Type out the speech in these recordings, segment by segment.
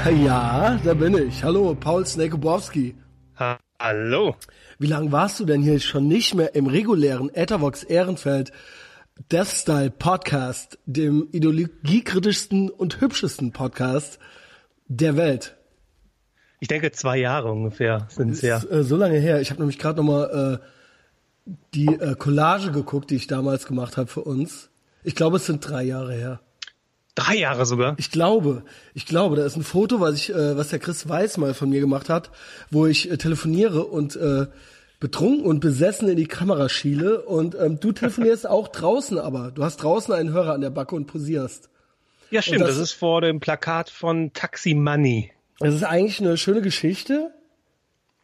Ja, da bin ich. Hallo, Paul Snekobowski. Ha Hallo. Wie lange warst du denn hier schon nicht mehr im regulären Ethervox Ehrenfeld Death Style Podcast, dem ideologiekritischsten und hübschesten Podcast der Welt? Ich denke, zwei Jahre ungefähr sind es ja. Ist, äh, so lange her. Ich habe nämlich gerade nochmal äh, die äh, Collage geguckt, die ich damals gemacht habe für uns. Ich glaube, es sind drei Jahre her. Drei Jahre sogar. Ich glaube, ich glaube, da ist ein Foto, was ich, äh, was der Chris Weiß mal von mir gemacht hat, wo ich äh, telefoniere und äh, betrunken und besessen in die Kamera schiele und ähm, du telefonierst auch draußen, aber du hast draußen einen Hörer an der Backe und posierst. Ja, stimmt. Das, das, ist vor dem Plakat von Taxi Money. Es ist eigentlich eine schöne Geschichte,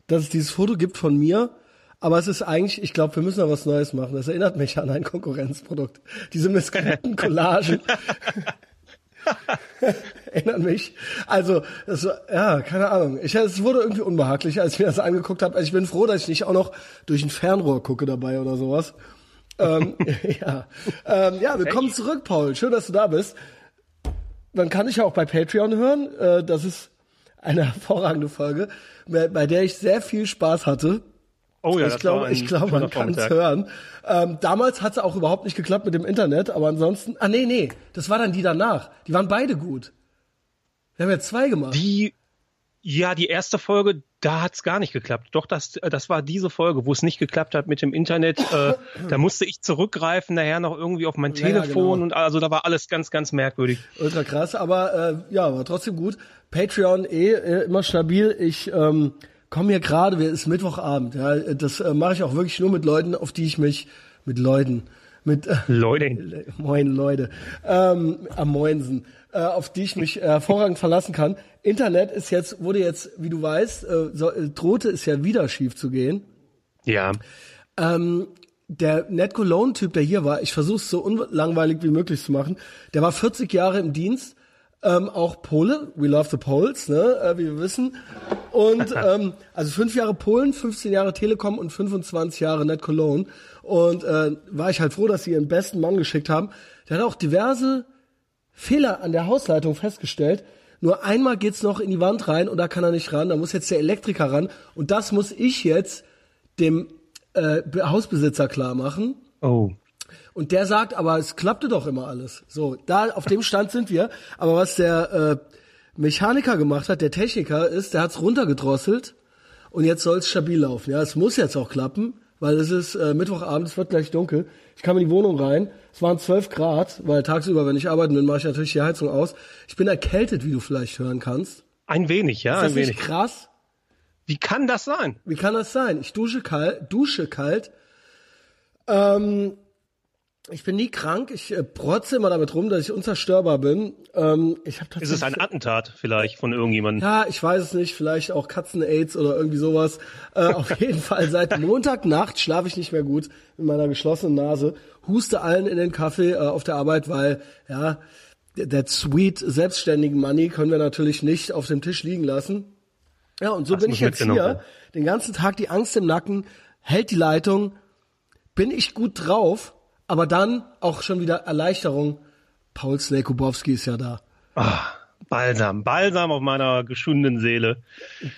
dass es dieses Foto gibt von mir. Aber es ist eigentlich, ich glaube, wir müssen da was Neues machen. Das erinnert mich an ein Konkurrenzprodukt. Diese missglückten Collagen. Erinnert mich. Also, das ja, keine Ahnung. Ich, es wurde irgendwie unbehaglich, als ich mir das angeguckt habe. Also ich bin froh, dass ich nicht auch noch durch ein Fernrohr gucke dabei oder sowas. ähm, ja. Ähm, ja, willkommen zurück, Paul. Schön, dass du da bist. Dann kann ich ja auch bei Patreon hören. Äh, das ist eine hervorragende Folge, bei der ich sehr viel Spaß hatte. Oh ja, ich glaube, ich glaube, man kann es hören. Ähm, damals hat es auch überhaupt nicht geklappt mit dem Internet, aber ansonsten, ah nee, nee, das war dann die danach. Die waren beide gut. Wir haben ja zwei gemacht. Die, ja, die erste Folge, da hat's gar nicht geklappt. Doch, das, das war diese Folge, wo es nicht geklappt hat mit dem Internet. Äh, da musste ich zurückgreifen, nachher noch irgendwie auf mein ja, Telefon genau. und also da war alles ganz, ganz merkwürdig. Ultra krass, aber äh, ja, war trotzdem gut. Patreon eh äh, immer stabil. Ich ähm, komm hier gerade, wir ist Mittwochabend, ja, das äh, mache ich auch wirklich nur mit Leuten, auf die ich mich mit Leuten mit äh, Leute, moin Leute, ähm, am Moinsen, äh, auf die ich mich äh, hervorragend verlassen kann. Internet ist jetzt wurde jetzt, wie du weißt, äh, so, äh, drohte es ja wieder schief zu gehen. Ja. Ähm, der Ned Cologne-Typ, der hier war, ich versuche es so unlangweilig wie möglich zu machen, der war 40 Jahre im Dienst ähm, auch Pole, we love the Poles, ne, äh, wie wir wissen. Und ähm, also fünf Jahre Polen, 15 Jahre Telekom und 25 Jahre Net Cologne. Und äh, war ich halt froh, dass sie ihren besten Mann geschickt haben. Der hat auch diverse Fehler an der Hausleitung festgestellt. Nur einmal geht's noch in die Wand rein und da kann er nicht ran. Da muss jetzt der Elektriker ran. Und das muss ich jetzt dem äh, Hausbesitzer klar machen. Oh. Und der sagt, aber es klappte doch immer alles. So, da auf dem Stand sind wir. Aber was der äh, Mechaniker gemacht hat, der Techniker, ist, der hat's runtergedrosselt und jetzt soll es stabil laufen. Ja, es muss jetzt auch klappen, weil es ist äh, Mittwochabend, es wird gleich dunkel. Ich kam in die Wohnung rein, es waren 12 Grad, weil tagsüber, wenn ich arbeiten bin, mache ich natürlich die Heizung aus. Ich bin erkältet, wie du vielleicht hören kannst. Ein wenig, ja, ist das ein wenig. Nicht krass. Wie kann das sein? Wie kann das sein? Ich dusche kalt, dusche kalt. Ähm, ich bin nie krank. Ich äh, protze immer damit rum, dass ich unzerstörbar bin. Ähm, ich hab Ist es ein Attentat vielleicht von irgendjemandem? Ja, ich weiß es nicht. Vielleicht auch Katzen-Aids oder irgendwie sowas. Äh, auf jeden Fall seit Montagnacht schlafe ich nicht mehr gut mit meiner geschlossenen Nase. Huste allen in den Kaffee äh, auf der Arbeit, weil ja der sweet selbstständigen Money können wir natürlich nicht auf dem Tisch liegen lassen. Ja, und so das bin ich jetzt hier. Den ganzen Tag die Angst im Nacken, hält die Leitung. Bin ich gut drauf? Aber dann auch schon wieder Erleichterung. Paul Slekubowski ist ja da. Ah, Balsam, Balsam auf meiner geschundenen Seele.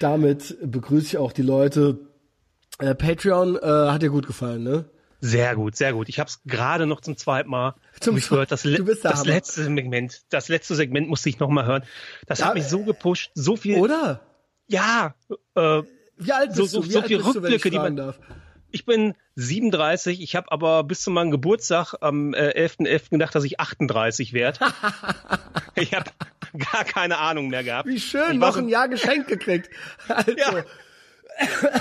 Damit begrüße ich auch die Leute. Äh, Patreon äh, hat dir gut gefallen, ne? Sehr gut, sehr gut. Ich habe es gerade noch zum zweiten Mal zum gehört. Das, du bist das letzte Segment, das letzte Segment musste ich noch mal hören. Das ja, hat mich so gepusht, so viel. Oder? Ja. Äh, Wie alt bist so, du? Wie so alt viel bist Rückblicke, du, wenn die man. Darf? Ich bin 37, ich habe aber bis zu meinem Geburtstag am äh, 11.11. .11. gedacht, dass ich 38 werde. ich habe gar keine Ahnung mehr gehabt. Wie schön, ich noch ein Jahr geschenkt gekriegt. Also. Ja.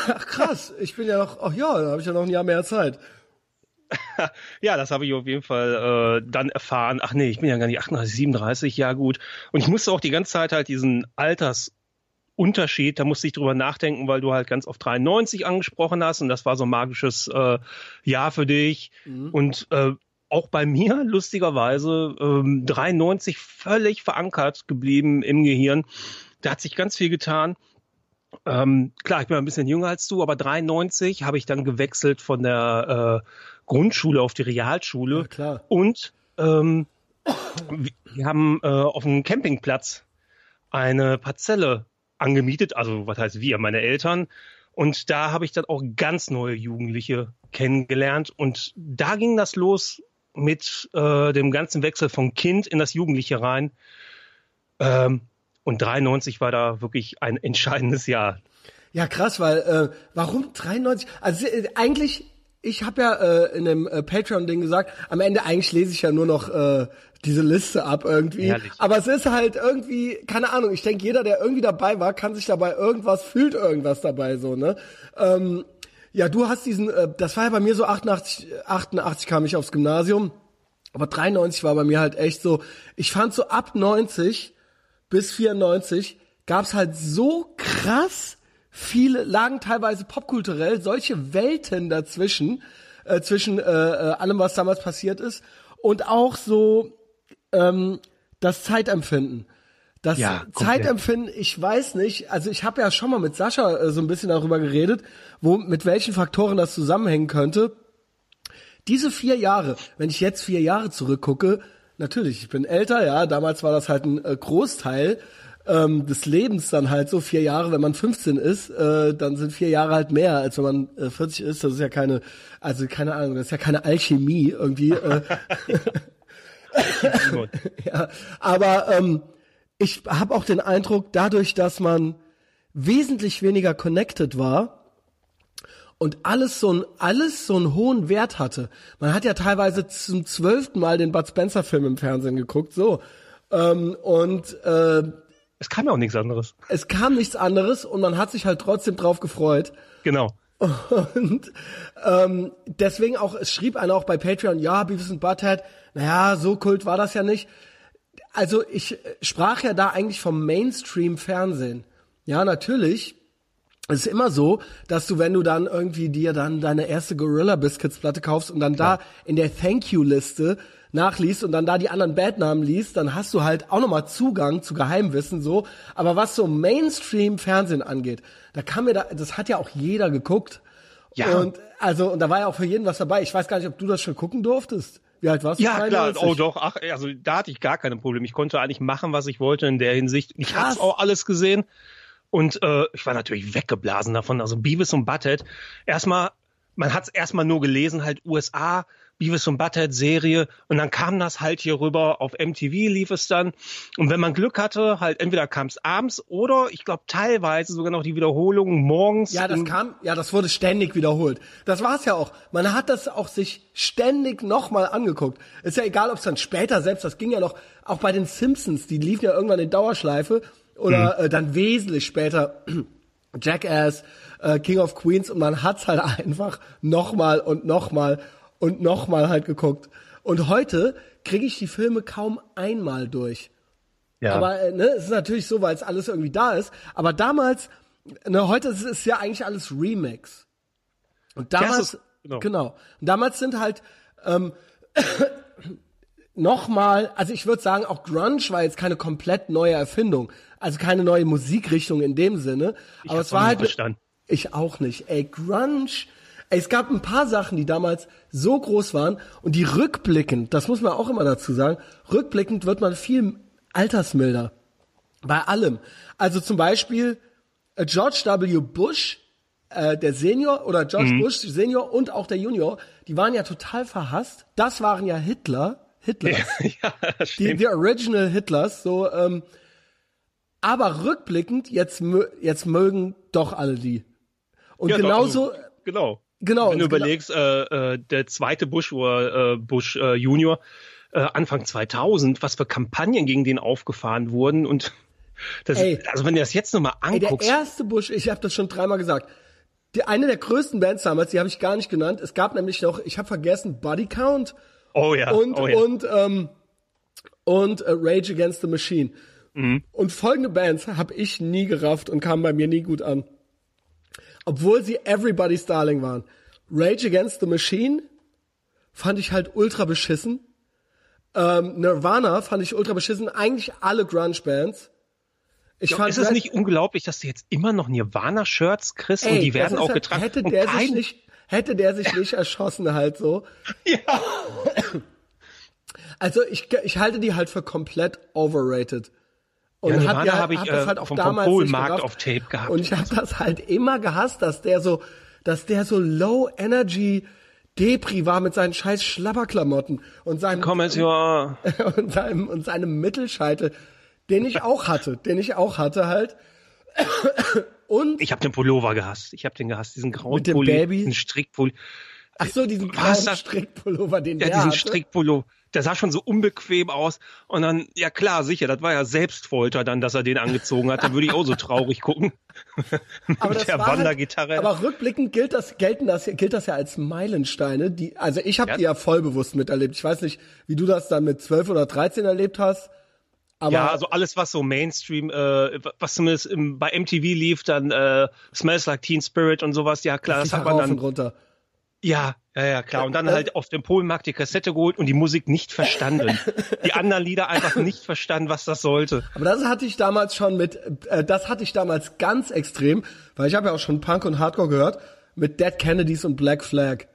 Ach, krass, ich bin ja noch, ach ja, da habe ich ja noch ein Jahr mehr Zeit. ja, das habe ich auf jeden Fall äh, dann erfahren. Ach nee, ich bin ja gar nicht 38, 37, ja gut. Und ich musste auch die ganze Zeit halt diesen Alters Unterschied, da musste ich drüber nachdenken, weil du halt ganz oft 93 angesprochen hast und das war so ein magisches äh, Jahr für dich. Mhm. Und äh, auch bei mir lustigerweise ähm, 93 völlig verankert geblieben im Gehirn. Da hat sich ganz viel getan. Ähm, klar, ich bin ein bisschen jünger als du, aber 93 habe ich dann gewechselt von der äh, Grundschule auf die Realschule. Ja, klar. Und ähm, wir haben äh, auf einem Campingplatz eine Parzelle angemietet, also was heißt wir, meine Eltern. Und da habe ich dann auch ganz neue Jugendliche kennengelernt. Und da ging das los mit äh, dem ganzen Wechsel von Kind in das Jugendliche rein. Ähm, und 93 war da wirklich ein entscheidendes Jahr. Ja, krass, weil äh, warum 93? Also äh, eigentlich, ich habe ja äh, in dem äh, Patreon-Ding gesagt, am Ende eigentlich lese ich ja nur noch äh, diese Liste ab irgendwie. Herrlich. Aber es ist halt irgendwie, keine Ahnung, ich denke, jeder, der irgendwie dabei war, kann sich dabei irgendwas, fühlt irgendwas dabei so, ne? Ähm, ja, du hast diesen, äh, das war ja bei mir so 88, 88 kam ich aufs Gymnasium, aber 93 war bei mir halt echt so, ich fand so ab 90 bis 94 gab's halt so krass viele, lagen teilweise popkulturell solche Welten dazwischen, äh, zwischen äh, äh, allem, was damals passiert ist und auch so ähm, das Zeitempfinden. Das ja, Zeitempfinden, ich weiß nicht, also ich habe ja schon mal mit Sascha äh, so ein bisschen darüber geredet, wo mit welchen Faktoren das zusammenhängen könnte. Diese vier Jahre, wenn ich jetzt vier Jahre zurückgucke, natürlich, ich bin älter, ja, damals war das halt ein äh, Großteil ähm, des Lebens dann halt so vier Jahre, wenn man 15 ist, äh, dann sind vier Jahre halt mehr, als wenn man äh, 40 ist. Das ist ja keine, also keine Ahnung, das ist ja keine Alchemie irgendwie. Äh. ja, aber ähm, ich habe auch den Eindruck, dadurch, dass man wesentlich weniger connected war und alles so ein alles so einen hohen Wert hatte. Man hat ja teilweise zum zwölften Mal den Bud Spencer Film im Fernsehen geguckt, so ähm, und äh, es kam ja auch nichts anderes. Es kam nichts anderes und man hat sich halt trotzdem drauf gefreut. Genau. Und ähm, deswegen auch, es schrieb einer auch bei Patreon, ja, Beavis and Butthead, naja, so kult war das ja nicht. Also ich sprach ja da eigentlich vom Mainstream-Fernsehen. Ja, natürlich. Es ist immer so, dass du, wenn du dann irgendwie dir dann deine erste Gorilla Biscuits Platte kaufst und dann ja. da in der Thank You Liste nachliest und dann da die anderen Bandnamen liest, dann hast du halt auch nochmal Zugang zu Geheimwissen so. Aber was so Mainstream-Fernsehen angeht, da kann mir da, das hat ja auch jeder geguckt. Ja. Und also, und da war ja auch für jeden was dabei. Ich weiß gar nicht, ob du das schon gucken durftest. Wie alt warst du? Ja, klar. Oh doch. Ach, also da hatte ich gar keine Probleme. Ich konnte eigentlich machen, was ich wollte in der Hinsicht. Ich habe auch alles gesehen. Und äh, ich war natürlich weggeblasen davon. Also Beavis und Butthead. Erstmal, man hat es erstmal nur gelesen, halt USA, Beavis und Butthead Serie und dann kam das halt hier rüber auf MTV lief es dann und wenn man Glück hatte, halt entweder kam es abends oder ich glaube teilweise sogar noch die Wiederholung morgens. Ja, das kam, ja, das wurde ständig wiederholt. Das war's ja auch. Man hat das auch sich ständig nochmal angeguckt. Ist ja egal, ob es dann später selbst, das ging ja noch auch bei den Simpsons, die liefen ja irgendwann in Dauerschleife oder mhm. äh, dann wesentlich später Jackass, äh, King of Queens und man hat's halt einfach nochmal und nochmal und nochmal halt geguckt. Und heute kriege ich die Filme kaum einmal durch. Ja. Aber äh, ne, es ist natürlich so, weil es alles irgendwie da ist. Aber damals, ne, heute ist es ja eigentlich alles Remix. Und damals, ja, genau. genau. Und damals sind halt ähm, nochmal, also ich würde sagen, auch Grunge war jetzt keine komplett neue Erfindung. Also keine neue Musikrichtung in dem Sinne. Ich aber es war halt. Verstanden. Ich auch nicht. Ey, Grunge es gab ein paar Sachen, die damals so groß waren und die rückblickend, das muss man auch immer dazu sagen, rückblickend wird man viel altersmilder. Bei allem. Also zum Beispiel äh, George W. Bush, äh, der Senior oder George mhm. Bush Senior und auch der Junior, die waren ja total verhasst. Das waren ja Hitler, Hitlers, ja, ja, die, die Original Hitlers. So, ähm, aber rückblickend jetzt jetzt mögen doch alle die. Und ja, genauso. Doch, also, genau. Genau. Wenn du genau überlegst, äh, äh, der zweite Bush oder äh, Bush äh, Junior, äh, Anfang 2000, was für Kampagnen gegen den aufgefahren wurden und das, Ey, also wenn du das jetzt nochmal anguckst. Ey, der erste Bush, ich habe das schon dreimal gesagt, die, eine der größten Bands damals, die habe ich gar nicht genannt. Es gab nämlich noch, ich habe vergessen, Body Count. Oh ja. Und oh ja. und ähm, und äh, Rage Against the Machine. Mhm. Und folgende Bands habe ich nie gerafft und kamen bei mir nie gut an obwohl sie Everybody's Darling waren. Rage Against the Machine fand ich halt ultra beschissen. Ähm, Nirvana fand ich ultra beschissen. Eigentlich alle Grunge-Bands. Ich ja, fand ist es nicht unglaublich, dass du jetzt immer noch Nirvana-Shirts kriegst ey, und die werden auch halt, getragen? Hätte der sich nicht, hätte der sich nicht erschossen halt so. Ja. Also ich, ich halte die halt für komplett overrated. Und Ja, Nirvana ja habe ich hab das äh, halt auch vom, damals vom Polmarkt auf Tape gehabt. Und ich habe das halt immer gehasst, dass der so, dass der so low energy Depri war mit seinen scheiß Schlabberklamotten und seinem Komm jetzt, ja. und seinem und seinem Mittelscheitel, den ich auch hatte, den ich auch hatte halt. Und Ich habe den Pullover gehasst. Ich habe den gehasst, diesen grauen Mit dem Pulli, Baby? diesen Strickpulli. ach so diesen grauen Strickpullover, den Ja, der diesen hatte. Strickpullover. Der sah schon so unbequem aus. Und dann, ja klar, sicher, das war ja Selbstfolter dann, dass er den angezogen hat. Da würde ich auch so traurig gucken. aber Mit das der halt- Wandergitarre. aber rückblickend gilt das, gelten das, gilt das ja als Meilensteine. Die, also ich habe Ja. die ja voll bewusst miterlebt. Ich weiß nicht, wie du das dann mit 12 oder 13 erlebt hast. Aber ja, also alles, was so Mainstream, äh, was zumindest im, bei MTV lief, dann äh, Smells Like Teen Spirit und sowas, ja klar, das hat man dann, runter. Ja, ja, ja, klar. Und dann halt auf dem Polmarkt die Kassette geholt und die Musik nicht verstanden. die anderen Lieder einfach nicht verstanden, was das sollte. Aber das hatte ich damals schon mit, äh, das hatte ich damals ganz extrem, weil ich habe ja auch schon Punk und Hardcore gehört, mit Dead Kennedys und Black Flag.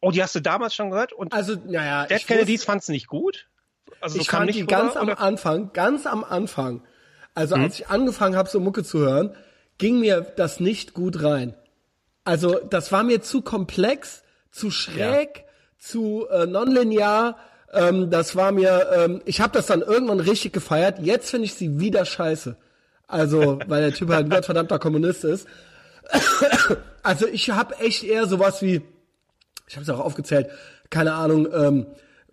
Oh, die hast du damals schon gehört? Und Also, naja, Dead ich Kennedys fand's nicht gut? Also so ich fand nicht die ganz rüber, am oder? Anfang, ganz am Anfang, also Mhm. als ich angefangen habe, so Mucke zu hören, ging mir das nicht gut rein. Also das war mir zu komplex, zu schräg, zu äh, nonlinear. Ähm, das war mir, ähm, ich habe das dann irgendwann richtig gefeiert. Jetzt finde ich sie wieder scheiße. Also, weil der Typ halt ein gottverdammter Kommunist ist. Also ich habe echt eher sowas wie, ich habe es auch aufgezählt, keine Ahnung, ähm,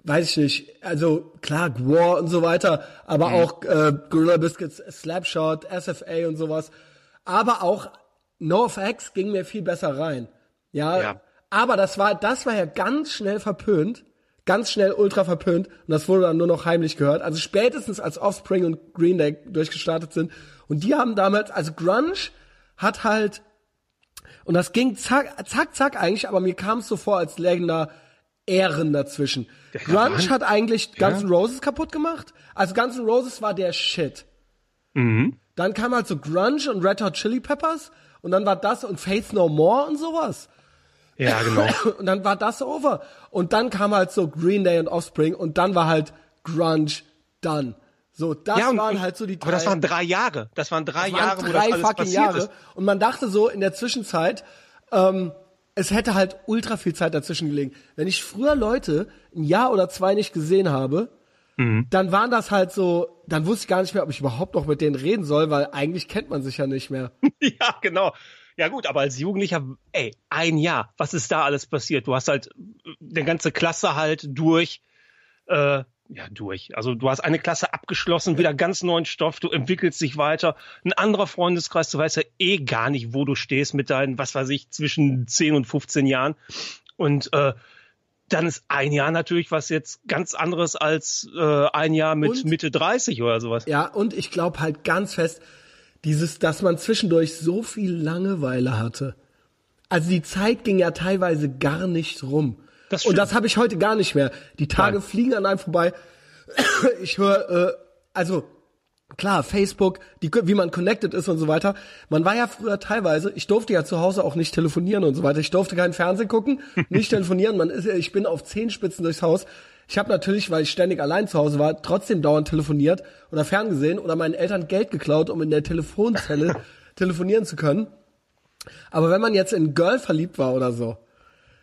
weiß ich nicht, also klar, War und so weiter, aber auch äh, Gorilla Biscuits, Slapshot, SFA und sowas. Aber auch NoFX ging mir viel besser rein. Ja, Ja. aber das war, das war ja ganz schnell verpönt, ganz schnell ultra verpönt und das wurde dann nur noch heimlich gehört. Also spätestens als Offspring und Green Day durchgestartet sind und die haben damals, also Grunge hat halt und das ging zack, zack, zack eigentlich, aber mir kam es so vor, als lägen da Ehren dazwischen. Grunge waren- hat eigentlich Guns N' Roses kaputt gemacht. Also Guns N' Roses war der Shit. Mhm. Dann kam halt so Grunge und Red Hot Chili Peppers und dann war das und Faith No More und sowas. Ja, genau. Und dann war das over. Und dann kam halt so Green Day und Offspring und dann war halt Grunge done. So, das ja, und, waren halt so die drei. Aber das waren drei Jahre. Das waren drei Das Jahre, waren wo drei das alles fucking Jahre. ist. Und man dachte so in der Zwischenzeit, ähm, es hätte halt ultra viel Zeit dazwischen gelegen. Wenn ich früher Leute ein Jahr oder zwei nicht gesehen habe, Mhm. dann waren das halt so, dann wusste ich gar nicht mehr, ob ich überhaupt noch mit denen reden soll, weil eigentlich kennt man sich ja nicht mehr. Ja, genau. Ja gut, aber als Jugendlicher, ey, ein Jahr, was ist da alles passiert? Du hast halt eine ganze Klasse halt durch, äh, ja, durch. Also du hast eine Klasse abgeschlossen, wieder ganz neuen Stoff, du entwickelst dich weiter. Ein anderer Freundeskreis, du weißt ja eh gar nicht, wo du stehst mit deinen, was weiß ich, zwischen 10 und 15 Jahren. Und äh, dann ist ein Jahr natürlich was jetzt ganz anderes als äh, ein Jahr mit Und? Mitte 30 oder sowas. Ja, und ich glaube halt ganz fest, dieses, dass man zwischendurch so viel Langeweile hatte. Also die Zeit ging ja teilweise gar nicht rum. Das und das habe ich heute gar nicht mehr. Die Tage Nein. fliegen an einem vorbei. Ich höre, äh, also klar, Facebook, die, wie man connected ist und so weiter. Man war ja früher teilweise, ich durfte ja zu Hause auch nicht telefonieren und so weiter. Ich durfte keinen Fernsehen gucken, nicht telefonieren. Man ist, ich bin auf Zehenspitzen durchs Haus. Ich habe natürlich, weil ich ständig allein zu Hause war, trotzdem dauernd telefoniert oder ferngesehen oder meinen Eltern Geld geklaut, um in der Telefonzelle telefonieren zu können. Aber wenn man jetzt in Girl verliebt war oder so,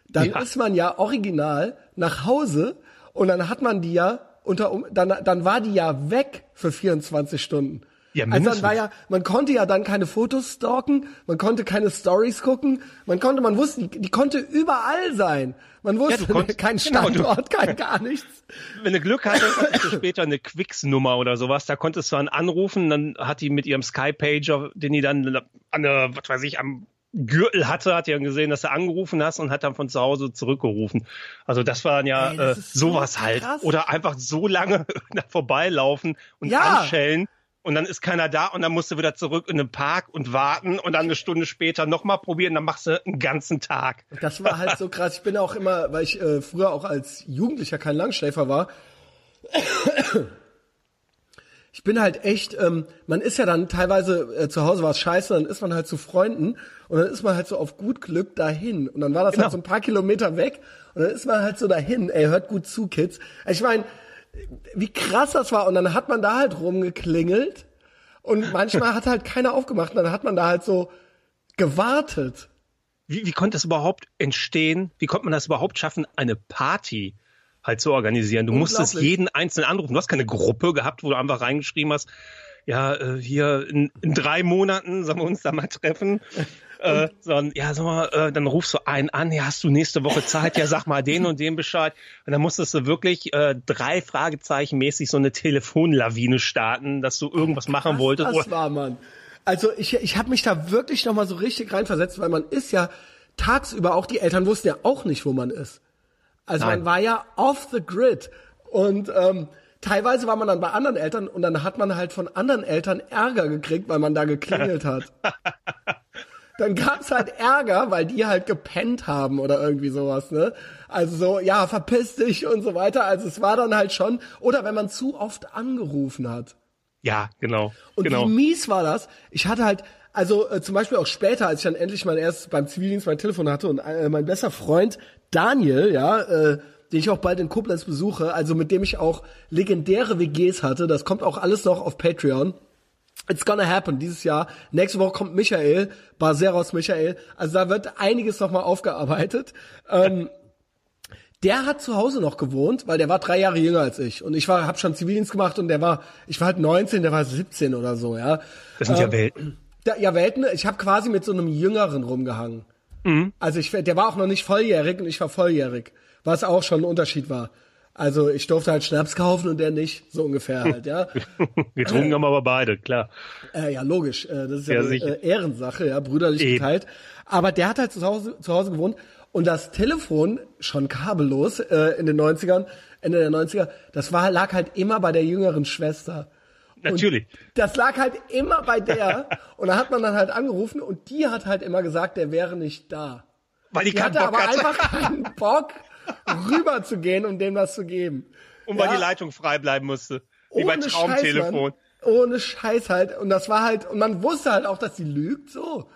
dann Ja. ist man ja original nach Hause und dann hat man die ja unter dann dann war die ja weg für 24 Stunden. Ja, also dann mindestens. war ja, man konnte ja dann keine Fotos stalken, man konnte keine Stories gucken, man konnte, man wusste, die, die konnte überall sein. Man wusste du konntest- kein genau, Standort, kein gar nichts. wenn du Glück hattest, hattest du später eine Quicks-Nummer oder sowas. Da konntest du dann anrufen, dann hat die mit ihrem Sky-Pager, den die dann an der, was weiß ich, am Gürtel hatte, hat dann gesehen, dass du angerufen hast und hat dann von zu Hause zurückgerufen. Also das waren ja Ey, das äh, sowas halt. krass. Oder einfach so lange vorbeilaufen und Ja. anschellen. Und dann ist keiner da und dann musst du wieder zurück in den Park und warten und dann eine Stunde später nochmal probieren, dann machst du einen ganzen Tag. Das war halt so krass. Ich bin auch immer, weil ich äh, früher auch als Jugendlicher kein Langschläfer war. Ich bin halt echt, ähm, man ist ja dann teilweise äh, zu Hause war es scheiße, dann ist man halt zu Freunden und dann ist man halt so auf gut Glück dahin und dann war das Genau. halt so ein paar Kilometer weg und dann ist man halt so dahin. Ey, hört gut zu, Kids. Ich meine, wie krass das war. Und dann hat man da halt rumgeklingelt und manchmal hat halt keiner aufgemacht. Und dann hat man da halt so gewartet. Wie, wie konnte das überhaupt entstehen? Wie konnte man das überhaupt schaffen, eine Party halt zu organisieren? Du musstest jeden einzelnen anrufen. Du hast keine Gruppe gehabt, wo du einfach reingeschrieben hast, ja, äh, hier in, in drei Monaten sollen wir uns da mal treffen. äh, sondern, ja, sag mal, äh, dann rufst du einen an, ja, hast du nächste Woche Zeit? Ja, sag mal den und den Bescheid. Und dann musstest du wirklich äh, drei Fragezeichen mäßig so eine Telefonlawine starten, dass du irgendwas machen wolltest. Das war man. Also ich, ich habe mich da wirklich noch mal so richtig reinversetzt, weil man ist ja tagsüber auch die Eltern wussten ja auch nicht, wo man ist. Also Nein. man war ja off the grid und ähm, teilweise war man dann bei anderen Eltern und dann hat man halt von anderen Eltern Ärger gekriegt, weil man da geklingelt hat. dann gab's halt Ärger, weil die halt gepennt haben oder irgendwie sowas, ne? Also so, ja, verpiss dich und so weiter. Also es war dann halt schon, oder wenn man zu oft angerufen hat. Ja, genau. Und genau. wie mies war das? Ich hatte halt, also äh, zum Beispiel auch später, als ich dann endlich mal erst beim Zivildienst mein Telefon hatte und äh, mein bester Freund Daniel, ja, äh, den ich auch bald in Koblenz besuche, also mit dem ich auch legendäre WGs hatte, das kommt auch alles noch auf Patreon. It's gonna happen dieses Jahr. Nächste Woche kommt Michael, Barceros Michael. Also da wird einiges nochmal aufgearbeitet. Ähm, der hat zu Hause noch gewohnt, weil der war drei Jahre jünger als ich. Und ich war, hab schon Zivildienst gemacht und der war, ich war halt 19, der war 17 oder so, ja. Das sind ja Ähm, Welten. Da, ja, Welten, ich habe quasi mit so einem Jüngeren rumgehangen. Also ich, der war auch noch nicht volljährig und ich war volljährig, was auch schon ein Unterschied war. Also ich durfte halt Schnaps kaufen und der nicht, so ungefähr halt, ja. Getrunken haben aber beide, klar. Äh, ja, logisch. Äh, das ist ja, Ja, eine äh, Ehrensache, ja, brüderlich Eben. geteilt. Aber der hat halt zu Hause, zu Hause gewohnt und das Telefon, schon kabellos äh, in den 90ern, Ende der 90er, das war, lag halt immer bei der jüngeren Schwester. Natürlich. Das lag halt immer bei der und da hat man dann halt angerufen und die hat halt immer gesagt, der wäre nicht da. Weil die, Die hatte Bock aber hatte. einfach keinen Bock, rüber zu gehen und dem was zu geben. Und weil Ja. die Leitung frei bleiben musste. Wie bei Ohne Traumtelefon. Scheiß. Ohne Scheiß halt. Und das war halt, und man wusste halt auch, dass sie lügt, so.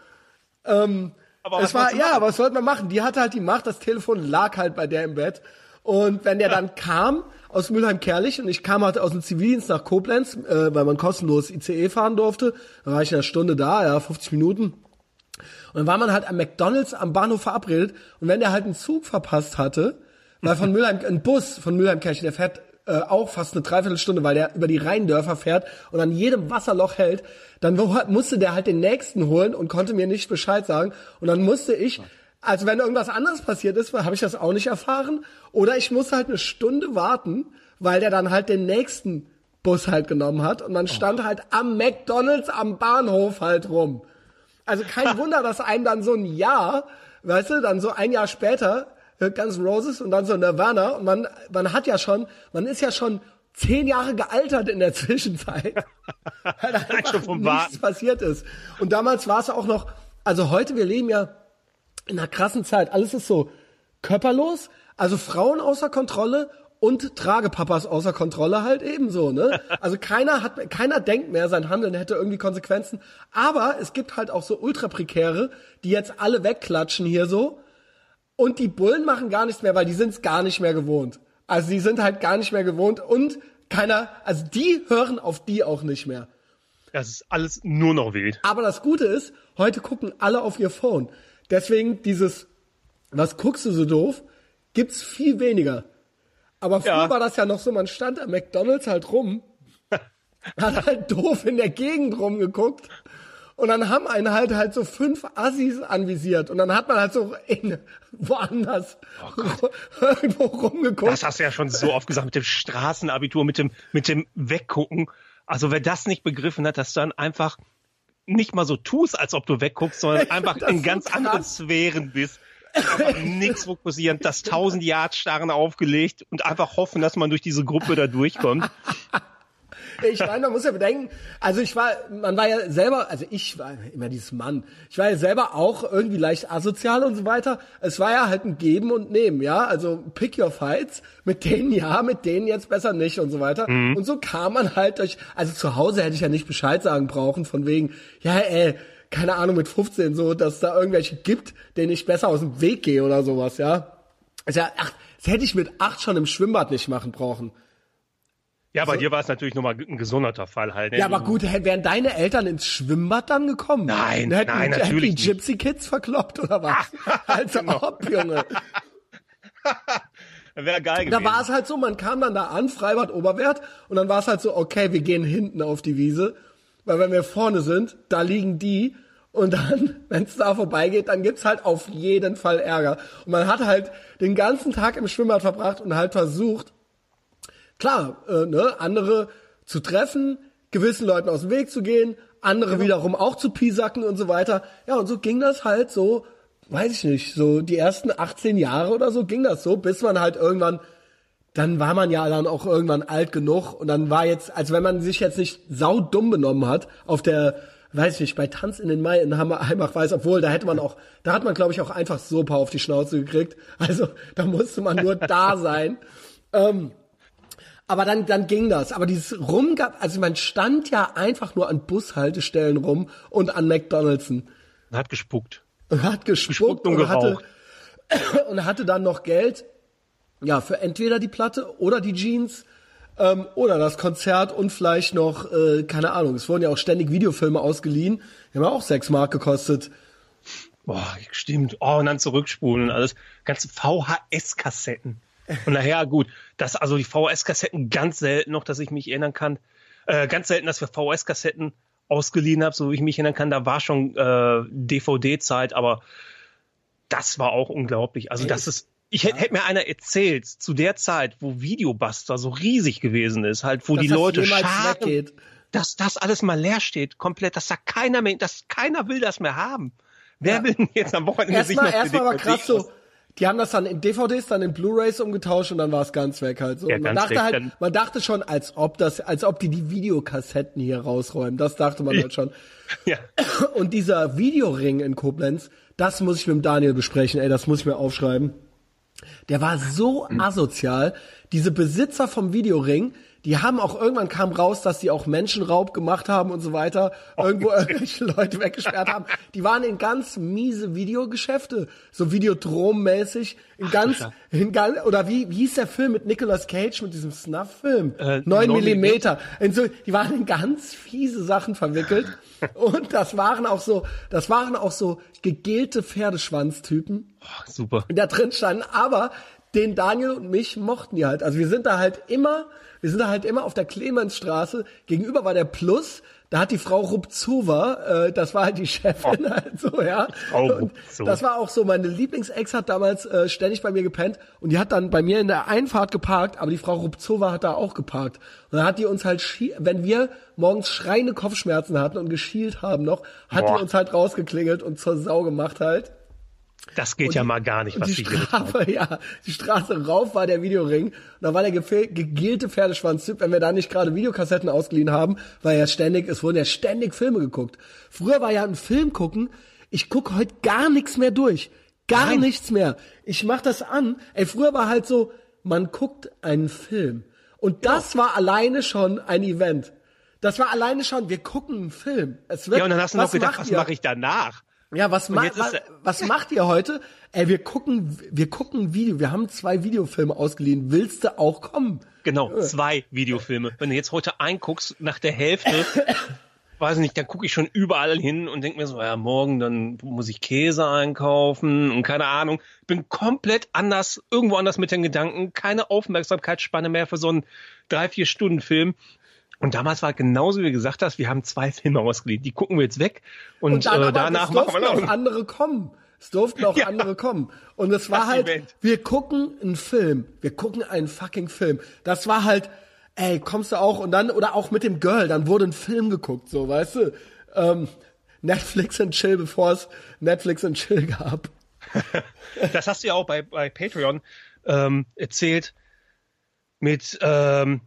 Ähm, Aber es war, ja, was sollte man machen? Die hatte halt die Macht, das Telefon lag halt bei der im Bett. Und wenn der dann kam aus Mülheim-Kerlich und ich kam halt aus dem Zivildienst nach Koblenz, äh, weil man kostenlos ICE fahren durfte, dann war ich in einer Stunde da, ja, 50 Minuten. Und dann war man halt am McDonalds am Bahnhof verabredet und wenn der halt einen Zug verpasst hatte, weil von Mülheim, ein Bus von Mülheimkirchen, der fährt äh, auch fast eine Dreiviertelstunde, weil der über die Rheindörfer fährt und an jedem Wasserloch hält, dann musste der halt den nächsten holen und konnte mir nicht Bescheid sagen. Und dann musste ich, also wenn irgendwas anderes passiert ist, habe ich das auch nicht erfahren. Oder ich musste halt eine Stunde warten, weil der dann halt den nächsten Bus halt genommen hat und man stand halt am McDonalds am Bahnhof halt rum. Also kein Wunder, dass einem dann so ein Jahr, weißt du, dann so ein Jahr später äh, N' Roses und dann so Nirvana und man, man hat ja schon, man ist ja schon zehn Jahre gealtert in der Zwischenzeit. Weil einfach nichts passiert ist. Und damals war es auch noch, also heute, wir leben ja in einer krassen Zeit. Alles ist so körperlos, also Frauen außer Kontrolle und Tragepapas außer Kontrolle halt ebenso, ne? Also keiner hat, keiner denkt mehr, sein Handeln hätte irgendwie Konsequenzen. Aber es gibt halt auch so ultra prekäre, die jetzt alle wegklatschen hier so. Und die Bullen machen gar nichts mehr, weil die sind es gar nicht mehr gewohnt. Also die sind halt gar nicht mehr gewohnt und keiner, also die hören auf die auch nicht mehr. Das ist alles nur noch wild. Aber das Gute ist, heute gucken alle auf ihr Phone. Deswegen dieses, was guckst du so doof, gibt's viel weniger. Aber früher Ja. war das ja noch so, man stand am McDonalds halt rum, hat halt doof in der Gegend rumgeguckt und dann haben einen halt halt so fünf Assis anvisiert und dann hat man halt so in, woanders irgendwo rumgeguckt. Das hast du ja schon so oft gesagt mit dem Straßenabitur, mit dem, mit dem Weggucken. Also wer das nicht begriffen hat, dass du dann einfach nicht mal so tust, als ob du wegguckst, sondern einfach in ganz krass. anderen Sphären bist. Nichts fokussieren, das 1000 Yard starren aufgelegt und einfach hoffen, dass man durch diese Gruppe da durchkommt. Ich meine, man muss ja bedenken, also ich war, man war ja selber, also ich war immer dieses Mann, ich war ja selber auch irgendwie leicht asozial und so weiter. Es war ja halt ein Geben und Nehmen, ja, also pick your fights, mit denen ja, mit denen jetzt besser nicht und so weiter. Und so kam man halt durch, also zu Hause hätte ich ja nicht Bescheid sagen brauchen, von wegen, ja, ey, keine Ahnung, mit 15 so, dass da irgendwelche gibt, denen ich besser aus dem Weg gehe oder sowas, ja. Also ja, ach, das hätte ich mit acht schon im Schwimmbad nicht machen brauchen. Ja, bei so. dir war es natürlich nochmal ein gesonderter Fall halt. Ne? Ja, aber gut, wären deine Eltern ins Schwimmbad dann gekommen? Nein, hätten, nein, natürlich hätten die Gypsy Kids verkloppt oder was? Als genau. ob, Junge. Wäre geil gewesen. Da war es halt so, man kam dann da an, Freibad Oberwert, und dann war es halt so, okay, wir gehen hinten auf die Wiese, weil wenn wir vorne sind, da liegen die, und dann, wenn es da vorbeigeht, dann gibt's halt auf jeden Fall Ärger. Und man hat halt den ganzen Tag im Schwimmbad verbracht und halt versucht, klar, äh, ne, andere zu treffen, gewissen Leuten aus dem Weg zu gehen, andere genau. wiederum auch zu piesacken und so weiter. Ja, und so ging das halt so, weiß ich nicht, so die ersten 18 Jahre oder so ging das so, bis man halt irgendwann, dann war man ja dann auch irgendwann alt genug und dann war jetzt, als wenn man sich jetzt nicht saudumm benommen hat auf der, weiß ich nicht, bei Tanz in den Mai in Heimach weiß, obwohl da hätte man auch, da hat man glaube ich auch einfach so paar auf die Schnauze gekriegt. Also da musste man nur da sein. Ähm, aber dann, dann ging das. Aber dieses Rumgab, also man stand ja einfach nur an Bushaltestellen rum und an McDonald's. Und hat gespuckt. Und hat gespuckt, gespuckt und, und hatte, und hatte dann noch Geld, ja, für entweder die Platte oder die Jeans, ähm, oder das Konzert und vielleicht noch, äh, keine Ahnung, es wurden ja auch ständig Videofilme ausgeliehen, die haben ja auch sechs Mark gekostet. Boah, stimmt. Oh, und dann zurückspulen und alles. Ganze VHS-Kassetten. Und nachher, gut, das, also die VHS-Kassetten ganz selten noch, dass ich mich erinnern kann. Äh, ganz selten, dass wir VHS-Kassetten ausgeliehen habe, so wie ich mich erinnern kann. Da war schon äh, DVD-Zeit, aber das war auch unglaublich. Also das ist, ich hätte hätt mir einer erzählt, zu der Zeit, wo Videobuster so riesig gewesen ist, halt, wo dass die Leute scharen, dass das alles mal leer steht, komplett, dass da keiner mehr, dass keiner will das mehr haben. Wer ja. will denn jetzt am Wochenende erst sich mal, noch Erstmal war krass so, die haben das dann in DVDs, dann in Blu-rays umgetauscht und dann war es ganz weg halt so. Ja, man dachte halt, man dachte schon, als ob das, als ob die die Videokassetten hier rausräumen. Das dachte man halt schon. Ja. Und dieser Videoring in Koblenz, das muss ich mit dem Daniel besprechen, ey, das muss ich mir aufschreiben. Der war so asozial. Diese Besitzer vom Videoring, die haben auch irgendwann kam raus, dass die auch Menschenraub gemacht haben und so weiter, irgendwo irgendwelche Leute weggesperrt haben. Die waren in ganz miese Videogeschäfte, so Videodrom-mäßig, in ganz, in ganz, oder wie, wie hieß der Film mit Nicolas Cage mit diesem Snuff-Film? Äh, 9 Millimeter. In so, die waren in ganz fiese Sachen verwickelt. und das waren auch so, das waren auch so gegelte Pferdeschwanztypen. Oh, super. Da drin standen, aber den Daniel und mich mochten die halt. Also wir sind da halt immer, wir sind da halt immer auf der Clemensstraße. Gegenüber war der Plus. Da hat die Frau Rupzova, äh, das war halt die Chefin oh. halt so, ja. Und das war auch so, meine Lieblingsex hat damals äh, ständig bei mir gepennt und die hat dann bei mir in der Einfahrt geparkt, aber die Frau Rupzova hat da auch geparkt. Und dann hat die uns halt, wenn wir morgens schreiende Kopfschmerzen hatten und geschielt haben noch, hat Boah. die uns halt rausgeklingelt und zur Sau gemacht halt. Das geht und ja mal gar nicht, was die Strafe, ja, die Straße rauf war der Videoring. Und da war der gegelte Pferdeschwanz-Typ, wenn wir da nicht gerade Videokassetten ausgeliehen haben, weil ja ständig, es wurden ja ständig Filme geguckt. Früher war ja ein Film gucken, ich gucke heute gar nichts mehr durch. Gar Nein. nichts mehr. Ich mach das an. Ey, früher war halt so, man guckt einen Film. Und das ja. war alleine schon ein Event. Das war alleine schon, wir gucken einen Film. Es wird, ja, und dann hast du noch gedacht, was mache ich danach? Ja, was, ma was, was macht ihr heute? Ey, wir gucken, wir gucken Video. Wir haben zwei Videofilme ausgeliehen. Willst du auch kommen? Genau, zwei Videofilme. Wenn du jetzt heute einguckst, nach der Hälfte, weiß nicht, dann gucke ich schon überall hin und denke mir so, ja, morgen dann muss ich Käse einkaufen und keine Ahnung. Bin komplett anders, irgendwo anders mit den Gedanken, keine Aufmerksamkeitsspanne mehr für so einen drei, vier Stunden Film. Und damals war genauso wie du gesagt hast, wir haben zwei Filme ausgeliehen. Die gucken wir jetzt weg und, und dann, äh, danach machen wir noch andere kommen. Es durften auch ja. andere kommen. Und es war das halt, Event. wir gucken einen Film. Wir gucken einen fucking Film. Das war halt, ey, kommst du auch und dann, oder auch mit dem Girl, dann wurde ein Film geguckt, so, weißt du? Ähm, Netflix and Chill, bevor es Netflix and Chill gab. das hast du ja auch bei, bei Patreon ähm, erzählt mit ähm,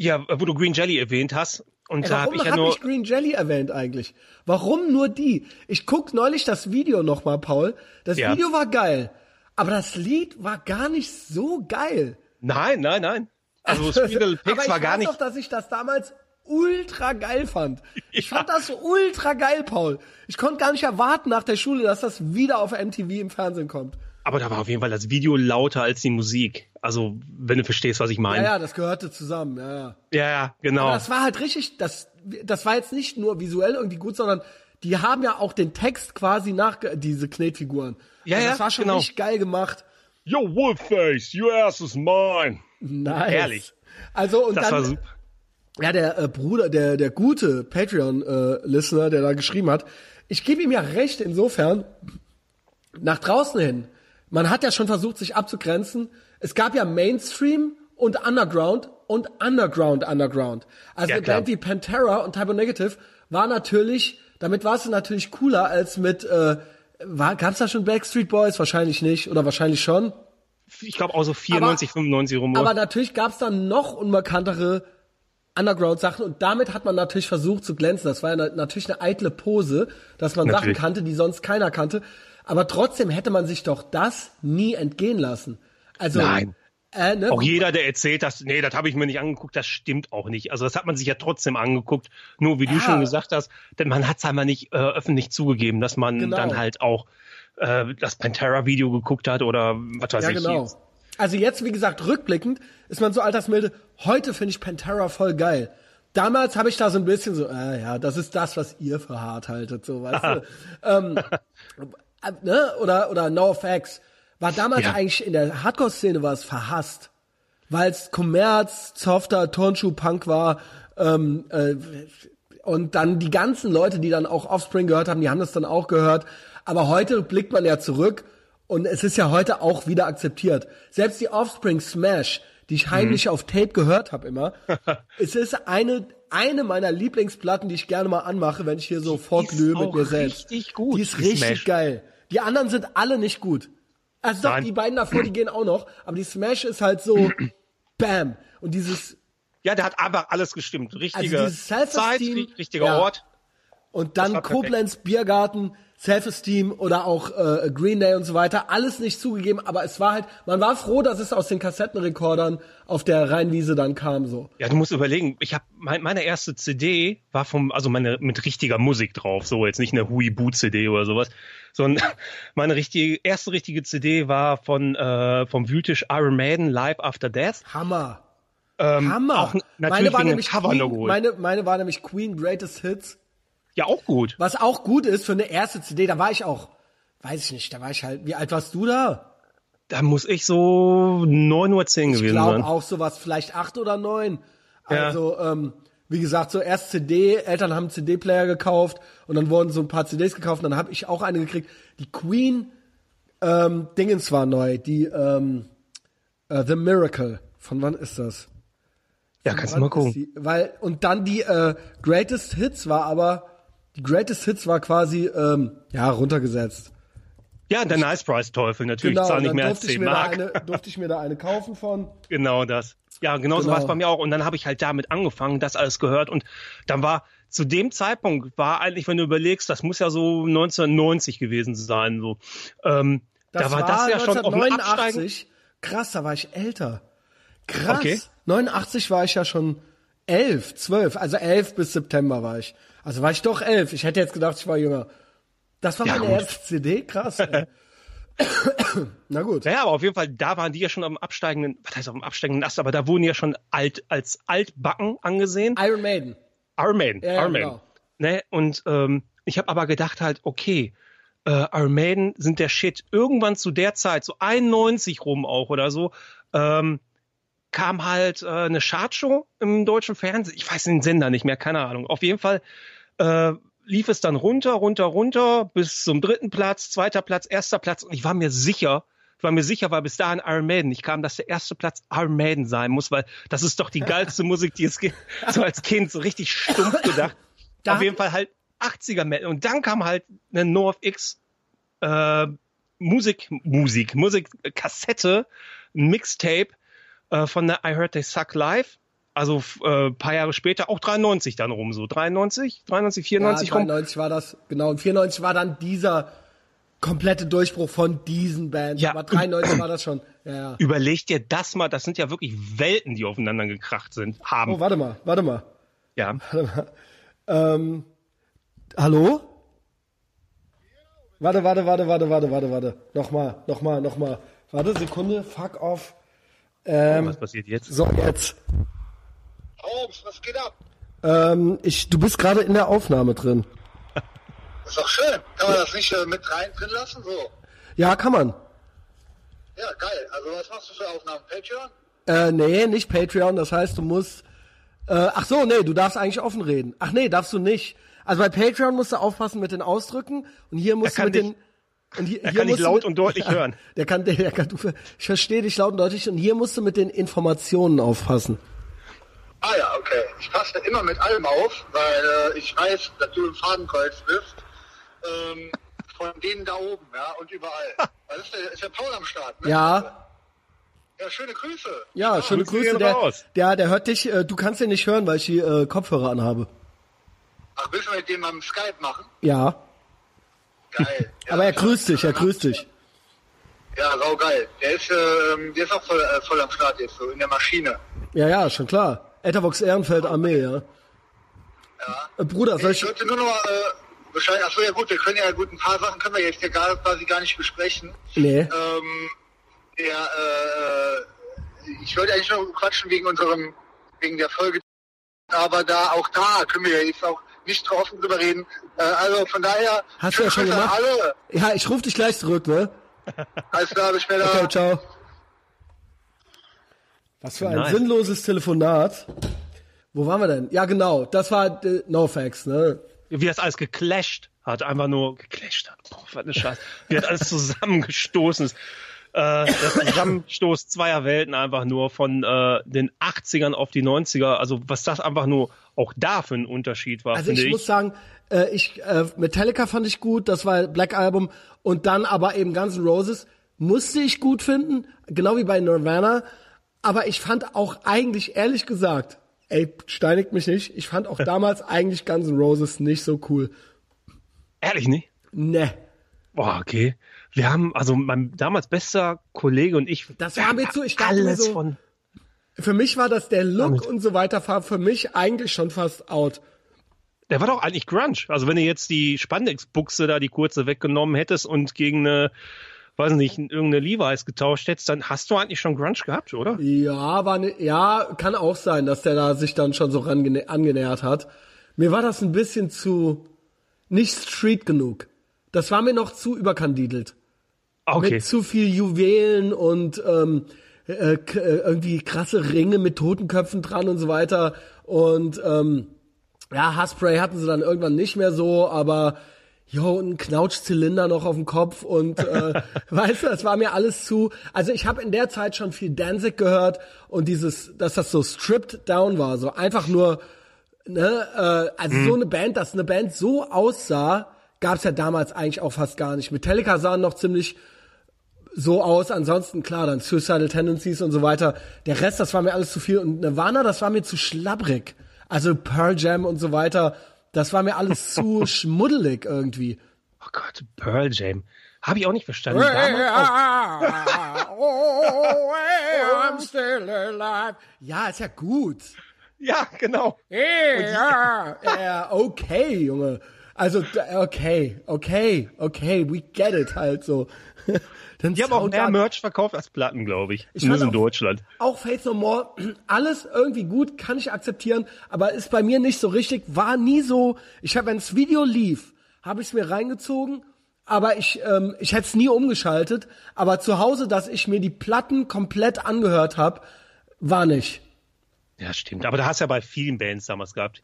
ja, wo du Green Jelly erwähnt hast. Und Ey, da habe ich ja hab ich Green Jelly erwähnt eigentlich? Warum nur die? Ich guck neulich das Video nochmal, Paul. Das ja. Video war geil, aber das Lied war gar nicht so geil. Nein, nein, nein. Also Squeedle Pix war gar nicht. Ich weiß doch, dass ich das damals ultra geil fand. Ich ja. fand das ultra geil, Paul. Ich konnte gar nicht erwarten nach der Schule, dass das wieder auf MTV im Fernsehen kommt. Aber da war auf jeden Fall das Video lauter als die Musik. Also, wenn du verstehst, was ich meine. Ja, ja, das gehörte zusammen, ja, ja. Ja, ja, genau. Aber das war halt richtig, das, das war jetzt nicht nur visuell irgendwie gut, sondern die haben ja auch den Text quasi nach, diese Knetfiguren. Ja, also ja, Das war schon genau. richtig geil gemacht. Yo, Wolfface, your ass is mine. Nice. Ehrlich. Also, und Das dann, war super. Ja, der äh, Bruder, der, der gute Patreon-Listener, der da geschrieben hat, ich gebe ihm ja recht insofern, nach draußen hin, man hat ja schon versucht, sich abzugrenzen. Es gab ja Mainstream und Underground und Underground Underground. Also Ja, eine. Band wie Pantera und Typo Negative war natürlich, damit war es natürlich cooler als mit, äh, war, gab's da schon Backstreet Boys? Wahrscheinlich nicht, oder wahrscheinlich schon. Ich glaube auch so 94, 95 rum. Aber natürlich gab's dann noch unbekanntere Underground-Sachen und damit hat man natürlich versucht zu glänzen. Das war ja na- natürlich eine eitle Pose, dass man Natürlich. Sachen kannte, die sonst keiner kannte. Aber trotzdem hätte man sich doch das nie entgehen lassen. Also, Nein. Äh, ne? Auch jeder, der erzählt, dass, nee, das habe ich mir nicht angeguckt, das stimmt auch nicht. Also das hat man sich ja trotzdem angeguckt. Nur wie du Ja. schon gesagt hast, denn man hat es einmal nicht äh, öffentlich zugegeben, dass man Genau. dann halt auch äh, das Pantera-Video geguckt hat oder was weiß Ja, ich. genau. Also jetzt, wie gesagt, rückblickend ist man so altersmilde. Heute finde ich Pantera voll geil. Damals habe ich da so ein bisschen so, äh, ja, das ist das, was ihr für hart haltet, so, weißt du. ähm, äh, ne? Oder, oder NoFX. War damals Ja. eigentlich in der Hardcore-Szene war es verhasst. Weil es Kommerz, softer Turnschuh-Punk war, ähm, äh, und dann die ganzen Leute, die dann auch Offspring gehört haben, die haben das dann auch gehört. Aber heute blickt man ja zurück und es ist ja heute auch wieder akzeptiert. Selbst die Offspring Smash, die ich heimlich Mhm. auf Tape gehört habe immer, es ist eine eine meiner Lieblingsplatten, die ich gerne mal anmache, wenn ich hier so vorglühe mit mir selbst. richtig gut, Die ist die richtig Smash. geil. Die anderen sind alle nicht gut. Also doch, die beiden davor, die gehen auch noch, aber die Smash ist halt so Bam. Und dieses Ja, der hat einfach alles gestimmt. Richtige Also Zeit, richtiger ja. Ort. Und dann. Koblenz, Biergarten, Self-Esteem oder auch äh, Green Day und so weiter. Alles nicht zugegeben, aber es war halt, man war froh, dass es aus den Kassettenrekordern auf der Rheinwiese dann kam so. Ja, du musst überlegen, ich habe mein, meine erste CD war vom, also meine mit richtiger Musik drauf, so jetzt nicht eine Huibu CD oder sowas, sondern meine richtige erste richtige CD war von äh, vom Wütisch Iron Maiden Live After Death. Hammer. Ähm, Hammer. Auch n- meine natürlich war nämlich Cover Queen, geholt. meine, meine war nämlich Queen Greatest Hits. ja, auch gut. Was auch gut ist für eine erste CD, da war ich auch, weiß ich nicht, da war ich halt, wie alt warst du da? Da muss ich so 9 Uhr 10 Ich gewesen glaube sein. auch sowas, vielleicht acht oder neun. Ja. Also, ähm, wie gesagt, so erst CD, Eltern haben CD-Player gekauft und dann wurden so ein paar CDs gekauft und dann habe ich auch eine gekriegt. Die Queen ähm, Dingens war neu, die ähm, äh, The Miracle. Von wann ist das? Ja, kannst du mal gucken. Die, weil, und dann die äh, Greatest Hits war aber, die Greatest Hits war quasi, ähm, ja, runtergesetzt. Ja, der Nice Price Teufel natürlich, Genau, zahl und nicht mehr als durfte ich, 10 mir da Mark. eine, durfte ich mir da eine kaufen von. Genau das. Ja, genau, so Genau. war es bei mir auch. Und dann habe ich halt damit angefangen, das alles gehört. Und dann war zu dem Zeitpunkt war eigentlich, wenn du überlegst, das muss ja so 1990 gewesen sein. So, ähm, Das da war, das ja schon auf. 1989. Krass, da war ich älter. Krass. Okay. 89 war ich ja schon elf, zwölf, also elf bis September war ich. Also war ich doch elf. Ich hätte jetzt gedacht, ich war jünger. Das war Ja, meine gut. erste CD, krass. Na gut. Ja, aber auf jeden Fall, da waren die ja schon am absteigenden, was heißt auf dem absteigenden Ast, aber da wurden ja schon alt, als altbacken angesehen. Iron Maiden. Iron Maiden, ja, Iron Maiden. genau. Ne? Und ähm, ich habe aber gedacht halt, okay, äh, Iron Maiden sind der Shit. Irgendwann zu der Zeit, so 91 rum auch oder so, ähm, kam halt äh, eine Chartshow im deutschen Fernsehen. Ich weiß den Sender nicht mehr, keine Ahnung. Auf jeden Fall äh, lief es dann runter, runter, runter bis zum dritten Platz, zweiter Platz, erster Platz. Und ich war mir sicher, ich war mir sicher, weil bis dahin Iron Maiden nicht kam, dass der erste Platz Iron Maiden sein muss, weil das ist doch die geilste Musik, die es gibt. So als Kind, so richtig stumpf gedacht. Da- Auf jeden Fall halt 80er Metal. Und dann kam halt eine NoFX äh, Musik, Musik, Musik, Kassette, ein Mixtape äh, von der I Heard They Suck Live. Also äh, paar Jahre später, auch 93 dann rum, so 93, 93, 94 ja, rum. 93 war das, genau. Und 94 war dann dieser komplette Durchbruch von diesen Bands. Ja. Aber 93 war das schon. Ja, ja. Überleg dir das mal, das sind ja wirklich Welten, die aufeinander gekracht sind, haben. Oh, warte mal, warte mal. Ja. Ähm, hallo? Warte, warte, warte, warte, warte, warte, warte. Nochmal, nochmal, nochmal. Warte, Sekunde, fuck off. Ähm, Was passiert jetzt? so, jetzt. Holmes, was geht ab? Ähm, ich, du bist gerade in der Aufnahme drin. Ist doch schön. Kann man das nicht äh, mit rein drin lassen? So. Ja, kann man. Ja, geil. Also was machst du für Aufnahmen? Patreon? Äh, nee, nicht Patreon, das heißt, du musst. Äh, ach so, nee, du darfst eigentlich offen reden. Ach nee, darfst du nicht. Also bei Patreon musst du aufpassen mit den Ausdrücken und hier musst du kann mit dich- den. Und hier, Er hier kann dich laut mit- und deutlich hören. Der kann, der, der kann, du, ich verstehe dich laut und deutlich und hier musst du mit den Informationen aufpassen. Ah ja, okay. Ich passe immer mit allem auf, weil äh, ich weiß, dass du im Fadenkreuz bist. Ähm, von denen da oben, ja, und überall. Weil ist der, ist der Paul am Start, ne? Ja, Ja, schöne Grüße. ja, schöne Grüße Der, der, der hört dich, äh, du kannst ihn nicht hören, weil ich die äh, Kopfhörer anhabe. Ach, willst du mit dem am Skype machen? Ja, Geil. Ja, aber er grüßt dich, er grüßt dich. Ja, sau geil. Der ist, ähm, der ist auch voll, äh, voll am Start jetzt, so in der Maschine. Ja, ja, schon klar. Etherbox Ehrenfeld Armee, ja. Äh, Bruder, soll Ich ich, wollte nur noch mal, äh, Bescheid, achso, ja gut, wir können ja gut, ein paar Sachen können wir jetzt ja gar, quasi gar nicht besprechen. nee. Ähm, der, äh, ich wollte eigentlich nur quatschen wegen unserem, wegen der Folge, aber da, auch da können wir ja jetzt auch nicht offen drüber reden. Äh, also von daher, Hast du ja schon Grüße gemacht. alle. Ja, ich rufe dich gleich zurück, ne? Alles klar, bis später. Okay, ciao. Was für ein Nice. sinnloses Telefonat. Wo waren wir denn? Ja, genau. Das war äh, NoFX, ne? Wie das alles geclasht hat, einfach nur geclasht hat. Boah, was eine Scheiße. Wie das alles zusammengestoßen ist. Äh, das Zusammenstoß zweier Welten einfach nur von äh, den 80ern auf die 90er. Also was das einfach nur auch da für ein Unterschied war, Also ich, ich. muss sagen, äh, ich äh, Metallica fand ich gut, das war Black Album und dann aber eben Guns N' Roses musste ich gut finden, genau wie bei Nirvana, aber ich fand auch eigentlich ehrlich gesagt, ey, steinigt mich nicht, ich fand auch damals eigentlich Guns N' Roses nicht so cool. Ehrlich nicht? Ne. Boah, okay. Wir haben, also mein damals bester Kollege und ich, Das war mir zu- ich dachte mir alles so- von. Für mich war das der Look Damit. und so weiter, war für mich eigentlich schon fast out. Der war doch eigentlich Grunge. Also wenn du jetzt die Spandex-Buchse da, die kurze weggenommen hättest und gegen eine, weiß nicht, irgendeine Levi's getauscht hättest, dann hast du eigentlich schon Grunge gehabt, oder? Ja, war ne, ja, kann auch sein, dass der da sich dann schon so angenähert hat. Mir war das ein bisschen zu nicht Street genug. Das war mir noch zu überkandidelt. Okay. Mit zu viel Juwelen und ähm, äh, äh, irgendwie krasse Ringe mit Totenköpfen dran und so weiter. Und ähm, ja, Haarspray hatten sie dann irgendwann nicht mehr so, aber jo, ein Knautschzylinder noch auf dem Kopf und äh, weißt du, das war mir alles zu. Also ich habe in der Zeit schon viel Danzig gehört und dieses, dass das so stripped down war, so einfach nur, ne, äh, also so eine Band, dass eine Band so aussah, gab's ja damals eigentlich auch fast gar nicht. Metallica sahen noch ziemlich so aus. Ansonsten, klar, dann Suicidal Tendencies und so weiter. Der Rest, das war mir alles zu viel. Und Nirvana, das war mir zu schlabbrig. Also Pearl Jam und so weiter, das war mir alles zu schmuddelig irgendwie. Oh Gott, Pearl Jam. Habe ich auch nicht verstanden. Ja, ist ja gut. Ja, genau. Ja, ja, okay, Junge. Also, okay, okay, okay, we get it halt so. Dann Die haben auch mehr Merch verkauft als Platten, glaube ich. Ich Zumindest in Deutschland. Auch Faith No More, alles irgendwie gut, kann ich akzeptieren, aber ist bei mir nicht so richtig, war nie so. Ich habe, wenn das Video lief, habe ich es mir reingezogen, aber ich, ähm, ich hätte es nie umgeschaltet. Aber zu Hause, dass ich mir die Platten komplett angehört habe, war nicht. Ja, stimmt. Aber da hast du ja bei vielen Bands damals gehabt.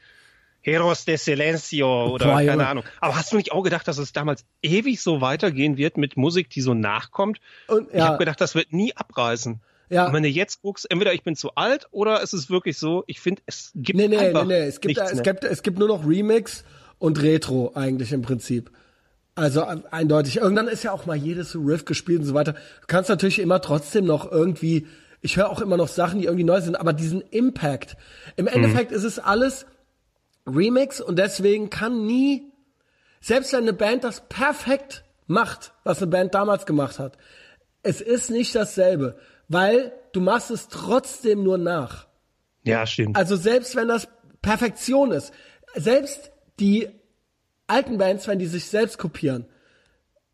Heros de Silencio oder Boah, keine. Ahnung. Aber hast du nicht auch gedacht, dass es damals ewig so weitergehen wird mit Musik, die so nachkommt? Und, Ich ja, habe gedacht, das wird nie abreißen. Ja. Und wenn du jetzt guckst, entweder ich bin zu alt oder es ist wirklich so, ich finde, es gibt nee, nee, nee, einfach nee, es gibt, es gibt, es gibt nur noch Remix und Retro eigentlich im Prinzip. Also eindeutig. Irgendwann ist ja auch mal jedes Riff gespielt und so weiter. Du kannst natürlich immer trotzdem noch irgendwie, ich höre auch immer noch Sachen, die irgendwie neu sind, aber diesen Impact. Im Endeffekt ist es alles Remix und deswegen kann nie, selbst wenn eine Band das perfekt macht, was eine Band damals gemacht hat, es ist nicht dasselbe, weil du machst es trotzdem nur nach. Ja, stimmt. Also selbst wenn das Perfektion ist, selbst die alten Bands, wenn die sich selbst kopieren,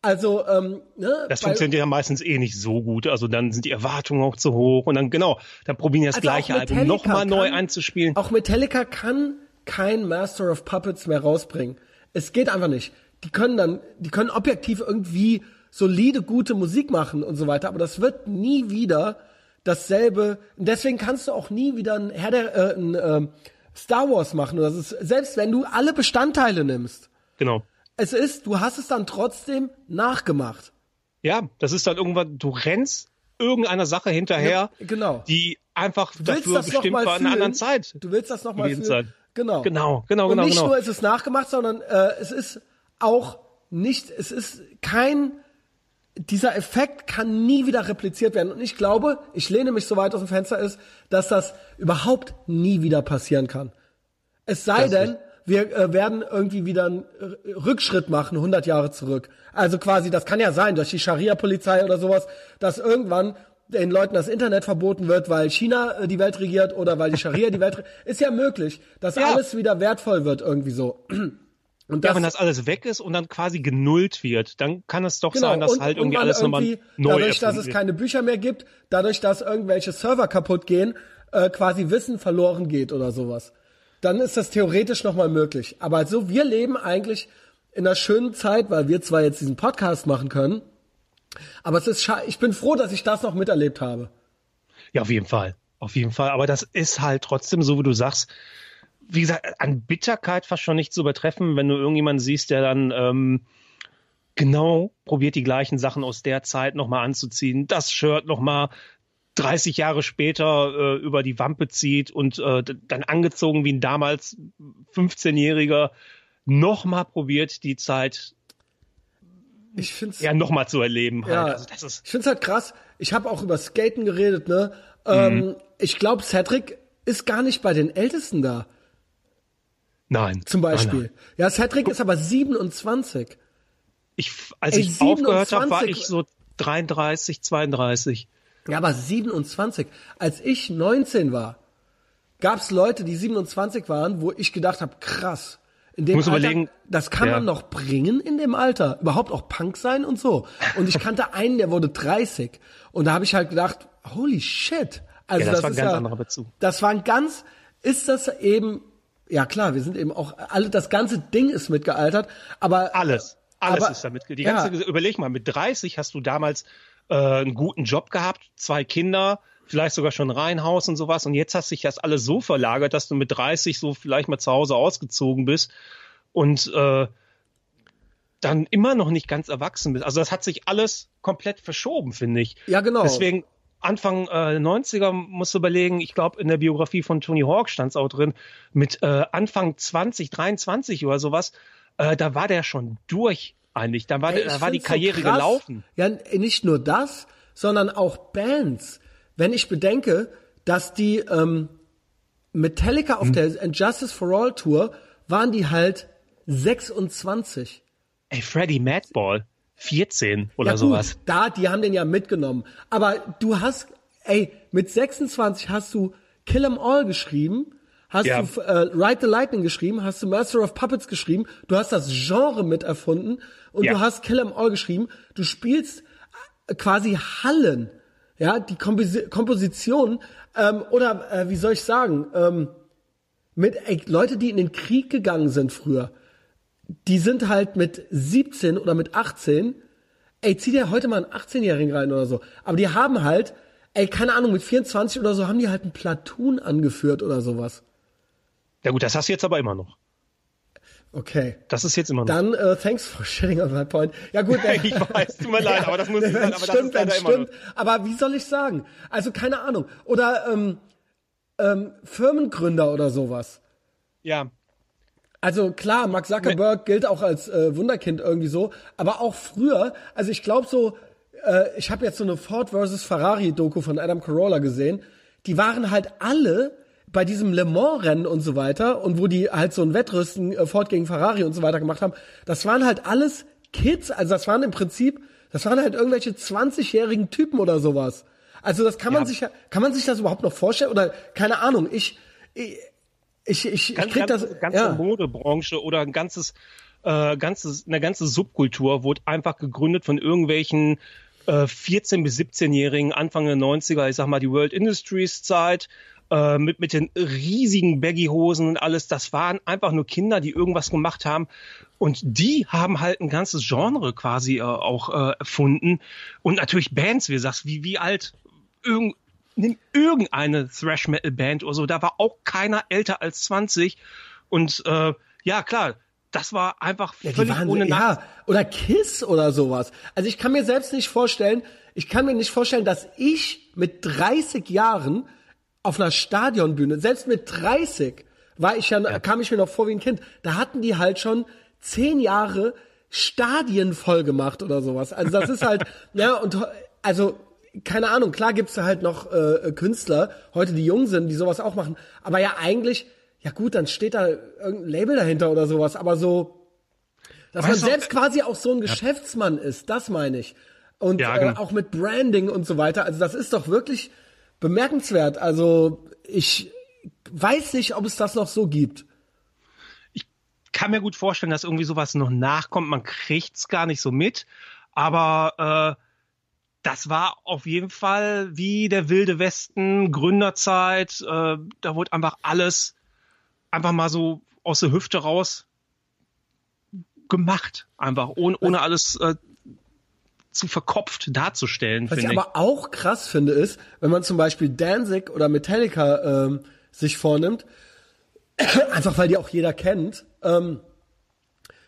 Also, ähm, ne, Das funktioniert ja meistens eh nicht so gut. Also dann sind die Erwartungen auch zu hoch und dann genau, dann probieren die das Also gleiche Album nochmal neu einzuspielen. Auch Metallica kann kein Master of Puppets mehr rausbringen. Es geht einfach nicht. Die können dann, die können objektiv irgendwie solide, gute Musik machen und so weiter, aber das wird nie wieder dasselbe. Deswegen kannst du auch nie wieder ein Herr der, äh, ein, ähm, Star Wars machen. Das ist, selbst wenn du alle Bestandteile nimmst. Genau. Es ist, du hast es dann trotzdem nachgemacht. Ja, das ist dann irgendwann, du rennst irgendeiner Sache hinterher, Ja, genau. die einfach dafür bestimmt mal war in einer anderen Zeit. Du willst das nochmal fühlen. sein. Genau. Genau, genau, Und genau, nicht genau. nur ist es nachgemacht, sondern äh, es ist auch nicht, es ist kein, dieser Effekt kann nie wieder repliziert werden. Und ich glaube, ich lehne mich so weit aus dem Fenster ist, dass das überhaupt nie wieder passieren kann. Es sei Das ist denn, wir äh, werden irgendwie wieder einen Rückschritt machen, 100 Jahre zurück. Also quasi, das kann ja sein, durch die Scharia-Polizei oder sowas, dass irgendwann den Leuten das Internet verboten wird, weil China äh, die Welt regiert oder weil die Scharia die Welt regiert. Ist ja möglich, dass Ja. alles wieder wertvoll wird irgendwie so. Und Ja, wenn das alles weg ist und dann quasi genullt wird, dann kann es doch sein, dass Genau. und, halt irgendwie alles nochmal irgendwie, neu Dadurch, dass es keine Bücher mehr gibt, dadurch, dass irgendwelche Server kaputt gehen, äh, quasi Wissen verloren geht oder sowas. Dann ist das theoretisch nochmal möglich. Aber so, wir leben eigentlich in einer schönen Zeit, weil wir zwar jetzt diesen Podcast machen können, aber es ist ich bin froh, dass ich das noch miterlebt habe. Ja, auf jeden Fall. Auf jeden Fall. Aber das ist halt trotzdem so, wie du sagst, wie gesagt, an Bitterkeit fast schon nicht zu übertreffen, wenn du irgendjemanden siehst, der dann ähm, genau probiert, die gleichen Sachen aus der Zeit nochmal anzuziehen, das Shirt nochmal 30 Jahre später äh, über die Wampe zieht und äh, dann angezogen wie ein damals 15-Jähriger nochmal probiert, die Zeit Ich find's ja nochmal zu erleben. Halt. Ja, Also das ist ich find's halt krass. Ich habe auch über Skaten geredet, ne? Ähm, Mhm. Ich glaube, Cedric ist gar nicht bei den Ältesten da, nein. zum Beispiel. Nein, nein. Ja, Cedric ist aber 27. Ich, als Ey, ich aufgehört habe, war 27 ich so 33, 32. Ja, aber 27. Als ich 19 war, gab's Leute, die 27 waren, wo ich gedacht habe, krass. In dem Muss Alter, überlegen, das kann ja. man noch bringen in dem Alter. Überhaupt auch Punk sein und so. Und ich kannte einen, der wurde 30. Und da habe ich halt gedacht, holy shit. Also Ja, das war ein ganz ja, anderer Bezug. Das war ein ganz, ist das eben, ja klar, wir sind eben auch, alle, das ganze Ding ist mitgealtert, aber Alles. Alles Aber- ist damit. Die ganze, überleg mal, mit 30 hast du damals äh, einen guten Job gehabt, zwei Kinder, vielleicht sogar schon Reihenhaus und sowas. Und jetzt hast sich das alles so verlagert, dass du mit 30 so vielleicht mal zu Hause ausgezogen bist und äh, dann immer noch nicht ganz erwachsen bist. Also das hat sich alles komplett verschoben, finde ich. Ja, genau. Deswegen Anfang äh, 90er musst du überlegen, ich glaube in der Biografie von Tony Hawk stand es auch drin, mit äh, Anfang 20, 23 oder sowas, äh, da war der schon durch eigentlich. Da war, Ey, da war die so Karriere krass. gelaufen. Ja, nicht nur das, sondern auch Bands. Wenn ich bedenke, dass die ähm, Metallica Hm. auf der And Justice for All Tour waren die halt 26. Ey, Freddie Madball, 14 oder ja, sowas. Gut, da, die haben den ja mitgenommen. Aber du hast, ey, mit 26 hast du Kill 'em All geschrieben, hast Ja. du äh, Ride the Lightning geschrieben, hast du Master of Puppets geschrieben, du hast das Genre mit erfunden und Ja. du hast Kill 'em All geschrieben. Du spielst äh, quasi Hallen, ja, die Komposi Komposition ähm, oder äh, wie soll ich sagen, ähm, mit ey, Leute, die in den Krieg gegangen sind früher, die sind halt mit 17 oder mit 18, ey, zieh dir heute mal einen 18-Jährigen rein oder so. Aber die haben halt, ey, keine Ahnung, mit 24 oder so haben die halt ein Platoon angeführt oder sowas. Ja gut, das hast du jetzt aber immer noch. Okay. Das ist jetzt immer noch. Dann, äh, thanks for shitting on my point. Ja gut. Ich weiß, tut mir leid, aber das muss ich sagen, aber stimmt, ist das immer stimmt. Aber wie soll ich sagen? Also keine Ahnung. Oder ähm, ähm, Firmengründer oder sowas. ja, Also klar, Mark Zuckerberg gilt auch als äh, Wunderkind irgendwie so, aber auch früher, also ich glaube so, äh, ich habe jetzt so eine Ford versus Ferrari Doku von Adam Carolla gesehen, die waren halt alle bei diesem Le Mans Rennen und so weiter und wo die halt so ein Wettrüsten äh, Ford gegen Ferrari und so weiter gemacht haben, das waren halt alles Kids, also das waren im Prinzip, das waren halt irgendwelche 20-jährigen Typen oder sowas. Also das kann man Ja. sich ja, kann man sich das überhaupt noch vorstellen oder keine Ahnung, ich ich ich, ich, ich ganz, krieg ganz, das ganze ja. Modebranche oder ein ganzes äh, ganze, eine ganze Subkultur wurde einfach gegründet von irgendwelchen äh, 14- bis 17-Jährigen, Anfang der 90er, ich sag mal die World Industries Zeit, äh, mit, mit den riesigen Baggy-Hosen und alles. Das waren einfach nur Kinder, die irgendwas gemacht haben. Und die haben halt ein ganzes Genre quasi äh, auch äh, erfunden. Und natürlich Bands, wie du sagst, wie, wie alt irgend, nimm irgendeine Thrash-Metal-Band oder so, da war auch keiner älter als 20. Und äh, ja, klar, das war einfach Ja, völlig waren, ohne Nach ja, oder Kiss oder sowas. Also ich kann mir selbst nicht vorstellen, ich kann mir nicht vorstellen, dass ich mit 30 Jahren auf einer Stadionbühne, selbst mit 30, war ich ja, kam ich mir noch vor wie ein Kind. Da hatten die halt schon zehn Jahre Stadien voll gemacht oder sowas. Also das ist halt, ja, und also keine Ahnung, klar gibt's da halt noch äh, Künstler, heute die jung sind, die sowas auch machen, aber ja eigentlich, ja gut, dann steht da irgendein Label dahinter oder sowas, aber so, dass Weißt man du, selbst quasi auch so ein Geschäftsmann ist, das meine ich. Und Ja, äh, genau. auch mit Branding und so weiter, also das ist doch wirklich bemerkenswert. Also ich weiß nicht, ob es das noch so gibt. kann mir gut vorstellen, dass irgendwie sowas noch nachkommt. Man kriegt's gar nicht so mit. Aber äh, das war auf jeden Fall wie der wilde Westen, Gründerzeit. Äh, da wurde einfach alles einfach mal so aus der Hüfte raus gemacht. Einfach ohne, ohne alles äh, zu verkopft darzustellen, Was ich ich. aber auch krass finde, ist, wenn man zum Beispiel Danzig oder Metallica ähm, sich vornimmt, einfach weil die auch jeder kennt. Ähm,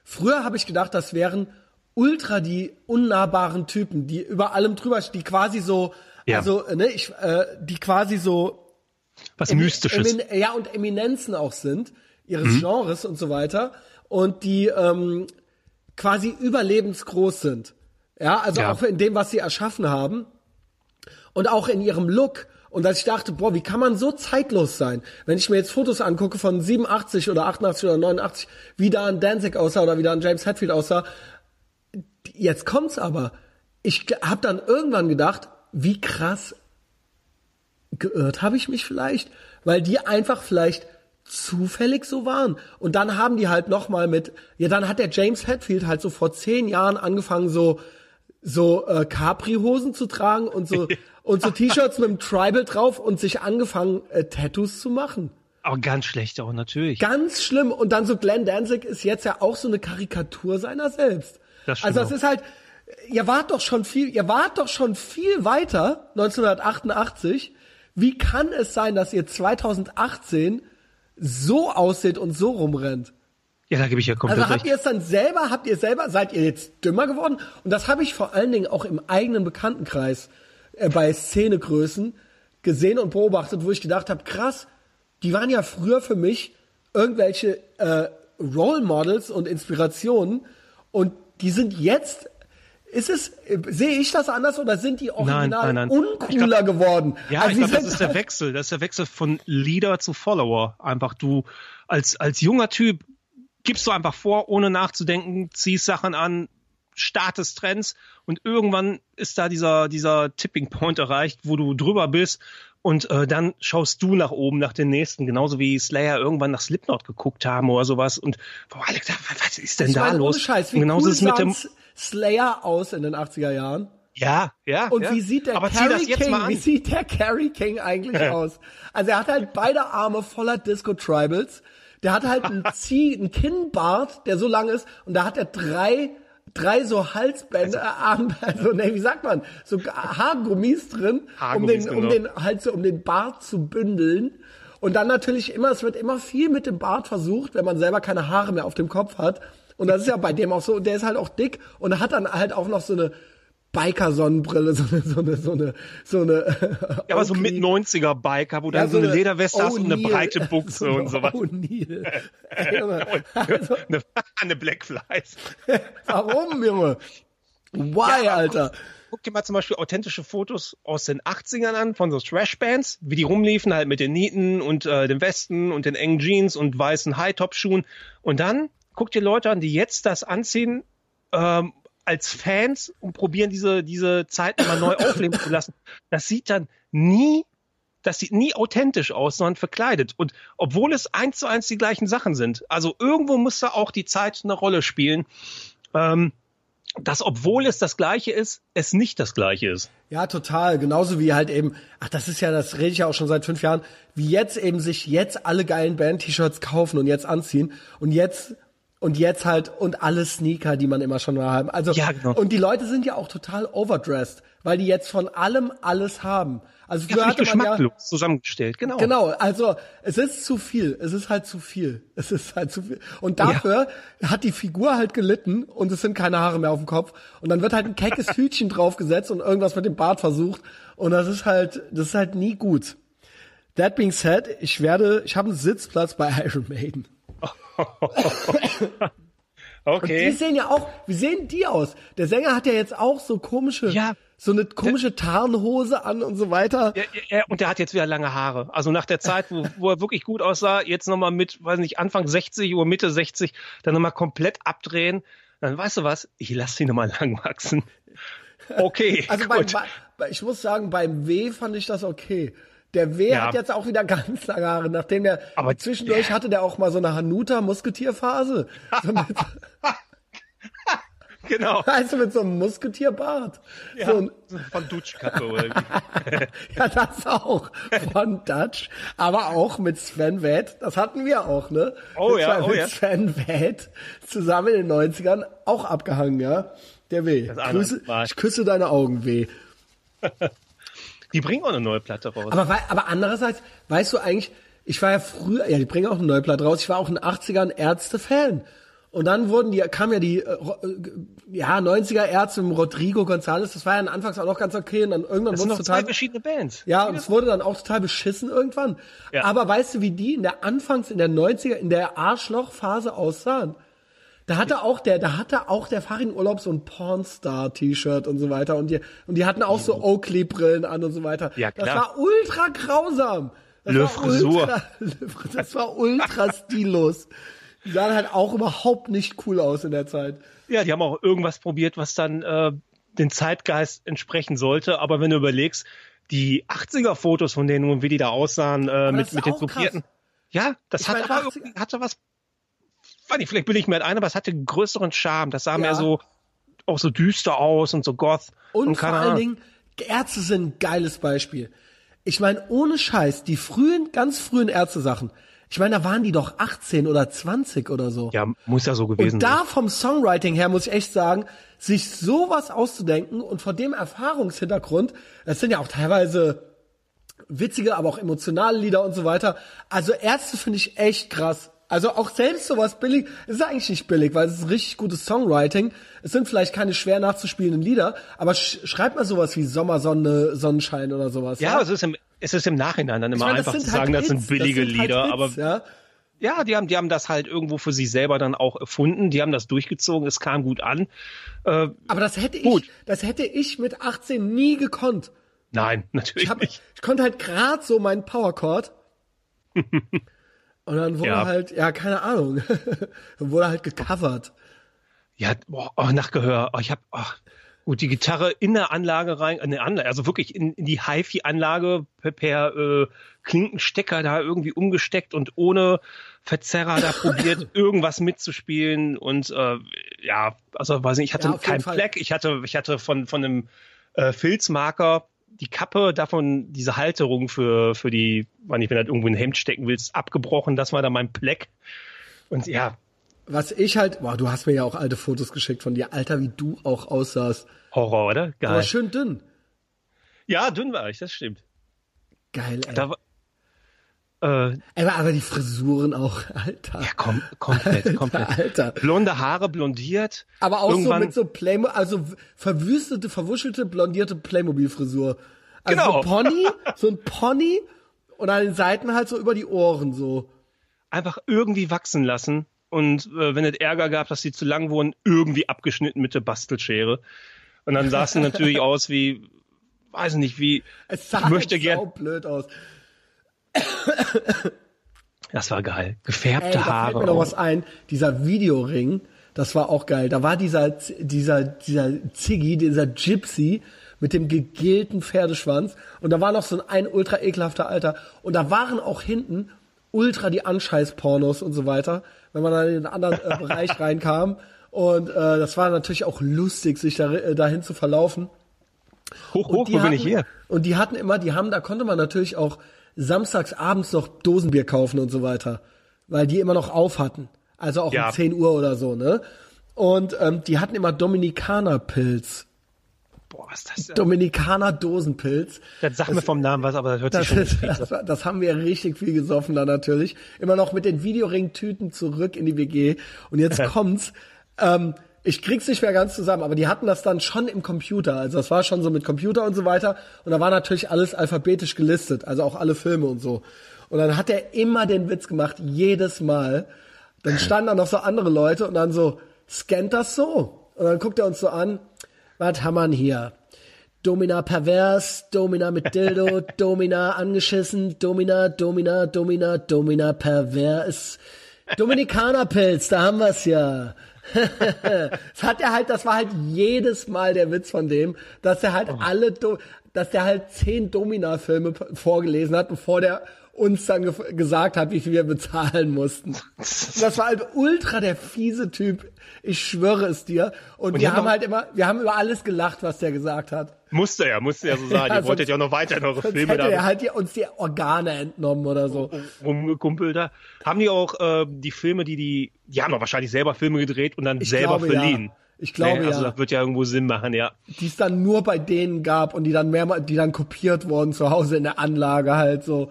früher habe ich gedacht, das wären ultra die unnahbaren Typen, die über allem drüber, die quasi so, Ja. also ne, ich, äh, die quasi so Was Emi- Mystisches. Emin ja, und Eminenzen auch sind, ihres Mhm. Genres und so weiter. Und die ähm, quasi überlebensgroß sind. Ja, also Ja. auch in dem, was sie erschaffen haben. Und auch in ihrem Look. Und dass ich dachte, boah, wie kann man so zeitlos sein? Wenn ich mir jetzt Fotos angucke von 87 oder 88 oder 89, wie da ein Danzig aussah oder wie da ein James Hetfield aussah, jetzt kommt's aber. Ich habe dann irgendwann gedacht, wie krass geirrt habe ich mich vielleicht, weil die einfach vielleicht zufällig so waren. Und dann haben die halt noch mal mit, ja, dann hat der James Hetfield halt so vor zehn Jahren angefangen, so so äh, Capri-Hosen zu tragen und so und so T-Shirts mit einem Tribal drauf und sich angefangen äh, Tattoos zu machen. Aber ganz schlecht auch natürlich. Ganz schlimm. Und dann so Glenn Danzig ist jetzt ja auch so eine Karikatur seiner selbst. Das stimmt also das auch. ist halt, ihr wart doch schon viel, ihr wart doch schon viel weiter 1988. Wie kann es sein, dass ihr 2018 so aussieht und so rumrennt? Ja, da gebe ich ja komplett Also habt ihr es dann selber, habt ihr selber, seid ihr jetzt dümmer geworden? Und das habe ich vor allen Dingen auch im eigenen Bekanntenkreis äh, bei Szenegrößen gesehen und beobachtet, wo ich gedacht habe, krass, die waren ja früher für mich irgendwelche äh, Role Models und Inspirationen und die sind jetzt ist es, sehe ich das anders oder sind die original nein, nein. uncooler Ich geworden? Ja, Also ich glaube, das ist der Wechsel. Das ist der Wechsel von Leader zu Follower. Einfach du als, als junger Typ gibst du einfach vor, ohne nachzudenken, ziehst Sachen an, startest Trends und irgendwann ist da dieser, dieser Tipping Point erreicht, wo du drüber bist und äh, dann schaust du nach oben, nach den nächsten, genauso wie Slayer irgendwann nach Slipknot geguckt haben oder sowas und boah, Alex, was ist denn ich da los? Scheiß, wie und genauso cool ist mit dem, Slayer aus in den 80er Jahren? ja, ja. Und ja. wie sieht der Aber Carrie King, wie sieht der Carrie King eigentlich aus? Also er hat halt beide Arme voller Disco Tribals. Der hat halt einen Zieh, einen Kinnbart, der so lang ist und da hat er drei drei so Halsbänder, Also Arm, also ne, wie sagt man, so Haargummis drin, um Haargummis, den um genau. den halt so um den Bart zu bündeln. Und dann natürlich immer, es wird immer viel mit dem Bart versucht, wenn man selber keine Haare mehr auf dem Kopf hat. Und das ist ja bei dem auch so. Und der ist halt auch dick und hat dann halt auch noch so eine Biker-Sonnenbrille, so eine, so eine, so eine, so eine. Ja, aber so mit 90er Biker, wo du Ja, dann so eine Lederweste hast und eine breite Buchse und sowas. Ey, Junge, also, eine, eine Black Flies. warum, Junge? Why, Alter? Guck dir mal zum Beispiel authentische Fotos aus den 80ern an von so Trash-Bands, wie die rumliefen, halt mit den Nieten und äh, den Westen und den engen Jeans und weißen High-Top-Schuhen. Und dann guck dir Leute an, die jetzt das anziehen, ähm, als Fans und probieren diese, diese Zeit mal neu aufleben zu lassen. Das sieht dann nie das sieht nie authentisch aus, sondern verkleidet. Und obwohl es eins zu eins die gleichen Sachen sind. Also irgendwo muss da auch die Zeit eine Rolle spielen. Ähm, dass obwohl es das gleiche ist, es nicht das gleiche ist. Ja, total. Genauso wie halt eben, ach, das ist ja, das rede ich ja auch schon seit fünf Jahren, wie jetzt eben sich jetzt alle geilen Band-T-Shirts kaufen und jetzt anziehen und jetzt und jetzt halt und alle Sneaker, die man immer schon mal haben. Also Ja, genau. und die Leute sind ja auch total overdressed, weil die jetzt von allem alles haben. Also Ja, früher völlig hatte man ja geschmacklos zusammengestellt, genau. Genau, also es ist zu viel. Es ist halt zu viel. Es ist halt zu viel. Und dafür hat die Figur halt gelitten und es sind keine Haare mehr auf dem Kopf. Und dann wird halt ein keckes Hütchen draufgesetzt und irgendwas mit dem Bart versucht. Und das ist halt, das ist halt nie gut. That being said, ich werde, ich habe einen Sitzplatz bei Iron Maiden. Und die Okay. sehen ja auch, wie sehen die aus? Der Sänger hat ja jetzt auch so komische, Ja. so eine komische Tarnhose an und so weiter. Ja, ja, und der hat jetzt wieder lange Haare. Also nach der Zeit, wo, wo er wirklich gut aussah, jetzt nochmal mit, weiß nicht, Anfang 60 oder Mitte 60, dann nochmal komplett abdrehen. Dann weißt du was, ich lasse die nochmal lang wachsen. Okay, Also gut. bei, ich muss sagen, beim W fand ich das okay. Der W Ja. hat jetzt auch wieder ganz lange Haare, nachdem der Aber- zwischendurch hatte der auch mal so eine Hanuta Musketierphase. So mit, genau. also mit so einem Musketierbart. Ja, So ein, von Dutschkappe oder wie. ja, das auch. Von Dutch. Aber auch mit Sven Wett. Das hatten wir auch, ne? Oh ja, oh mit ja. Sven Wett zusammen in den 90ern auch abgehangen, ja? Der W. Das andere Grüße, ich küsse deine Augen, W. Die bringen auch eine neue Platte raus. Aber, aber andererseits, weißt du eigentlich, ich war ja früher, ja, die bringen auch eine neue Platte raus, ich war auch in den 80ern Ärzte-Fan. Und dann wurden die, kam ja die, äh, äh, ja, 90er Ärzte mit Rodrigo González, das war ja anfangs auch noch ganz okay und dann irgendwann das sind wurde noch es zwei total, verschiedene Bands. ja, und es wurde dann auch total beschissen irgendwann. Ja. Aber weißt du, wie die in der Anfangs, in der 90er, in der Arschlochphase aussahen? Da hatte auch der, da hatte auch der Farin Urlaub so ein Pornstar-T-Shirt und so weiter und die, und die hatten auch so Oakley-Brillen an und so weiter. Ja, Das klar. war ultra grausam. Das Le war Frisur. ultra, das war ultra stillos. Die sahen halt auch überhaupt nicht cool aus in der Zeit. Ja, die haben auch irgendwas probiert, was dann äh, den Zeitgeist entsprechen sollte. Aber wenn du überlegst, die 80er-Fotos von denen und wie die da aussahen, äh, das mit, mit den. Tupierten. Ja, das Ich hat aber 80er irgendwie, hatte was, weiß nicht, vielleicht bin ich mir ein, aber es hatte einen größeren Charme. Das sah Ja. mehr so, auch so düster aus und so goth. Und, vor keine allen Ahnung. Dingen, Ärzte sind ein geiles Beispiel. Ich meine, ohne Scheiß, die frühen, ganz frühen Ärzte-Sachen, ich meine, da waren die doch 18 oder 20 oder so. Ja, muss ja so gewesen und da vom Songwriting her muss ich echt sagen, sich sowas auszudenken und vor dem Erfahrungshintergrund, das sind ja auch teilweise witzige, aber auch emotionale Lieder und so weiter. Also Ärzte finde ich echt krass. Also auch selbst sowas billig, es ist eigentlich nicht billig, weil es ist richtig gutes Songwriting. Es sind vielleicht keine schwer nachzuspielenden Lieder, aber sch schreibt mal sowas wie Sommersonne, Sonnenschein oder sowas. Ja, es ist im, es ist im Nachhinein dann immer Ich meine, einfach zu halt sagen, das sind Hits, billige sind halt Lieder, Hits, aber ja. Ja, die haben, die haben das halt irgendwo für sich selber dann auch erfunden. Die haben das durchgezogen. Es kam gut an. Äh, Aber das hätte ich, Gut. das hätte ich mit 18 nie gekonnt. nein, natürlich Ich, hab, nicht. ich konnte halt grad so meinen Powerchord. Und dann wurde Ja. halt, ja, keine Ahnung, dann wurde halt gecovert. Ja, boah, oh, nach Gehör. Oh, ich habe ach, gut die Gitarre in der Anlage rein, in der Anlage, also wirklich in, in die HiFi-Anlage per, per äh, Klinkenstecker da irgendwie umgesteckt und ohne Verzerrer da probiert, irgendwas mitzuspielen. Und äh, ja, also weiß nicht, ich hatte Ja, keinen. Fleck. Ich hatte, ich hatte von, von einem äh, Filzmarker die Kappe davon, diese Halterung für, für die, wann ich, wenn du halt irgendwo ein Hemd stecken willst, abgebrochen. Das war dann mein Pleck. Und ja, Was ich halt, boah, du hast mir ja auch alte Fotos geschickt von dir, Alter, wie du auch aussahst. Horror, oder? Du war Geil. schön dünn. Ja, dünn war ich, das stimmt. Geil, ey. Da äh, aber, aber die Frisuren auch, Alter. ja, kom komplett, komplett. Alter. Blonde Haare blondiert. Aber auch so mit so Playmobil, also verwüstete, verwuschelte, blondierte Playmobil-Frisur. Also Genau. so Pony, so ein Pony und an den Seiten halt so über die Ohren so. einfach irgendwie wachsen lassen. Und äh, wenn es Ärger gab, dass sie zu lang wurden, irgendwie abgeschnitten mit der Bastelschere. Und dann sah es natürlich aus wie, weiß nicht, wie, Es sah möchte halt gern, blöd aus. Das war geil. Ey, Gefärbte da fällt Haare. mir noch was ein. Dieser Videoring, das war auch geil. Da war dieser, dieser, dieser Ziggy, dieser Gypsy mit dem gegelten Pferdeschwanz. Und da war noch so ein, ein ultra ekelhafter Alter. Und da waren auch hinten ultra die Anscheiß-Pornos und so weiter, wenn man dann in den anderen äh, Bereich reinkam. Und äh, das war natürlich auch lustig, sich da, äh, dahin zu verlaufen. Hoch, hoch, wo hatten, bin ich hier? Und die hatten immer, die haben, da konnte man natürlich auch samstags abends noch Dosenbier kaufen und so weiter, weil die immer noch auf hatten. Also auch Ja. um 10 Uhr oder so, ne? Und ähm, die hatten immer Dominikanerpilz. Boah, was ist das denn? Dominikaner Dosenpilz. Das sagt mir vom Namen was, aber das hört sich Das, schon das, war- das haben wir richtig viel gesoffen da natürlich. Immer noch mit den Videoring-Tüten zurück in die WG. Und jetzt kommt's. Ähm, ich krieg's nicht mehr ganz zusammen, aber die hatten das dann schon im Computer. Also das war schon so mit Computer und so weiter. Und da war natürlich alles alphabetisch gelistet, also auch alle Filme und so. Und dann hat er immer den Witz gemacht, jedes Mal. Dann standen da noch so andere Leute und dann so, scannt das so. Und dann guckt er uns so an, was haben wir hier? Domina pervers, Domina mit Dildo, Domina angeschissen, Domina, Domina, Domina, Domina pervers. Dominikanerpilz, da haben wir's ja. das hat er halt, das war halt jedes Mal der Witz von dem, dass er halt alle, Do dass der halt zehn Domina-Filme vorgelesen hat, bevor der uns dann ge gesagt hat, wie viel wir bezahlen mussten. Das war halt ultra der fiese Typ. Ich schwöre es dir. Und, die wir haben halt immer, wir haben über alles gelacht, was der gesagt hat. Musste ja, musste ja so sein. Ja, Ihr wolltet ja auch noch weiter in eure Filme hätte er da halt die, uns die Organe entnommen oder so. rumgekumpelt da. Haben die auch äh, die Filme, die die, die haben doch wahrscheinlich selber Filme gedreht und dann Ich selber glaube, ja. verliehen. Ich glaube, Nee, Also ja. das wird ja irgendwo Sinn machen, ja. Die es dann nur bei denen gab und die dann mehrmal, die dann kopiert wurden zu Hause in der Anlage halt so.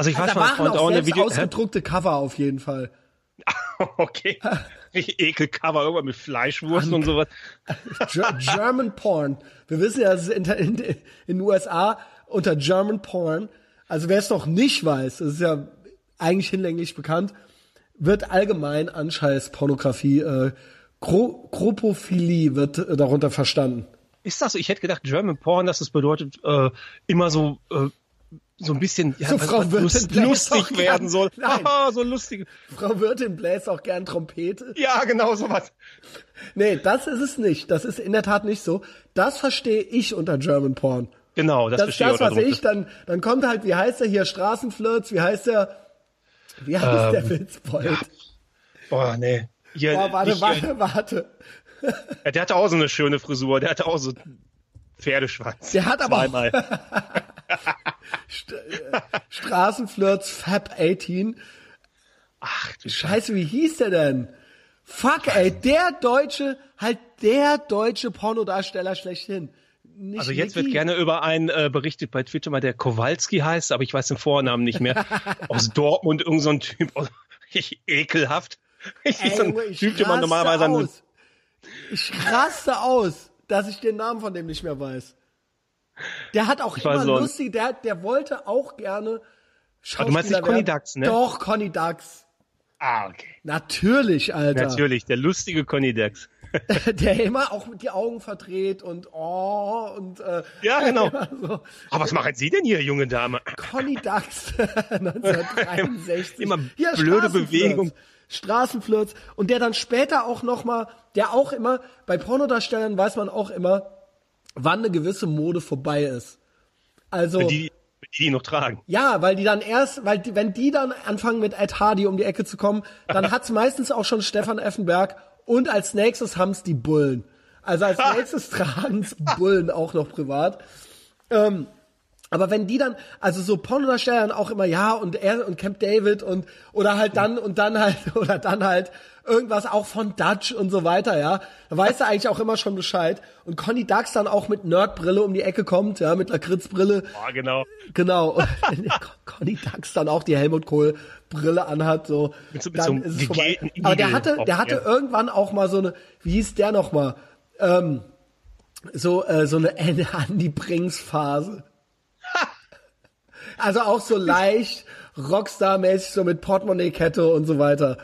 Also ich weiß da waren auch eine Video. Hä? ausgedruckte Cover auf jeden Fall. okay. Ekelcover, irgendwann mit Fleischwurst und sowas. Ger German Porn. Wir wissen ja, es ist in, in, in den USA unter German Porn. Also wer es noch nicht weiß, das ist ja eigentlich hinlänglich bekannt, wird allgemein Anscheiß-Pornografie, äh, Gro Gropophilie wird äh, darunter verstanden. Ist das so? Ich hätte gedacht, German Porn, dass es bedeutet, äh, immer so, äh, so ein bisschen, ja, So Frau lust, lustig werden soll. Nein. Haha, so lustig. Frau Wirtin bläst auch gern Trompete. Ja, genau sowas. Nee, das ist es nicht. Das ist in der Tat nicht so. Das verstehe ich unter German Porn. Genau, das, Das ist verstehe das, was ich, dann, dann kommt halt, wie heißt der hier, Straßenflirts, wie heißt der, wie heißt Ähm, der Witzbold? Boah, nee. Hier, Boah, warte, nicht, warte, warte. äh, Der hatte auch so eine schöne Frisur. Der hatte auch so Pferdeschwanz. Der hat aber Zweimal. St äh, Straßenflirts Fab 18. Ach, du Scheiße. Wie hieß der denn? Fuck, ey, der deutsche, halt der deutsche Pornodarsteller schlechthin. Nicht Also jetzt Nicky. wird gerne über einen äh, berichtet bei Twitter mal, der Kowalski heißt, aber ich weiß den Vornamen nicht mehr. Aus Dortmund, irgend so ein Typ. aus- Ich, ekelhaft. Ich Ey, so ein ich Typ, den man normalerweise an aus. Ich raste aus, dass ich den Namen von dem nicht mehr weiß. Der hat auch immer nicht. lustig, der, der wollte auch gerne Ah, du meinst nicht Schauspieler Conny. Dax, ne? Doch, Conny Dax. Ah, okay. Natürlich, Alter. Natürlich, der lustige Conny Dax. Der immer auch mit die Augen verdreht und oh und äh, Ja, genau. so. Aber was machen Sie denn hier, junge Dame? Conny Dax 1963. Immer Hier, blöde. Bewegung. Straßenflirts und der dann später auch noch mal, der auch immer bei Pornodarstellern weiß man auch immer, wann eine gewisse Mode vorbei ist. Also Die, die, die noch tragen. ja, weil die dann erst, weil die, wenn die dann anfangen mit Ed Hardy um die Ecke zu kommen, dann hat's meistens auch schon Stefan Effenberg und als nächstes haben's die Bullen. Also als nächstes tragen's Bullen auch noch privat. Ähm, aber wenn die dann, also so Pornodarsteller auch immer, ja, und er und Camp David und, oder halt dann, und dann halt, oder dann halt irgendwas auch von Dutch und so weiter, ja, da weiß er eigentlich auch immer schon Bescheid. Und Conny Dax dann auch mit Nerdbrille um die Ecke kommt, ja, mit Lakritzbrille, Ah, genau. Genau. Und Conny Dax dann auch die Helmut Kohl Brille anhat, so, Mit so- mit dann so einem ist es vorbei. Aber der hatte, der hatte der- irgendwann auch mal so eine, wie hieß der noch mal? Ähm, so, äh, so eine Andy Brings Phase. also auch so leicht Rockstar-mäßig, so mit Portemonnaie-Kette und so weiter.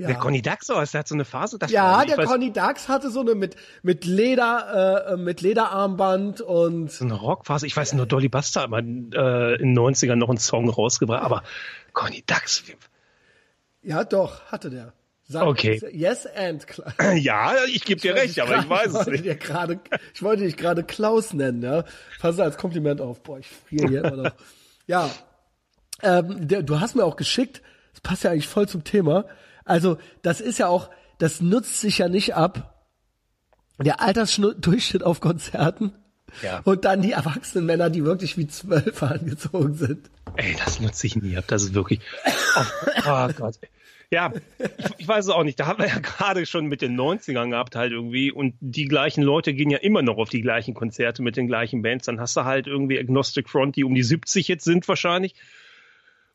Ja. Der Conny Dax aus, der hat so eine Phase. Das Ja, der Conny Dax hatte so eine mit mit Leder äh, mit Lederarmband und so eine Rockphase. Ich weiß nur, Dolly Buster hat mal äh, in den 90ern noch einen Song rausgebracht, aber Conny Dax, Ja, doch, hatte der. Sag, Okay. Yes and Klaus. Ja, ich gebe dir recht, aber ich weiß es nicht. dir gerade, ich wollte dich gerade Klaus nennen, ja. Pass als Kompliment auf. Boah, ich friere hier immer noch. Ja. Ähm, der, du hast mir auch geschickt, das passt ja eigentlich voll zum Thema. Also, das ist ja auch, das nutzt sich ja nicht ab. Der Altersdurchschnitt auf Konzerten. Ja. Und dann die erwachsenen Männer, die wirklich wie zwölf angezogen sind. Ey, das nutze ich nie ab. Das ist wirklich. Oh, oh Gott. Ja, ich, ich weiß es auch nicht. Da haben wir ja gerade schon mit den 90ern gehabt halt irgendwie und die gleichen Leute gehen ja immer noch auf die gleichen Konzerte mit den gleichen Bands. Dann hast du halt irgendwie Agnostic Front, die um die 70 jetzt sind wahrscheinlich.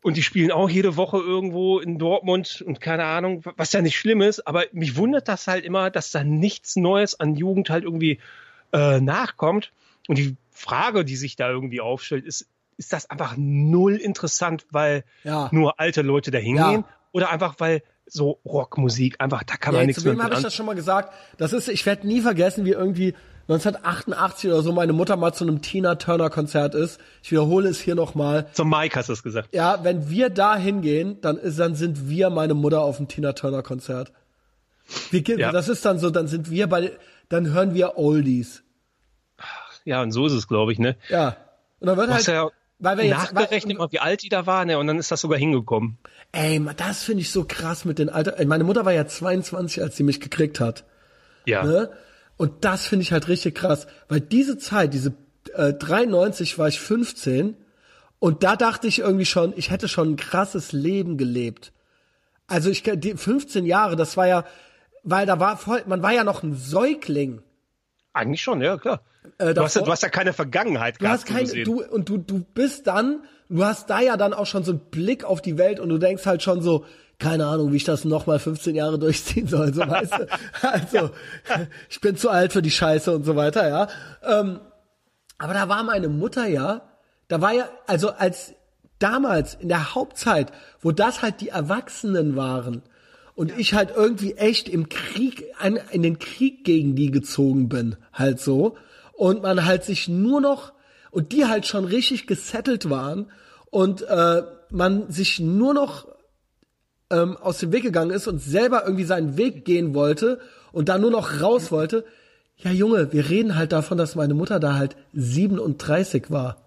Und die spielen auch jede Woche irgendwo in Dortmund und keine Ahnung, was ja nicht schlimm ist, aber mich wundert das halt immer, dass da nichts Neues an Jugend halt irgendwie äh, nachkommt. Und die Frage, die sich da irgendwie aufstellt, ist, ist das einfach null interessant, weil Ja. nur alte Leute da hingehen? Ja. Oder einfach, weil so Rockmusik, einfach, da kann man Ja, nichts zu mehr wem habe ich das schon mal gesagt? Das ist, ich werde nie vergessen, wie irgendwie 1988 oder so meine Mutter mal zu einem Tina Turner Konzert ist. Ich wiederhole es hier nochmal. Zum Mike hast du es gesagt. Ja, wenn wir da hingehen, dann ist, dann sind wir meine Mutter auf dem Tina Turner Konzert. Wir, Ja. Das ist dann so, dann sind wir bei, dann hören wir Oldies. Ja, und so ist es, glaube ich, ne? Ja. Und dann wird Du halt, ja weil wir jetzt, nachgerechnet, mal, wie alt die da waren, ne? Und dann ist das sogar hingekommen. ey, das finde ich so krass mit den Alter. Meine Mutter war ja 22, als sie mich gekriegt hat. Ja. Ne? Und das finde ich halt richtig krass, weil diese Zeit, diese äh, 93 war ich 15 und da dachte ich irgendwie schon, ich hätte schon ein krasses Leben gelebt. Also ich die 15 Jahre, das war ja, weil da war voll, man war ja noch ein Säugling. Eigentlich schon, ja, klar. Äh, du, hast ja, du hast ja keine Vergangenheit Du hast kein, so gesehen. du und du du bist dann, du hast da ja dann auch schon so einen Blick auf die Welt und du denkst halt schon so, keine Ahnung, wie ich das noch mal 15 Jahre durchziehen soll, so weißt du. Also, ich bin zu alt für die Scheiße und so weiter, ja. Ähm, aber da war meine Mutter ja, da war ja, also als damals in der Hauptzeit, wo das halt die Erwachsenen waren und ich halt irgendwie echt im Krieg, an, in den Krieg gegen die gezogen bin, halt so. Und man halt sich nur noch, und die halt schon richtig gesettelt waren und äh, man sich nur noch ähm, aus dem Weg gegangen ist und selber irgendwie seinen Weg gehen wollte und da nur noch raus wollte. Ja, Junge, wir reden halt davon, dass meine Mutter da halt 37 war.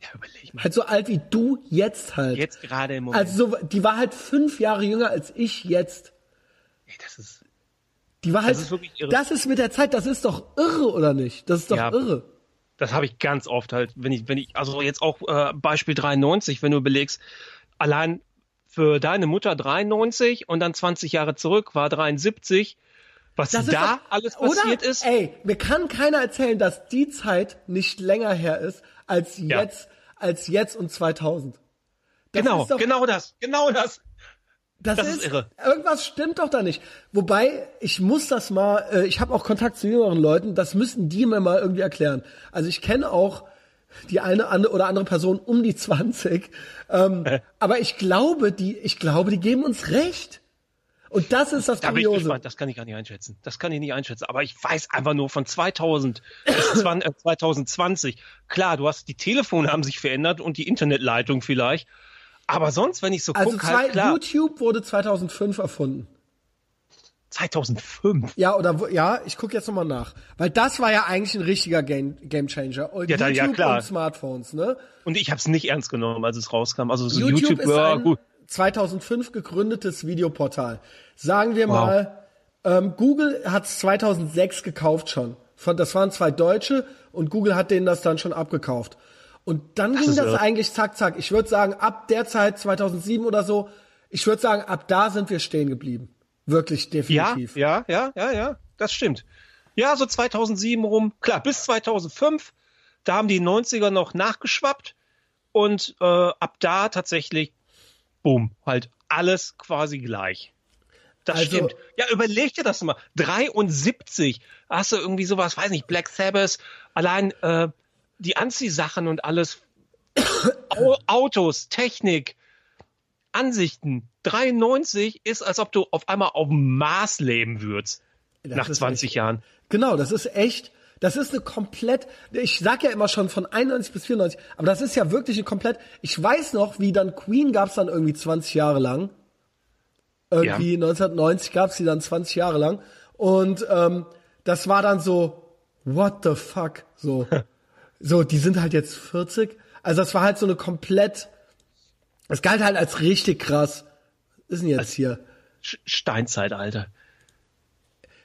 ja, überleg mal. Halt so alt wie du jetzt halt. Jetzt gerade im Moment. Also so, die war halt fünf Jahre jünger als ich jetzt. Ey, das ist, Die war halt, ist wirklich irre. das ist mit der Zeit, das ist doch irre, oder nicht? Das ist doch Ja. irre. das habe ich ganz oft halt, wenn ich, wenn ich, also jetzt auch äh, Beispiel 93, wenn du belegst, allein für deine Mutter 93 und dann 20 Jahre zurück war 73, was Das ist da doch, alles oder? passiert ist. Ey, mir kann keiner erzählen, dass die Zeit nicht länger her ist als Ja. jetzt, als jetzt und 2000. Das genau, doch, genau das, genau das. Das, Das ist, ist irre. Irgendwas stimmt doch da nicht. Wobei, ich muss das mal, äh, ich habe auch Kontakt zu jüngeren Leuten, das müssen die mir mal irgendwie erklären. Also ich kenne auch die eine andere oder andere Person um die 20, ähm, aber ich glaube, die, ich glaube, die geben uns recht. Und das ist das Da Kuriose. das kann ich gar nicht einschätzen. Das kann ich nicht einschätzen. Aber ich weiß einfach nur von 2000 bis 20, äh, 2020. Klar, du hast, die Telefone haben sich verändert und die Internetleitung vielleicht. Aber sonst, wenn ich so Also gucke, halt klar, YouTube wurde 2005 erfunden. 2005. Ja, oder ja, ich gucke jetzt nochmal nach. Weil das war ja eigentlich ein richtiger Game, Game Changer. Und Ja, da- ja, YouTube klar. und Smartphones, ne? Und ich habe es nicht ernst genommen, als es rauskam. Also so YouTube, YouTube, ist ja, ein gut. 2005 gegründetes Videoportal. Sagen wir Wow. mal, ähm, Google hat es 2006 gekauft schon. Von, das waren zwei Deutsche und Google hat denen das dann schon abgekauft. Und dann ging ist das irre. eigentlich zack, zack. Ich würde sagen, ab der Zeit, 2007 oder so, ich würde sagen, ab da sind wir stehen geblieben. Wirklich Ja, definitiv. ja, ja, ja, ja, das stimmt. Ja, so 2007 rum. Klar, bis 2005, da haben die 90er noch nachgeschwappt und äh, ab da tatsächlich, boom, halt alles quasi gleich. Das Also- stimmt. Ja, überleg dir das mal. 73 hast du irgendwie sowas, weiß nicht, Black Sabbath, allein äh, die Anziehsachen und alles, Au Autos, Technik, Ansichten. 93 ist, als ob du auf einmal auf dem Mars leben würdest. Das nach ist 20 Jahren. Genau, das ist echt, das ist eine komplett, ich sag ja immer schon von 91 bis 94, aber das ist ja wirklich eine komplett, ich weiß noch, wie dann Queen gab's dann irgendwie 20 Jahre lang. Irgendwie ja. 1990 gab's die dann 20 Jahre lang. Und ähm, das war dann so, what the fuck? So, so, die sind halt jetzt 40. Also das war halt so eine komplett, es galt halt als richtig krass. Was ist denn jetzt als hier? Steinzeitalter.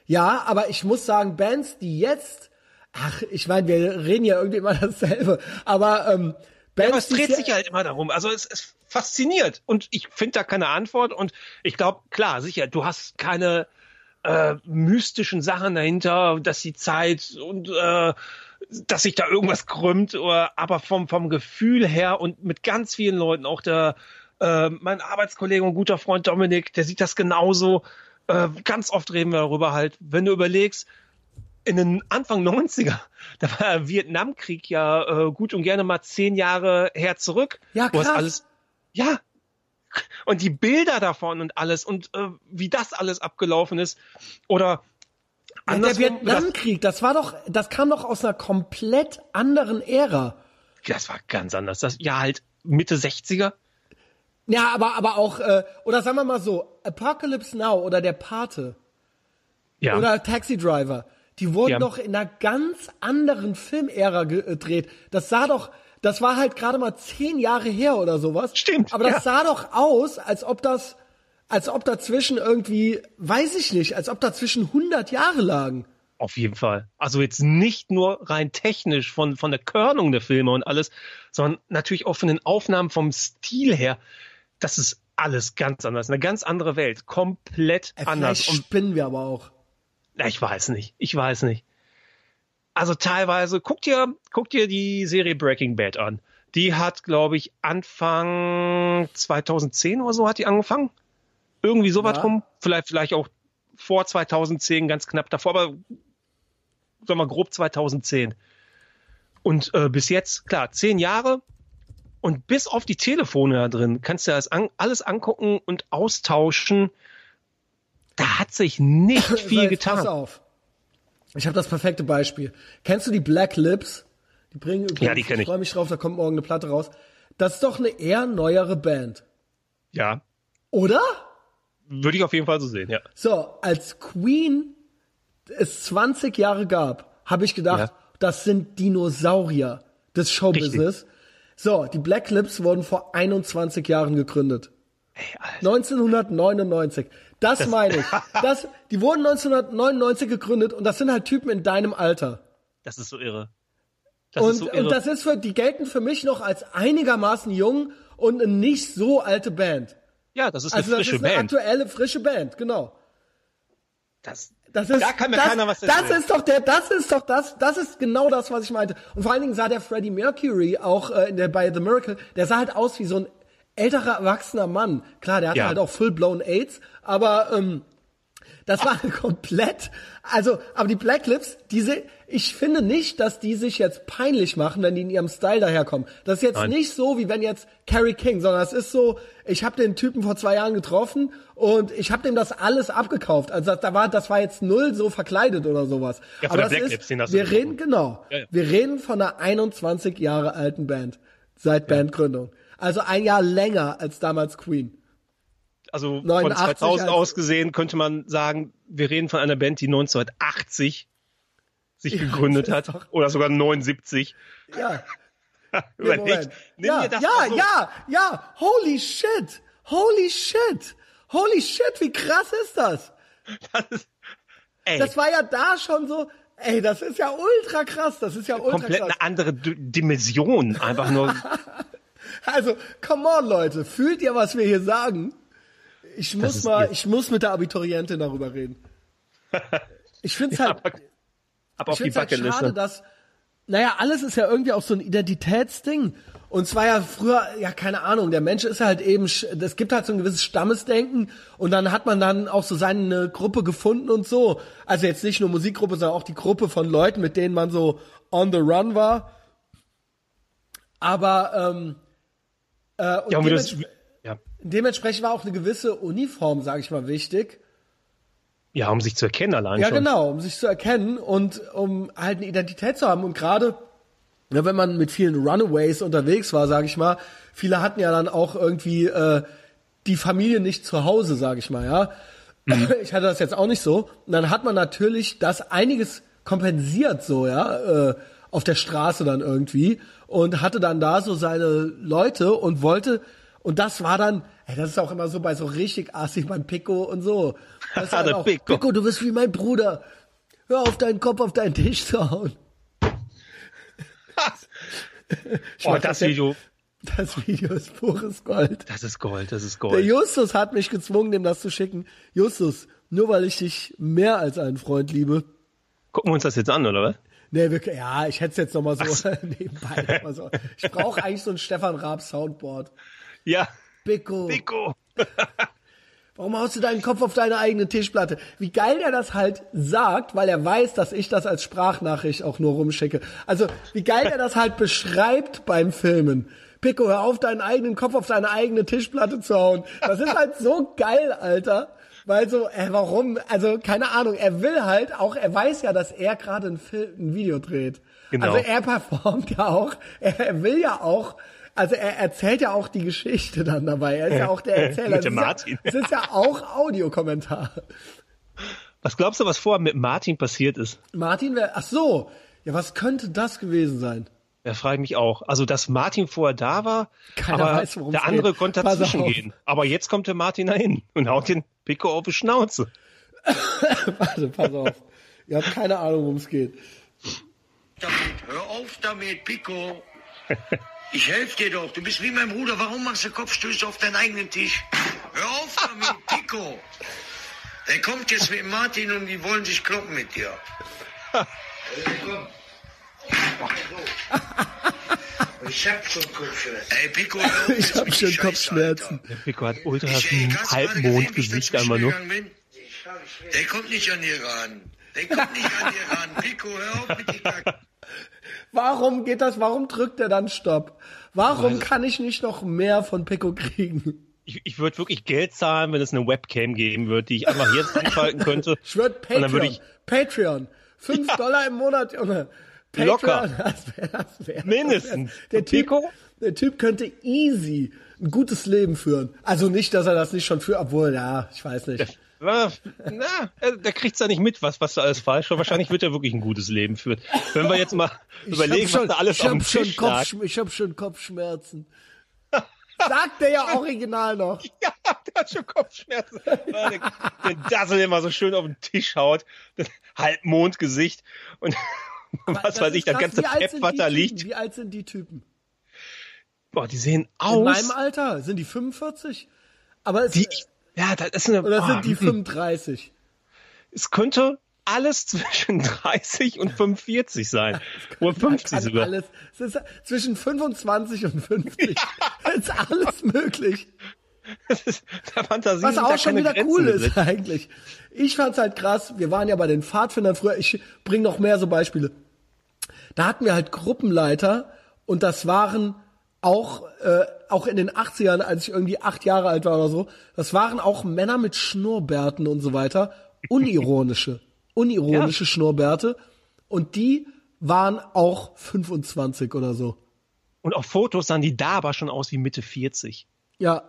Ja, aber ich muss sagen, Bands, die jetzt, ach, ich meine, wir reden ja irgendwie immer dasselbe, aber ähm, Bands, ja, aber es dreht sich halt immer darum. Also es, es fasziniert und ich finde da keine Antwort und ich glaube, klar, sicher, du hast keine äh, mystischen Sachen dahinter, dass die Zeit und äh, dass sich da irgendwas krümmt, oder, aber vom, vom Gefühl her und mit ganz vielen Leuten, auch der äh, mein Arbeitskollege und guter Freund Dominik, der sieht das genauso. Äh, ganz oft reden wir darüber halt, wenn du überlegst, in den Anfang 90er, da war der Vietnamkrieg ja äh, gut und gerne mal zehn Jahre her zurück. Ja, krass. alles, ja. Und die Bilder davon und alles und äh, wie das alles abgelaufen ist. Oder ja, der Vietnamkrieg, das war doch, das kam doch aus einer komplett anderen Ära. Das war ganz anders. Das ja halt Mitte 60er. Ja, aber aber auch äh, oder sagen wir mal so, Apocalypse Now oder der Pate. Ja. Oder Taxi Driver. Die wurden ja. doch in einer ganz anderen Filmära gedreht. Das sah doch, das war halt gerade mal zehn Jahre her oder sowas. Stimmt. Aber das ja. sah doch aus, als ob das, als ob dazwischen irgendwie, weiß ich nicht, als ob dazwischen 100 Jahre lagen. Auf jeden Fall. Also jetzt nicht nur rein technisch von, von der Körnung der Filme und alles, sondern natürlich auch von den Aufnahmen vom Stil her. Das ist alles ganz anders. Eine ganz andere Welt. Komplett äh, anders. Vielleicht spinnen wir aber auch. Na, ich weiß nicht. Ich weiß nicht. Also teilweise, guck dir, guck dir die Serie Breaking Bad an. Die hat, glaube ich, Anfang 2010 oder so hat die angefangen. Irgendwie sowas ja. rum. Vielleicht, vielleicht auch vor 2010, ganz knapp davor, aber sagen wir grob 2010. Und äh, bis jetzt, klar, zehn Jahre. Und bis auf die Telefone da drin kannst du das an, alles angucken und austauschen da hat sich nicht viel getan. Pass auf. Ich habe das perfekte Beispiel. Kennst du die Black Lips? Die bringen übrigens, ja, die kenn ich. ich freue mich drauf, da kommt morgen eine Platte raus. Das ist doch eine eher neuere Band. Ja. Oder? Würde ich auf jeden Fall so sehen, ja. So, als Queen es 20 Jahre gab, habe ich gedacht, ja. das sind Dinosaurier des Showbusiness. Richtig. So, die Black Lips wurden vor 21 Jahren gegründet. Ey, Alter. 1999. Das, das meine ich. Das, die wurden 1999 gegründet und das sind halt Typen in deinem Alter. Das ist so irre. Das und, so irre. und das ist für, die gelten für mich noch als einigermaßen jung und eine nicht so alte Band. Ja, das ist eine also frische Band. Das ist eine Band. aktuelle, frische Band, genau. Das, das ist, da kann mir das, keiner was erzählen. Das ist doch der, das ist doch das, das ist genau das, was ich meinte. Und vor allen Dingen sah der Freddie Mercury auch äh, in der, bei The Miracle, der sah halt aus wie so ein älterer erwachsener Mann. Klar, der hatte ja. halt auch full-blown AIDS, aber ähm, das war komplett, also, aber die Black Lips, diese, ich finde nicht, dass die sich jetzt peinlich machen, wenn die in ihrem Style daherkommen. Das ist jetzt Nein. nicht so, wie wenn jetzt Carrie King, sondern es ist so, ich habe den Typen vor zwei Jahren getroffen und ich habe dem das alles abgekauft. Also da war, das war jetzt null so verkleidet oder sowas. Ja, aber das ist, wir reden, genau, ja, ja. wir reden von einer 21 Jahre alten Band seit Bandgründung. Also ein Jahr länger als damals Queen. Also von 2000 aus gesehen könnte man sagen, wir reden von einer Band, die 1980 sich gegründet hat doch. oder sogar 79. Ja. Überlegt. Nimm ja, das ja, so. ja, ja. Holy shit. Holy shit. Holy shit, wie krass ist das? Das, ist, ey. das war ja da schon so, ey, das ist ja ultra krass, das ist ja ultra Komplett krass. eine andere D Dimension, einfach nur. Also, come on, Leute, fühlt ihr, was wir hier sagen? Ich muss mal, ich muss mit der Abiturientin darüber reden. Ich finde es ja, halt, aber, ich halt schade, dass, naja, alles ist ja irgendwie auch so ein Identitätsding. Und zwar ja früher, ja, keine Ahnung, der Mensch ist halt eben, es gibt halt so ein gewisses Stammesdenken und dann hat man dann auch so seine Gruppe gefunden und so. Also jetzt nicht nur Musikgruppe, sondern auch die Gruppe von Leuten, mit denen man so on the run war. Aber ähm, äh, und ja, und dements das. Dementsprechend war auch eine gewisse Uniform, sage ich mal, wichtig. Ja, um sich zu erkennen allein ja, schon. Ja, genau, um sich zu erkennen und um halt eine Identität zu haben. Und gerade, ja, wenn man mit vielen Runaways unterwegs war, sage ich mal, viele hatten ja dann auch irgendwie äh, die Familie nicht zu Hause, sage ich mal, ja. Ich hatte das jetzt auch nicht so. Und dann hat man natürlich das einiges kompensiert, so, ja, äh, auf der Straße dann irgendwie und hatte dann da so seine Leute und wollte, und das war dann, ey, das ist auch immer so bei so richtig assig beim Pico und so. Das ist halt Der auch, Pico. Pico, du bist wie mein Bruder. Hör auf deinen Kopf auf deinen Tisch zu hauen. Ich Oh, das Video, Das Video ist pures Gold. das ist Gold, das ist Der Gold. Justus hat mich gezwungen, dem das zu schicken. Justus, nur weil ich dich mehr als einen Freund liebe. Gucken wir uns das jetzt an, oder was? Nee, wirklich, ja, ich hätte es jetzt nochmal so nebenbei. Noch mal so. Ich brauche eigentlich so ein Stefan Raab Soundboard. Ja, Pico, Pico. warum haust du deinen Kopf auf deine eigene Tischplatte? Wie geil er das halt sagt, weil er weiß, dass ich das als Sprachnachricht auch nur rumschicke. Also, wie geil er das halt beschreibt beim Filmen. Pico, hör auf, deinen eigenen Kopf auf deine eigene Tischplatte zu hauen. Das ist halt so geil, Alter. Weil so, äh, warum? Also, keine Ahnung, er will halt auch, er weiß ja, dass er gerade ein, Film, ein Video dreht. Genau. Also er performt ja auch, er will ja auch, also er erzählt ja auch die Geschichte dann dabei. Er ist ja auch der Erzähler. Mit dem Es ist Martin. Ja, es ist ja auch Audiokommentar. Was glaubst du, was vorher mit Martin passiert ist? Martin, wer, ach so, ja, was könnte das gewesen sein? Ja, frage ich mich auch. Also, dass Martin vorher da war, Keiner aber weiß, der andere geht. konnte dazwischen gehen. Aber jetzt kommt der Martin dahin und haut den Pico auf die Schnauze. Warte, pass auf. Ihr habt keine Ahnung, worum es geht. damit. Hör auf damit, Pico. Ich helfe dir doch. Du bist wie mein Bruder. Warum machst du Kopfstöße auf deinen eigenen Tisch? Hör auf damit, Pico. Der kommt jetzt mit Martin und die wollen sich kloppen mit dir. Ich hab schon Kopfschmerzen. Ey, Pico, hör auf Ich hab schon Kopfschmerzen. Der Pico hat ultra Halbmondgesicht einmal nur. Der kommt nicht an dir ran. Der kommt nicht an dir ran. Pico, hör auf mit die Kacke. Warum geht das? Warum drückt er dann Stopp? Warum kann ich nicht noch mehr von Pico kriegen? Ich, ich würde wirklich Geld zahlen, wenn es eine Webcam geben würde, die ich einfach jetzt anschalten könnte. Ich würde Patreon. würde ich Patreon. Fünf Dollar im Monat, Junge. Patreon, Locker. Das wär, das wär, Mindestens. Wär, der, typ, Pico? der Typ könnte easy ein gutes Leben führen. Also nicht, dass er das nicht schon führt, obwohl, ja, ich weiß nicht. Na, der kriegt's da nicht mit, was, was da alles falsch war. Wahrscheinlich wird er wirklich ein gutes Leben führen. Wenn wir jetzt mal überlegen, ich hab was da alles ich auf dem schon Tisch lag. Ich hab schon Kopfschmerzen. Sagt der ja original noch. Ja, der hat schon Kopfschmerzen. Weil der, der Dassel immer so schön auf den Tisch haut. Das Halbmondgesicht. Und was weiß ich, das ganze krass. Wie alt Pep, sind was die da Typen? liegt. Wie alt sind die Typen? Boah, die sehen In aus. meinem Alter? Sind die 45? Aber es, Die, ja, das ist eine, oder boah, sind die hm. 35? es könnte alles zwischen 30 und 45 sein. Oder 50 Kann sogar. alles. Es ist zwischen 25 und 50. Es ist alles möglich. Das ist, der Fantasie Was auch schon wieder Grenzen cool ist eigentlich. Ich fand's halt krass. Wir waren ja bei den Pfadfindern früher. Ich bring noch mehr so Beispiele. Da hatten wir halt Gruppenleiter und das waren auch äh, auch in den 80ern, als ich irgendwie acht Jahre alt war oder so, das waren auch Männer mit Schnurrbärten und so weiter, unironische, unironische Schnurrbärte und die waren auch 25 oder so. Und auf Fotos sahen die da aber schon aus wie Mitte 40. Ja,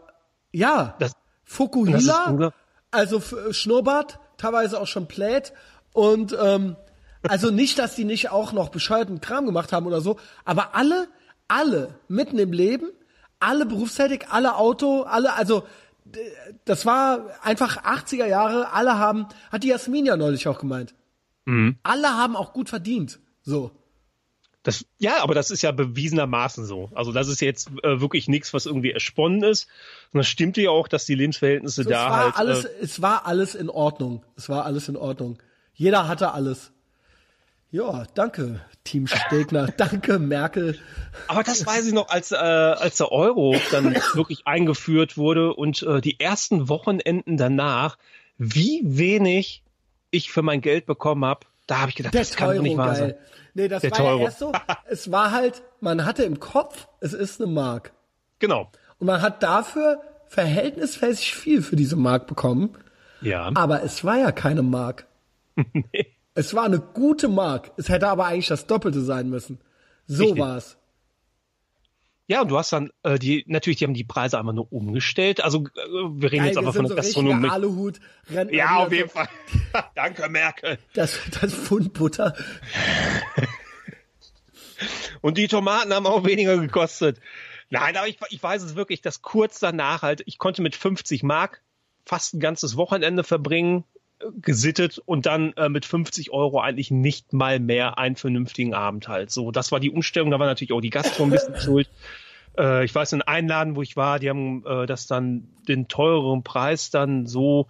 ja. Das- Fukuhila, das also äh, Schnurrbart, teilweise auch schon Plät und ähm, also nicht, dass die nicht auch noch bescheuerten Kram gemacht haben oder so, aber alle, alle mitten im Leben, alle berufstätig, alle Auto, alle, also das war einfach 80er Jahre, alle haben, hat die Jasmin ja neulich auch gemeint. Mhm. Alle haben auch gut verdient. So. Das, ja, aber das ist ja bewiesenermaßen so. Also das ist jetzt äh, wirklich nichts, was irgendwie ersponnen ist. Und das stimmte ja auch, dass die Lebensverhältnisse So, da es war halt. alles, äh, es war alles in Ordnung. Es war alles in Ordnung. Jeder hatte alles. Ja, danke, Team Stegner. danke, Merkel. aber das weiß ich noch, als, äh, als der Euro dann wirklich eingeführt wurde und äh, die ersten Wochenenden danach, wie wenig ich für mein Geld bekommen habe, da habe ich gedacht, Der das kann doch Teuro, nicht wahr sein. geil. Nee, das Der war ja Teuro. erst so. Es war halt, man hatte im Kopf, es ist eine Mark. Genau. Und man hat dafür verhältnismäßig viel für diese Mark bekommen. Ja. Aber es war ja keine Mark. Es war eine gute Mark. Es hätte aber eigentlich das Doppelte sein müssen. So Richtig. war's. Ja, und du hast dann äh, die natürlich, die haben die Preise einfach nur umgestellt. Also äh, wir reden Geil, jetzt aber von so der richtige Gastronomie. Aluhut, Rentner, Ja, auf jeden so- Fall. Danke, Merkel. Das, das Pfund Butter. Und die Tomaten haben auch weniger gekostet. Nein, aber ich, ich weiß es wirklich, dass kurz danach halt, ich konnte mit 50 Mark fast ein ganzes Wochenende verbringen, gesittet und dann äh, mit 50 Euro eigentlich nicht mal mehr einen vernünftigen Abend halt. So, das war die Umstellung, da war natürlich auch die Gastro ein bisschen schuld. Äh, ich weiß, in einem Laden, wo ich war, die haben äh, das dann den teureren Preis dann so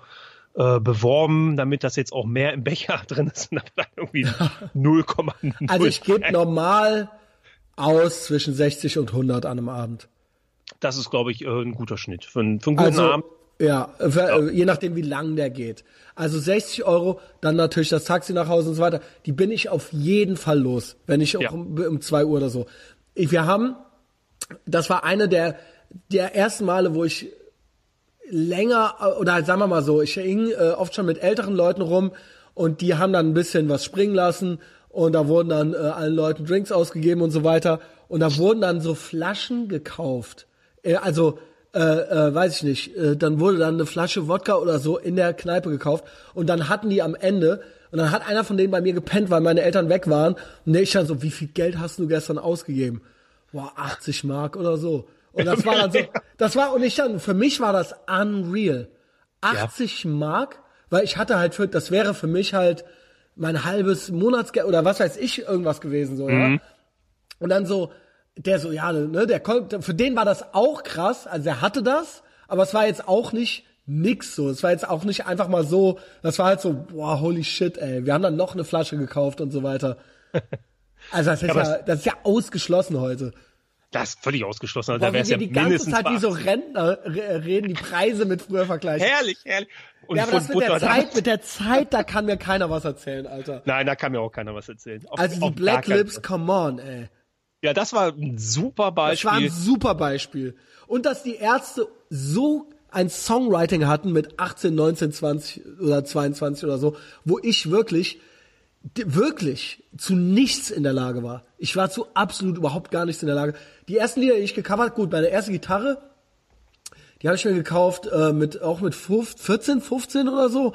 äh, beworben, damit das jetzt auch mehr im Becher drin ist und dann irgendwie 0,0. Also ich gebe normal aus zwischen 60 und 100 an einem Abend. Das ist, glaube ich, äh, ein guter Schnitt für einen, für einen guten Also, Abend. Ja, äh, je nachdem, wie lang der geht. Also 60 Euro, dann natürlich das Taxi nach Hause und so weiter. Die bin ich auf jeden Fall los, wenn ich auch Ja. um, um 2 Uhr oder so. Ich, wir haben, das war eine der, der ersten Male, wo ich länger, äh, oder halt, sagen wir mal so, ich hing äh, oft schon mit älteren Leuten rum und die haben dann ein bisschen was springen lassen und da wurden dann äh, allen Leuten Drinks ausgegeben und so weiter und da wurden dann so Flaschen gekauft. Äh, also, äh, äh, weiß ich nicht, äh, dann wurde dann eine Flasche Wodka oder so in der Kneipe gekauft und dann hatten die am Ende und dann hat einer von denen bei mir gepennt, weil meine Eltern weg waren und ich dann so, wie viel Geld hast du gestern ausgegeben? Boah, 80 Mark oder so. Und das war dann so, das war, und ich dann, für mich war das unreal. 80 Mark, weil ich hatte halt für, das wäre für mich halt mein halbes Monatsgeld oder was weiß ich irgendwas gewesen, so, ja. Und dann so, der so, ja, ne, der konnte, für den war das auch krass, also er hatte das, aber es war jetzt auch nicht nix so, es war jetzt auch nicht einfach mal so, das war halt so, boah, holy shit, ey, wir haben dann noch eine Flasche gekauft und so weiter. Also das ist ja, das ist ja ausgeschlossen heute. Das ist völlig ausgeschlossen. Also da wir ja die ganze Zeit wie so Rentner re- reden, die Preise mit früher 80. vergleichen. Herrlich, herrlich. Und Ja, aber das mit der Butter Zeit, damals- mit der Zeit, da kann mir keiner was erzählen, Alter. Nein, da kann mir auch keiner was erzählen. Auf- Also die Black Lips, come on, ey. Ja, das war ein super Das war Beispiel. ein super Beispiel. Und dass die Ärzte so ein Songwriting hatten mit 18, 19, 20 oder 22 oder so, wo ich wirklich, wirklich zu nichts in der Lage war. Ich war zu absolut überhaupt gar nichts in der Lage. Die ersten Lieder, die ich gecovert gut, meine erste Gitarre, die habe ich mir gekauft, äh, mit, auch mit 15, 14, 15 oder so.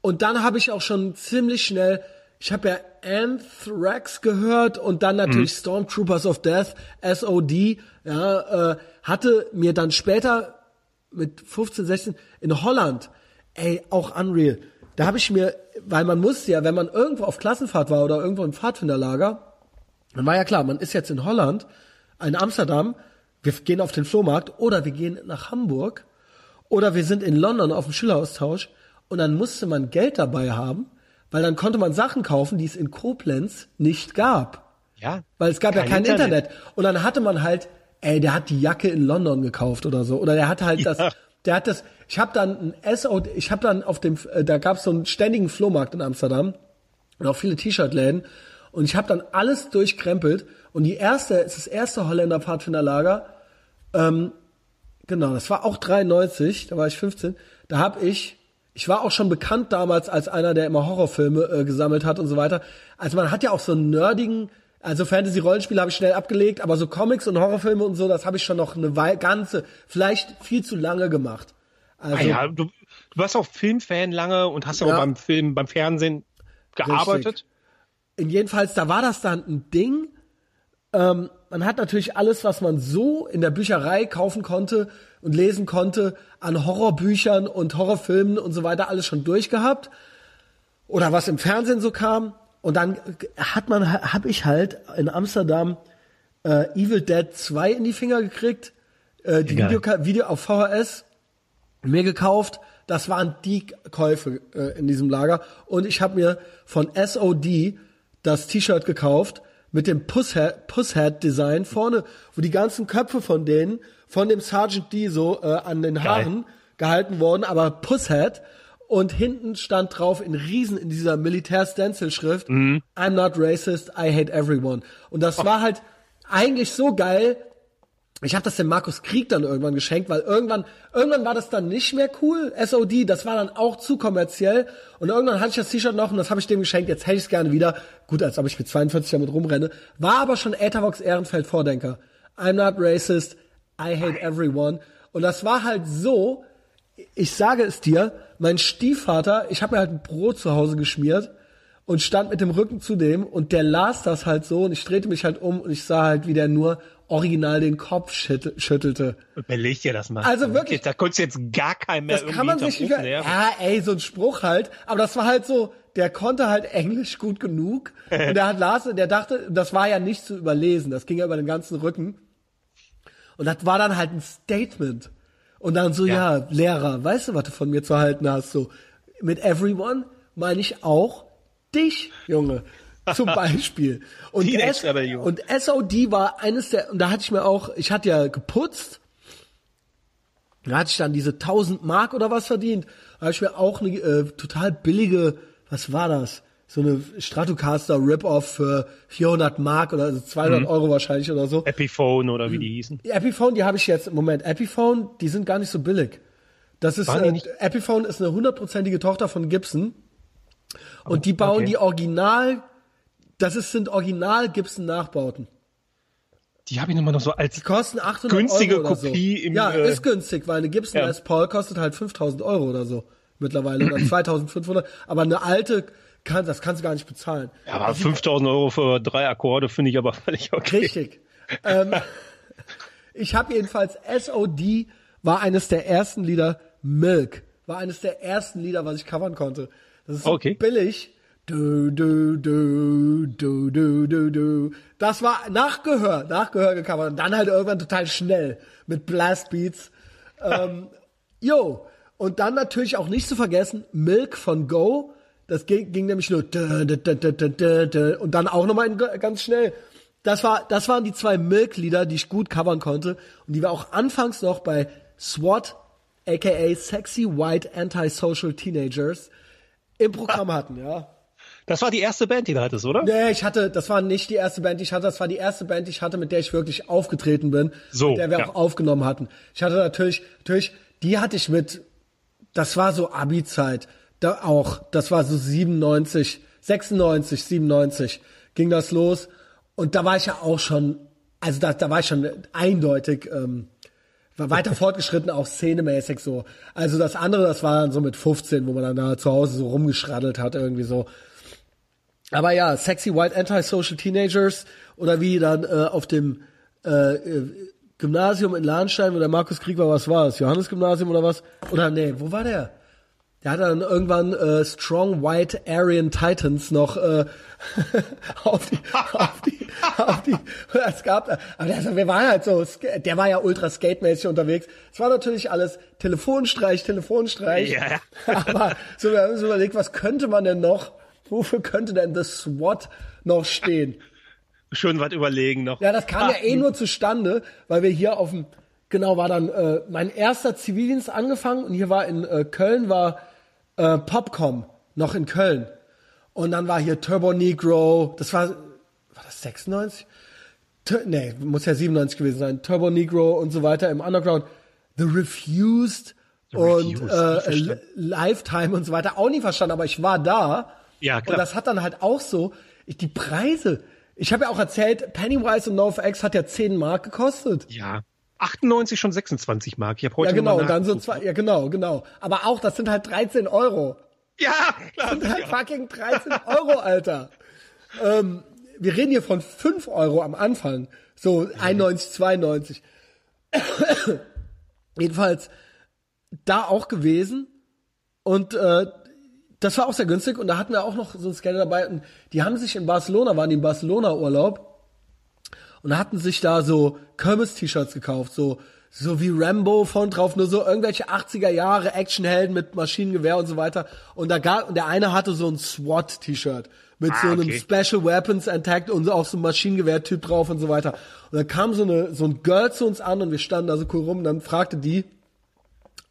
Und dann habe ich auch schon ziemlich schnell, ich habe ja Anthrax gehört und dann natürlich Stormtroopers of Death, SOD, ja, äh, hatte mir dann später mit 15, 16 in Holland, ey, auch unreal. Da habe ich mir, weil man musste ja, wenn man irgendwo auf Klassenfahrt war oder irgendwo im Pfadfinderlager, dann war ja klar, man ist jetzt in Holland, in Amsterdam, wir gehen auf den Flohmarkt oder wir gehen nach Hamburg oder wir sind in London auf dem Schüleraustausch und dann musste man Geld dabei haben, weil dann konnte man Sachen kaufen, die es in Koblenz nicht gab. ja. Weil es gab ja Kein kein Internet. Internet. Und dann hatte man halt, ey, der hat die Jacke in London gekauft oder so. Oder der hat halt das, Ja. der hat das, ich habe dann ein SO, ich habe dann auf dem, äh, da gab es so einen ständigen Flohmarkt in Amsterdam und auch viele T-Shirt-Läden. Und ich habe dann alles durchkrempelt. Und die erste, es ist das erste Holländer Pfadfinderlager, ähm, genau, das war auch 93, da war ich 15, da habe ich, ich war auch schon bekannt damals als einer, der immer Horrorfilme äh, gesammelt hat und so weiter. Also man hat ja auch so einen nerdigen, also Fantasy-Rollenspiele habe ich schnell abgelegt, aber so Comics und Horrorfilme und so, das habe ich schon noch eine Weile, ganze, vielleicht viel zu lange gemacht. Also, Ah, ja, du, du warst auch Filmfan lange und hast ja auch beim Film, beim Fernsehen gearbeitet. in jedenfalls, da war das dann ein Ding. Ähm, man hat natürlich alles, was man so in der Bücherei kaufen konnte und lesen konnte, an Horrorbüchern und Horrorfilmen und so weiter, alles schon durchgehabt. Oder was im Fernsehen so kam. Und dann hat man, habe ich halt in Amsterdam äh, Evil Dead 2 in die Finger gekriegt, äh, die. Video, Video auf VHS mir gekauft. Das waren die Käufe äh, in diesem Lager. Und ich habe mir von SOD das T-Shirt gekauft mit dem Pusshead, Pusshead Design vorne, wo die ganzen Köpfe von denen, von dem Sergeant D so äh, an den Haaren gehalten wurden, aber Pusshead. Und hinten stand drauf in Riesen in dieser Militär-Stencil-Schrift, I'm not racist, I hate everyone. Und das war halt eigentlich so geil, ich habe das dem Markus Krieg dann irgendwann geschenkt, weil irgendwann, irgendwann war das dann nicht mehr cool, SOD, das war dann auch zu kommerziell und irgendwann hatte ich das T-Shirt noch und das habe ich dem geschenkt, jetzt hätte ich es gerne wieder, gut, als ob ich mit 42 damit rumrenne, war aber schon Ethervox Ehrenfeld Vordenker. I'm not racist, I hate everyone. Und das war halt so, ich sage es dir, mein Stiefvater, ich habe mir halt ein Brot zu Hause geschmiert und stand mit dem Rücken zu dem und der las das halt so und ich drehte mich halt um und ich sah halt, wie der nur original den Kopf schüttel, schüttelte. Überleg dir das mal. Also wirklich. Da konntest du jetzt gar keinen mehr Das kann man sich nicht, ja, ey, so ein Spruch halt, aber das war halt so, der konnte halt Englisch gut genug und der hat las, der dachte, das war ja nicht zu überlesen, das ging ja über den ganzen Rücken. Und das war dann halt ein Statement. Und dann so, ja. ja, Lehrer, weißt du, was du von mir zu halten hast? So, mit everyone meine ich auch dich, Junge. Zum Beispiel. Und, S und SOD war eines der, und da hatte ich mir auch, ich hatte ja geputzt, da hatte ich dann diese 1000 Mark oder was verdient. Da habe ich mir auch eine äh, total billige, was war das? So eine Stratocaster Rip-Off für 400 Mark oder also 200 mhm. Euro wahrscheinlich oder so. Epiphone oder wie die hießen. Die Epiphone, die habe ich jetzt im Moment. Epiphone, die sind gar nicht so billig. Das ist, äh, Epiphone ist eine hundertprozentige Tochter von Gibson. Und oh, die bauen okay. die Original das ist, sind original Gibson Nachbauten. Die habe ich nochmal noch so als die kosten 800 günstige Euro Kopie so. im Ja, äh, ist günstig, weil eine Gibson ja. Les Paul kostet halt 5000 Euro oder so mittlerweile oder 2500. Aber eine alte kann, das kannst du gar nicht bezahlen. Ja, aber 5000 Euro für drei Akkorde finde ich aber völlig okay. Richtig. ähm, ich habe jedenfalls SOD war eines der ersten Lieder. Milk war eines der ersten Lieder, was ich covern konnte. Das ist so okay. billig Du, du, du, du, du, du, du. Das war Nachgehör, Nachgehör gecovert. Und dann halt irgendwann total schnell mit Blastbeats. ähm, jo. Und dann natürlich auch nicht zu vergessen, Milk von Go. Das ging, ging nämlich nur und dann auch nochmal ganz schnell. Das war, das waren die zwei Milk-Lieder, die ich gut covern konnte und die wir auch anfangs noch bei SWAT, aka Sexy White Antisocial Teenagers, im Programm hatten, ja. Das war die erste Band, die du hattest, oder? Nee, ich hatte, das war nicht die erste Band, die ich hatte, das war die erste Band, die ich hatte, mit der ich wirklich aufgetreten bin, so, mit der wir ja. auch aufgenommen hatten. Ich hatte natürlich, natürlich, die hatte ich mit, das war so Abi-Zeit, da auch, das war so 97, 96, 97 ging das los und da war ich ja auch schon, also da, da war ich schon eindeutig, ähm, war weiter fortgeschritten, auch szenemäßig so. Also das andere, das war dann so mit 15, wo man dann da zu Hause so rumgeschraddelt hat, irgendwie so. Aber ja, Sexy White Antisocial Teenagers oder wie dann äh, auf dem äh, äh, Gymnasium in Lahnstein, wo der Markus Krieg war, was war es? Johannes Gymnasium oder was? Oder nee, wo war der? Der hat dann irgendwann äh, Strong White Aryan Titans noch äh, auf die auf die auf die es gab aber also wir waren halt so der war ja ultra skatemäßig unterwegs. Es war natürlich alles Telefonstreich, Telefonstreich. Ja. aber so wir haben uns überlegt, was könnte man denn noch Wofür könnte denn das SWAT noch stehen? Schön was überlegen noch. Ja, das kam Ach, ja eh nur zustande, weil wir hier auf dem, genau, war dann äh, mein erster Zivildienst angefangen und hier war in äh, Köln war äh, Popcom noch in Köln. Und dann war hier Turbo Negro, das war, war das 96? Tur nee, muss ja 97 gewesen sein. Turbo Negro und so weiter im Underground. The Refused The und Refused, äh, Lifetime und so weiter. Auch nie verstanden, aber ich war da ja, klar. Und das hat dann halt auch so, ich, die Preise. Ich habe ja auch erzählt, Pennywise und NoFX hat ja 10 Mark gekostet. Ja. 98 schon 26 Mark. Ich habe heute Ja, genau, und dann so zwei, ja, genau, genau. Aber auch, das sind halt 13 Euro. Ja, klar. Das sind halt fucking 13 Euro, Alter. ähm, wir reden hier von 5 Euro am Anfang. So 91, 92. Jedenfalls da auch gewesen. Und äh, das war auch sehr günstig und da hatten wir auch noch so ein Scanner dabei und die haben sich in Barcelona, waren die in Barcelona Urlaub und hatten sich da so Kirmes-T-Shirts gekauft, so so wie Rambo von drauf, nur so irgendwelche 80er Jahre Actionhelden mit Maschinengewehr und so weiter. Und da gab, und der eine hatte so ein SWAT-T-Shirt mit ah, so einem okay. Special Weapons Attack und so auch so ein Maschinengewehr-Typ drauf und so weiter. Und dann kam so eine, so ein Girl zu uns an und wir standen da so cool rum und dann fragte die,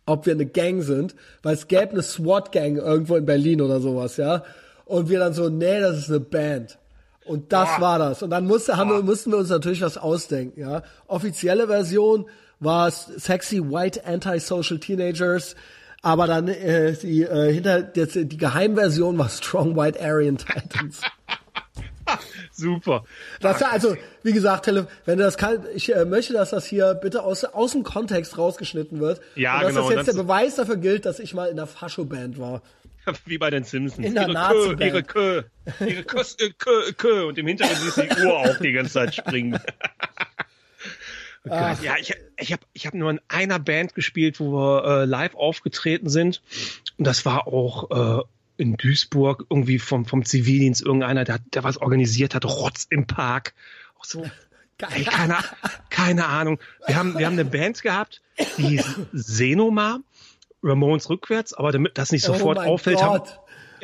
ob wir eine Gang sind, weil es gäbe eine SWAT-Gang irgendwo in Berlin oder sowas, ja. Und wir dann so, nee, das ist eine Band. Und das Boah. war das. Und dann musste, haben wir, mussten wir uns natürlich was ausdenken, ja. Offizielle Version war Sexy White Antisocial Teenagers, aber dann äh, die äh, hinter die, die Geheimversion war Strong White Aryan Titans. Super. Das ja, also, wie gesagt, wenn du das kann, ich äh, möchte, dass das hier bitte aus, aus dem Kontext rausgeschnitten wird. Ja, und dass genau, das jetzt der Beweis dafür gilt, dass ich mal in der Fascho-Band war. Wie bei den Simpsons. In der ihre Kö, ihre Kö, ihre Kö, äh, Kö, Kö. Und im Hintergrund ist die Uhr auch die ganze Zeit springen. Oh ja, ich, ich habe ich hab nur in einer Band gespielt, wo wir äh, live aufgetreten sind. Und das war auch äh, in Duisburg irgendwie vom, vom Zivildienst irgendeiner, der, der was organisiert hat, Rotz im Park. Auch so, ey, keine, keine Ahnung. Wir haben, wir haben eine Band gehabt, die hieß Senoma, Ramones rückwärts, aber damit das nicht sofort oh auffällt, haben,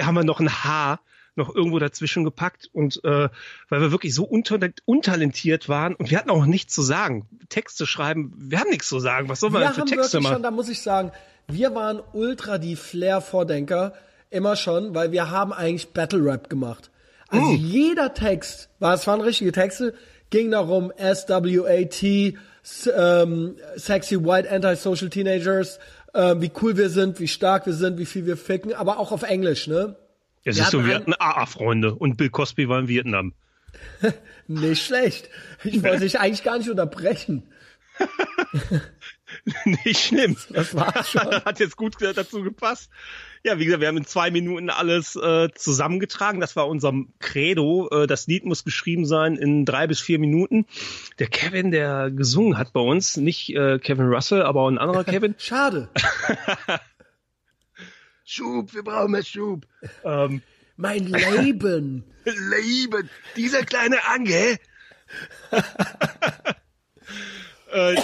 haben wir noch ein Haar noch irgendwo dazwischen gepackt und äh, weil wir wirklich so untal- untalentiert waren und wir hatten auch nichts zu sagen. Texte schreiben, wir haben nichts zu sagen. Was soll man Wir denn für Texte schon, machen? da muss ich sagen, wir waren ultra die Flair-Vordenker, immer schon, weil wir haben eigentlich Battle Rap gemacht. Also Mm. jeder Text, war, es waren richtige Texte, ging darum, SWAT, ähm, Sexy White Antisocial Teenagers, ähm, wie cool wir sind, wie stark wir sind, wie viel wir ficken, aber auch auf Englisch, ne? Ja, wir du, hatten wir hatten AA-Freunde und Bill Cosby war in Vietnam. Nicht schlecht. Ich wollte dich eigentlich gar nicht unterbrechen. Nicht schlimm. Das war's schon. Hat jetzt gut dazu gepasst. Ja, wie gesagt, wir haben in zwei Minuten alles äh, zusammengetragen. Das war unser Credo. Äh, das Lied muss geschrieben sein in drei bis vier Minuten. Der Kevin, der gesungen hat bei uns, nicht äh, Kevin Russell, aber ein anderer Kevin. Schade. Schub, wir brauchen mehr Schub. Ähm, Mein Leben. Leben, dieser kleine Angel. äh,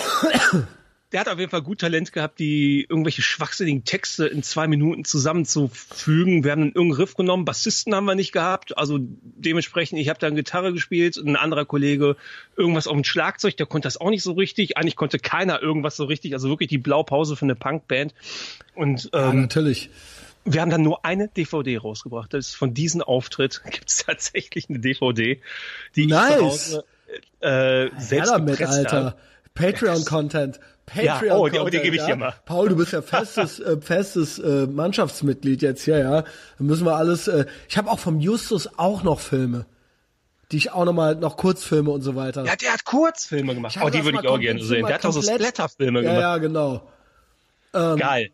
der hat auf jeden Fall gut Talent gehabt, die irgendwelche schwachsinnigen Texte in zwei Minuten zusammenzufügen. Wir haben einen irgendeinen Riff genommen, Bassisten haben wir nicht gehabt, also dementsprechend, ich habe dann Gitarre gespielt, ein anderer Kollege irgendwas auf dem Schlagzeug, der konnte das auch nicht so richtig. Eigentlich konnte keiner irgendwas so richtig, also wirklich die Blaupause für eine Punkband. Und Ja, ähm, natürlich. wir haben dann nur eine DVD rausgebracht. Das ist von diesem Auftritt gibt es tatsächlich eine DVD, die Nice. ich zu Hause äh, selbst Ja, Alter. habe. Patreon-Content. Ja, oh, die- oh, die gebe ich dir mal. Paul, du bist ja festes, äh, festes äh, Mannschaftsmitglied jetzt hier, ja. Dann müssen wir alles. Äh, ich habe auch vom Justus auch noch Filme, die ich auch noch mal noch Kurzfilme und so weiter. Ja, der hat Kurzfilme gemacht. Oh, die würde ich auch gerne sehen. Der hat auch so Splatter-Filme Ja, gemacht. ja, genau. Geil.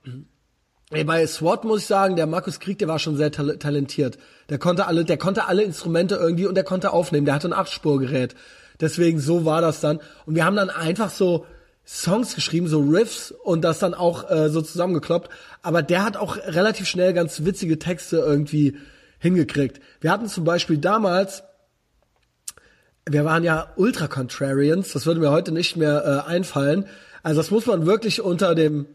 Ey, bei SWAT muss ich sagen, der Markus Krieg, der war schon sehr tal talentiert. Der konnte alle, der konnte alle Instrumente irgendwie und der konnte aufnehmen. Der hatte ein Achtspurgerät. Deswegen so war das dann. Und wir haben dann einfach so Songs geschrieben, so Riffs und das dann auch äh, so zusammengekloppt. Aber der hat auch relativ schnell ganz witzige Texte irgendwie hingekriegt. Wir hatten zum Beispiel damals, wir waren ja Ultra Contrarians, das würde mir heute nicht mehr äh, einfallen. Also das muss man wirklich unter dem,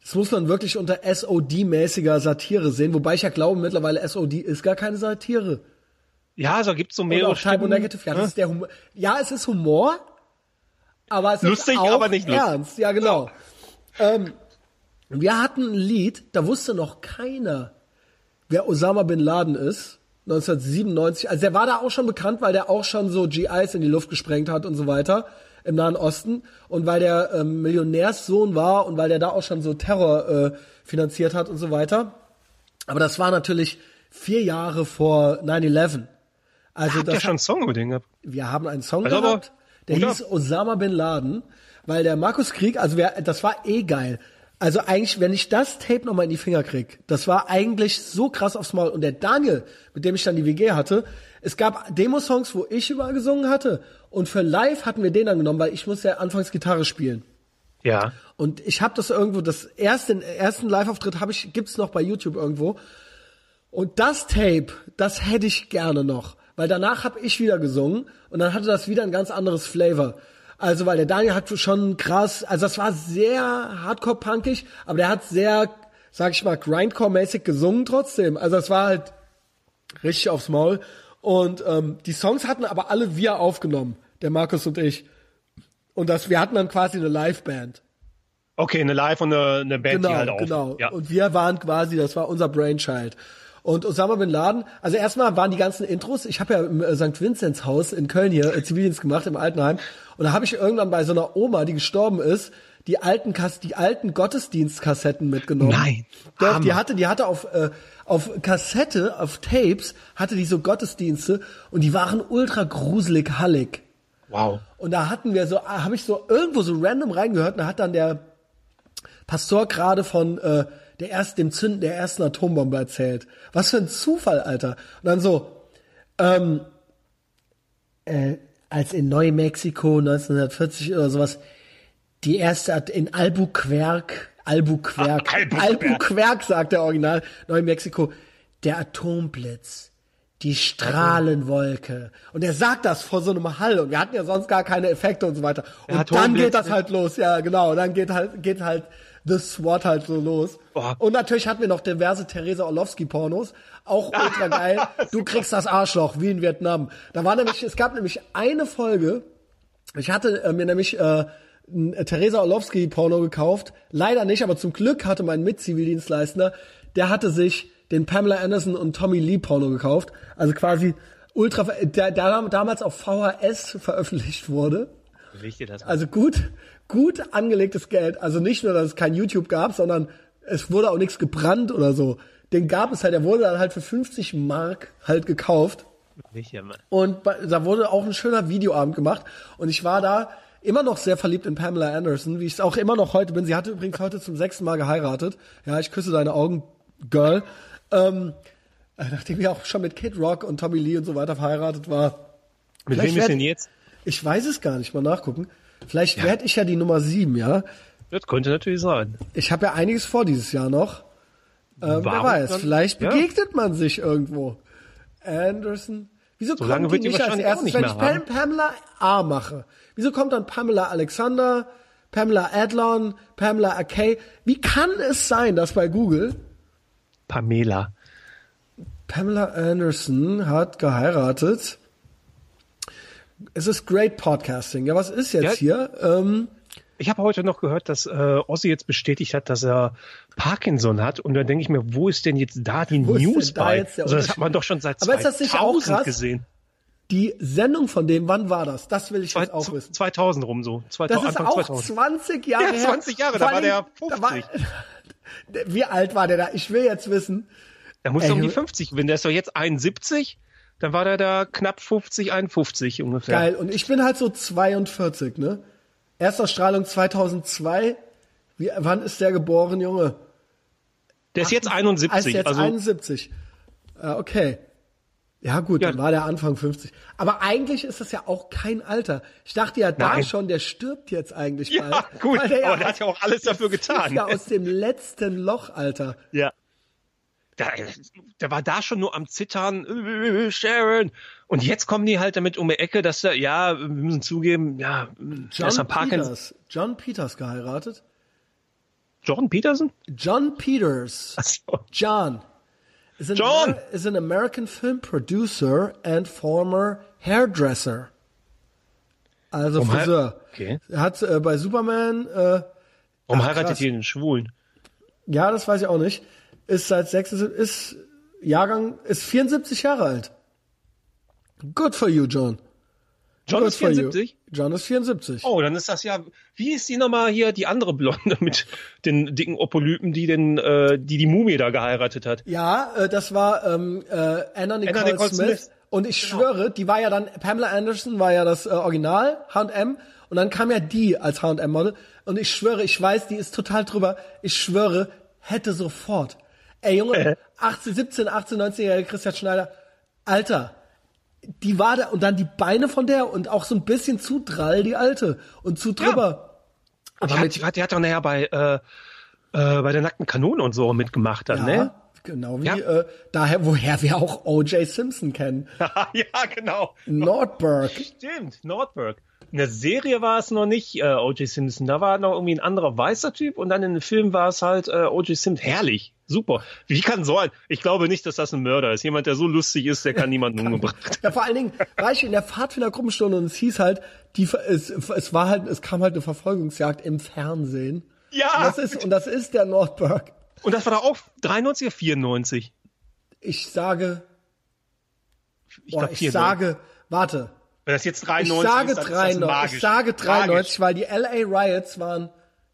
das muss man wirklich unter SOD-mäßiger Satire sehen, wobei ich ja glaube, mittlerweile SOD ist gar keine Satire. Ja, also gibt's so mehrere Type Stimmen. Negative, ja, das ist der Humor. Ja, es ist Humor, aber es Lustig, ist auch aber nicht lustig. ernst. Ja, genau. Ähm, wir hatten ein Lied, da wusste noch keiner, wer Osama Bin Laden ist. 1997. Also der war da auch schon bekannt, weil der auch schon so GIs in die Luft gesprengt hat und so weiter im Nahen Osten und weil der ähm, Millionärssohn war und weil der da auch schon so Terror äh, finanziert hat und so weiter. Aber das war natürlich vier Jahre vor 9/11. Also Habt ihr das schon einen Song über den gehabt? wir haben einen Song Also gehabt, der ab. hieß Osama Bin Laden, weil der Markus Krieg, also wir, das war eh geil. Also eigentlich, wenn ich das Tape nochmal in die Finger krieg, das war eigentlich so krass aufs Maul. Und der Daniel, mit dem ich dann die WG hatte, es gab Demo-Songs, wo ich überall gesungen hatte. Und für live hatten wir den dann genommen, weil ich musste ja anfangs Gitarre spielen. Ja. Und ich habe das irgendwo, das erste, den ersten Live-Auftritt habe ich, gibt's noch bei YouTube irgendwo. Und das Tape, das hätte ich gerne noch, weil danach habe ich wieder gesungen und dann hatte das wieder ein ganz anderes Flavor. Also weil der Daniel hat schon krass, also das war sehr hardcore-punkig, aber der hat sehr, sag ich mal, grindcore-mäßig gesungen trotzdem. Also es war halt richtig aufs Maul. Und ähm, die Songs hatten aber alle wir aufgenommen, der Markus und ich. Und das, wir hatten dann quasi eine Liveband. Okay, eine Live und eine, eine Band, Genau, die halt auf. genau. Ja. Und wir waren quasi, das war unser Brainchild. Und Osama Bin Laden, also erstmal waren die ganzen Intros, ich habe ja im äh, St. Vinzenz Haus in Köln hier äh, Zivildienst gemacht im Altenheim und da habe ich irgendwann bei so einer Oma, die gestorben ist, die alten Kass die alten Gottesdienstkassetten mitgenommen. Nein, Doch, die hatte die hatte auf äh, auf Kassette, auf Tapes hatte die so Gottesdienste und die waren ultra gruselig hallig. Wow. Und da hatten wir so, habe ich so irgendwo so random reingehört, und da hat dann der Pastor gerade von äh, der erst, dem Zünden der ersten Atombombe erzählt. Was für ein Zufall, Alter. Und dann so, ähm, äh, als in Neumexiko 1940 oder sowas die erste in Albuquerque, Albuquerque, Albuquerque. Albuquerque sagt der Original, Neumexiko, der Atomblitz, die Strahlenwolke. Und er sagt das vor so einem Hall und wir hatten ja sonst gar keine Effekte und so weiter. Und dann Atomblitz, geht das ne? halt los, ja genau. Und dann geht halt, geht halt The SWAT halt so los. Boah. Und natürlich hatten wir noch diverse Theresa Orlowski-Pornos. Auch ultra geil. Du kriegst das Arschloch, wie in Vietnam. Da war nämlich, es gab nämlich eine Folge, ich hatte äh, mir nämlich äh, ein äh, Theresa Orlowski Porno gekauft. Leider nicht, aber zum Glück hatte mein Mitzivildienstleister, der hatte sich den Pamela Anderson und Tommy Lee Porno gekauft. Also quasi ultra, der, der damals auf VHS veröffentlicht wurde. Wichtig, das Also gut, gut angelegtes Geld. Also nicht nur, dass es kein YouTube gab, sondern es wurde auch nichts gebrannt oder so. Den gab es halt, der wurde dann halt für 50 Mark halt gekauft. wichtig, Mann. Und da wurde auch ein schöner Videoabend gemacht. Und ich war da immer noch sehr verliebt in Pamela Anderson, wie ich es auch immer noch heute bin. Sie hatte übrigens heute zum sechsten Mal geheiratet. Ja, ich küsse deine Augen, Girl. Ähm, äh, nachdem ich auch schon mit Kid Rock und Tommy Lee und so weiter verheiratet war. Mit Vielleicht wem ist denn jetzt? Ich weiß es gar nicht, mal nachgucken. Vielleicht werd ich ja die Nummer sieben, ja. Das könnte natürlich sein. Ich habe ja einiges vor dieses Jahr noch. Ähm, wer weiß, dann? vielleicht Ja. begegnet man sich irgendwo. Anderson. Wieso So kommt die nicht als erstes, nicht wenn ich haben. Pamela A mache? Wieso kommt dann Pamela Alexander, Pamela Adlon, Pamela Akay? Wie kann es sein, dass bei Google Pamela. Pamela Anderson hat geheiratet? Es ist great Podcasting. Ja, was ist jetzt Ja. hier? Ähm, Ich habe heute noch gehört, dass äh, Ossi jetzt bestätigt hat, dass er Parkinson hat. Und dann denke ich mir, wo ist denn jetzt da die Wo News bei? Also das hat man doch schon seit Aber ist das nicht auch 2000 krass? gesehen. die Sendung von dem, wann war das? Das will ich Zwei, jetzt auch wissen. 2000 rum so. 2000, Das ist Anfang auch 2000. 20 Jahre Ja, her. 20 Jahre, Vor da war der allem, da 50. wie alt war der da? Ich will jetzt wissen. Da muss er um die du- 50 gewinnen. Der ist doch jetzt 71. Dann war der da knapp 50, 51 ungefähr. Geil. Und ich bin halt so 42, ne? Erstausstrahlung 2002. Wie, wann ist der geboren, Junge? Der ist jetzt Ah, ist 71. jetzt also 71. Ah, okay. Ja gut, Ja. dann war der Anfang 50. Aber eigentlich ist das ja auch kein Alter. Ich dachte ja da Nein. schon, der stirbt jetzt eigentlich Ja, bald. gut, Weil aber der hat ja auch alles dafür ist getan. ja aus dem letzten Loch, Alter. Ja. Da, der war da schon nur am Zittern, äh, Sharon. Und jetzt kommen die halt damit um die Ecke, dass er, ja, wir müssen zugeben, ja, John. Peters. John Peters geheiratet. Jordan Peterson? John Peters. Achso. John. Is an, John! Amer- is an American film producer and former hairdresser. Also hei- Friseur. Okay. Er hat äh, bei Superman, äh, Warum Ach, heiratet ihr den Schwulen? ja, das weiß ich auch nicht, ist seit 76, ist Jahrgang, ist 74 Jahre alt. Good for you, John. John Good ist for you. 74? John ist 74. Oh, dann ist das ja, wie ist die nochmal hier, die andere Blonde mit den dicken Opolypen, die den, äh, die die Mumie da geheiratet hat? Ja, äh, das war ähm, äh, Anna Nicole, Nicole Smith. Smith. Und ich schwöre, die war ja dann, Pamela Anderson war ja das äh, Original, H&M. Und dann kam ja die als H&M-Model. Und ich schwöre, ich weiß, die ist total drüber. Ich schwöre, hätte sofort. Ey, Junge, 18, 17, 18, 19-jährige Christian Schneider. Alter, die war da. Und dann die Beine von der und auch so ein bisschen zu drall, die Alte. Und zu drüber. Aber die hat, die hat, die hat doch nachher bei, äh, äh, bei der nackten Kanone und so mitgemacht dann, Ja, ne? genau wie Ja. äh, daher, woher wir auch O.J. Simpson kennen. ja, genau. Nordberg. Stimmt, Nordberg. In der Serie war es noch nicht äh, O.J. Simpson. Da war noch irgendwie ein anderer weißer Typ und dann in dem Film war es halt äh, O.J. Simpson. Herrlich, super. Wie kann so ein? Ich glaube nicht, dass das ein Mörder ist. Jemand, der so lustig ist, der kann niemanden umgebracht. Ja, vor allen Dingen war ich in der Pfadfinder-Gruppenstunde und es hieß halt, die, es, es war halt, es kam halt eine Verfolgungsjagd im Fernsehen. Ja. Und das ist, und das ist der Nordberg. Und das war da auch 93 oder 94? ich sage, Ich, boah, glaub, ich 94. sage, warte, Wenn das jetzt ich 93 sage ist, dann ist das 93, magisch. ich sage 93, Magisch. weil die LA Riots waren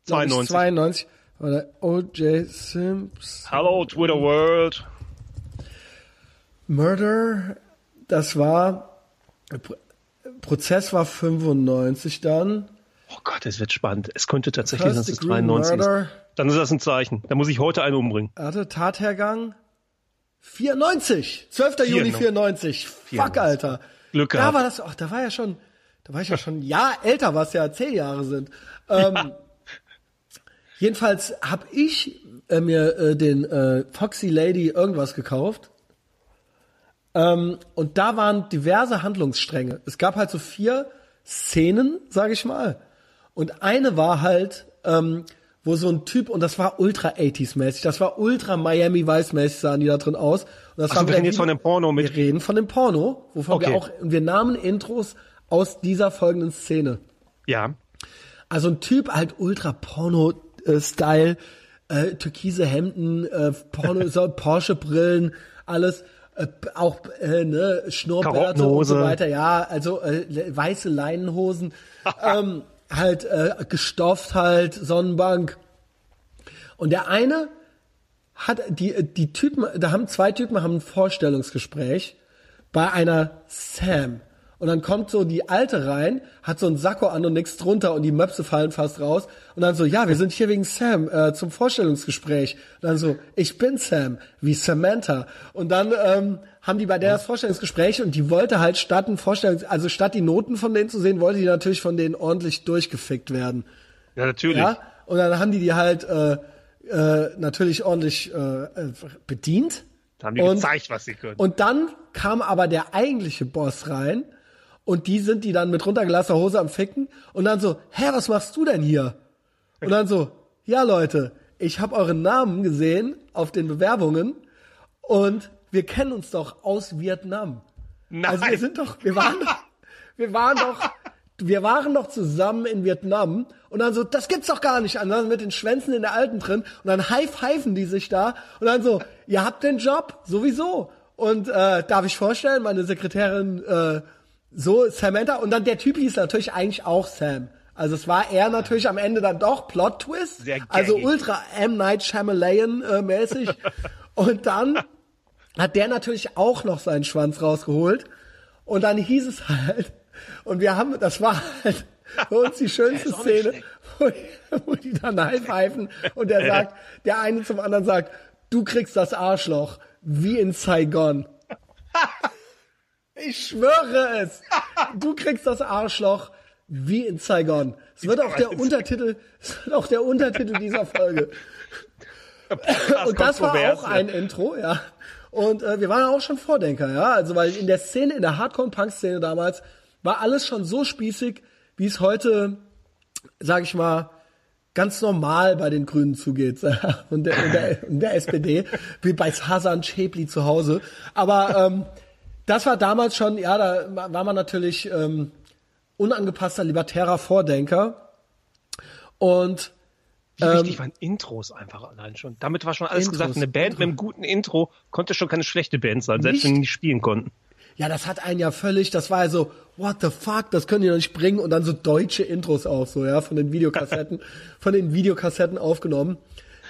glaub ich, 92. 92. Warte, O.J. Simpson. Hello, Twitter World. Murder, das war, Pro- Prozess war 95 dann. Oh Gott, es wird spannend. Es könnte tatsächlich sein, dass es Degree 93 ist. Murder, Dann ist das ein Zeichen. Da muss ich heute einen umbringen. hatte Tathergang 94, 12. Juni 94. Fuck, 94. Alter. Glück Da gehabt. war das, ach, da war ja schon, da war ich ja schon ein Jahr älter, was ja zehn Jahre sind. Ähm, Jedenfalls habe ich äh, mir äh, den äh, Foxy Lady irgendwas gekauft. Ähm, und da waren diverse Handlungsstränge. Es gab halt so vier Szenen, sage ich mal. Und eine war halt, ähm, wo so ein Typ, und das war ultra 80s-mäßig, das war ultra Miami Vice-mäßig, sahen die da drin aus. Und das war wir reden jetzt von dem Porno mit. Wir reden von dem Porno, wovon wir Okay. auch, und wir nahmen Intros aus dieser folgenden Szene. Ja. Also ein Typ halt ultra Porno-Style, äh, türkise Hemden, äh, Porno, so Porsche-Brillen, alles, äh, auch äh, ne, Schnurrbärte und so weiter, ja, also äh, weiße Leinenhosen, ähm, halt äh, gestofft halt, Sonnenbank. Und der eine hat die die Typen, da haben zwei Typen haben ein Vorstellungsgespräch bei einer Sam. Und dann kommt so die Alte rein, hat so ein Sakko an und nix drunter und die Möpse fallen fast raus. Und dann so, ja, wir sind hier wegen Sam äh, zum Vorstellungsgespräch. Und dann so, ich bin Sam, wie Samantha. Und dann ähm, haben die bei der das Vorstellungsgespräch und die wollte halt statt ein Vorstellungs, also statt die Noten von denen zu sehen, wollte die natürlich von denen ordentlich durchgefickt werden. Ja, natürlich. Ja, und dann haben die die halt äh, äh, natürlich ordentlich äh, äh, bedient. Da haben die Und- gezeigt, was sie können. Und dann kam aber der eigentliche Boss rein und die sind die dann mit runtergelassener Hose am Ficken und dann so, hä, was machst du denn hier? Und dann so, ja Leute, ich habe euren Namen gesehen auf den Bewerbungen und wir kennen uns doch aus Vietnam. Nein. Also wir sind doch, wir waren doch, wir waren doch, wir waren doch zusammen in Vietnam und dann so, das gibt's doch gar nicht. Und dann mit den Schwänzen in der Alten drin und dann high-pfeifen die sich da und dann so, ihr habt den Job, sowieso. Und äh, darf ich vorstellen, meine Sekretärin äh, so Samantha und dann der Typ hieß natürlich eigentlich auch Sam. Also es war er natürlich am Ende dann doch Plot Twist, also ultra M Night Shyamalan äh, mäßig. und dann hat der natürlich auch noch seinen Schwanz rausgeholt. Und dann hieß es halt, und wir haben, das war halt für uns die schönste Szene, wo die, wo die dann high-pfeifen und der sagt, der eine zum anderen sagt, du kriegst das Arschloch, wie in Saigon. Ich schwöre es. Du kriegst das Arschloch wie in Saigon. Es wird auch der Untertitel, es wird auch der Untertitel dieser Folge. Und das war auch ein Intro, ja. Und äh, wir waren auch schon Vordenker, ja. Also weil in der Szene, in der Hardcore-Punk-Szene damals, war alles schon so spießig, wie es heute, sag ich mal, ganz normal bei den Grünen zugeht und, der, und, der, und der SPD, wie bei Hasan Schäbli zu Hause. Aber ähm, das war damals schon, ja, da war man natürlich ähm, unangepasster, libertärer Vordenker. Und Wie wichtig waren Intros einfach allein schon. Damit war schon alles Ähm, Intros, gesagt. Eine Band mit einem guten Intro konnte schon keine schlechte Band sein, selbst Nicht? wenn die nicht spielen konnten. Ja, das hat einen ja völlig, das war ja so, what the fuck, das können die doch nicht bringen. Und dann so deutsche Intros auch so, ja, von den Videokassetten, von den Videokassetten aufgenommen.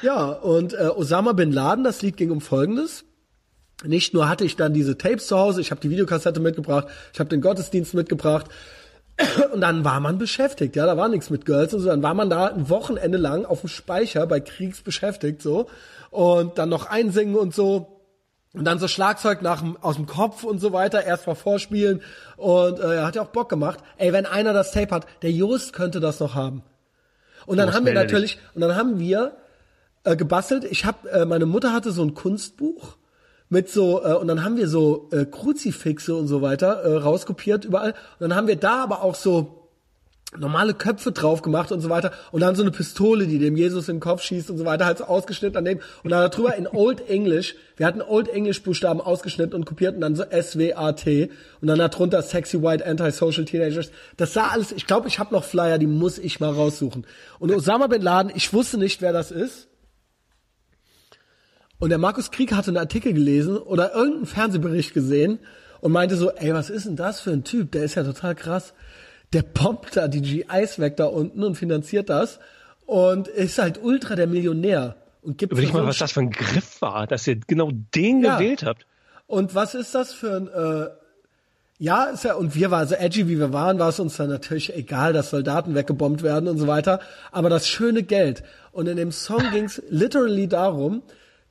Ja, und äh, Osama bin Laden, das Lied ging um Folgendes. Nicht nur hatte ich dann diese Tapes zu Hause, ich habe die Videokassette mitgebracht, ich habe den Gottesdienst mitgebracht. Und dann war man beschäftigt, ja, da war nichts mit Girls und so, dann war man da ein Wochenende lang auf dem Speicher bei Kriegs beschäftigt so. Und dann noch einsingen und so und dann so Schlagzeug nach aus dem Kopf und so weiter, erst mal vorspielen und äh, hat ja auch Bock gemacht. Ey, wenn einer das Tape hat, der Jost könnte das noch haben. Und dann haben wir natürlich, und dann haben wir äh, gebastelt. Ich habe, äh, meine Mutter hatte so ein Kunstbuch mit so, äh, und dann haben wir so äh, Kruzifixe und so weiter äh, rauskopiert überall. Und dann haben wir da aber auch so normale Köpfe drauf gemacht und so weiter und dann so eine Pistole, die dem Jesus in den Kopf schießt und so weiter, halt so ausgeschnitten an dem und dann darüber in Old English, wir hatten Old English Buchstaben ausgeschnitten und kopiert und dann so S-W-A-T und dann darunter Sexy White Antisocial Teenagers. Das sah alles, ich glaube, ich habe noch Flyer, die muss ich mal raussuchen. Und Osama Bin Laden, ich wusste nicht, wer das ist. Und der Markus Krieg hatte einen Artikel gelesen oder irgendeinen Fernsehbericht gesehen und meinte so, ey, was ist denn das für ein Typ? Der ist ja total krass. Der pompt da die GIs weg da unten und finanziert das und ist halt ultra der Millionär. Und gibt Überleg so mal, was das für ein Griff war, dass ihr genau den Ja. gewählt habt. Und was ist das für ein, äh, ja, ist ja, und wir waren so edgy, wie wir waren, war es uns dann natürlich egal, dass Soldaten weggebombt werden und so weiter. Aber das schöne Geld. Und in dem Song ging's literally darum,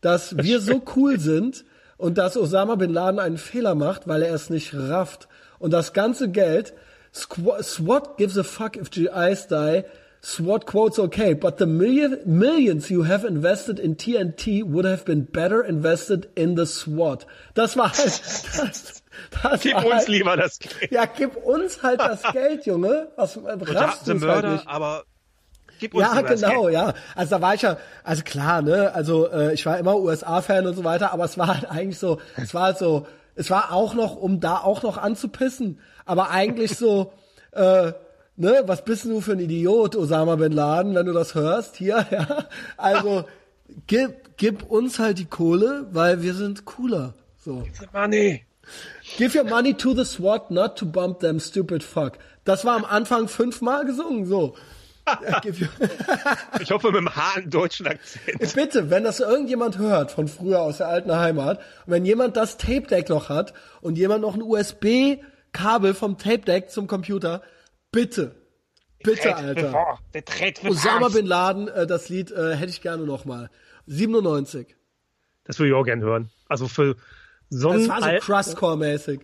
dass wir so cool sind und dass Osama Bin Laden einen Fehler macht, weil er es nicht rafft. Und das ganze Geld, Squ- SWAT gives a fuck if GIs die, SWAT quotes okay, but the million, millions you have invested in TNT would have been better invested in the SWAT. Das war halt, das, das Gib war uns halt, lieber das Geld. ja, gib uns halt das Geld, Junge. Was raffst der du's halt Mörder, nicht. aber gib uns Ja, genau, ja. Also da war ich ja, also klar, ne, also äh, ich war immer USA-Fan und so weiter, aber es war halt eigentlich so, es war halt so, es war auch noch, um da auch noch anzupissen, aber eigentlich so, äh, ne, was bist du für ein Idiot, Osama Bin Laden, wenn du das hörst, hier, ja. Also gib, gib uns halt die Kohle, weil wir sind cooler. So. Money. Give your money to the SWAT, not to bump them stupid fuck. Das war am Anfang fünfmal gesungen, so. Give your- Ich hoffe mit einem harten deutschen Akzent. Bitte, wenn das irgendjemand hört von früher aus der alten Heimat, und wenn jemand das Tape Deck noch hat und jemand noch ein USB-Kabel vom Tape Deck zum Computer, bitte, bitte, Alter. Osama Bin Laden, äh, das Lied äh, hätte ich gerne noch mal. 97. Das würde ich auch gern hören. Also für so Das ein war so Al- Crustcore-mäßig.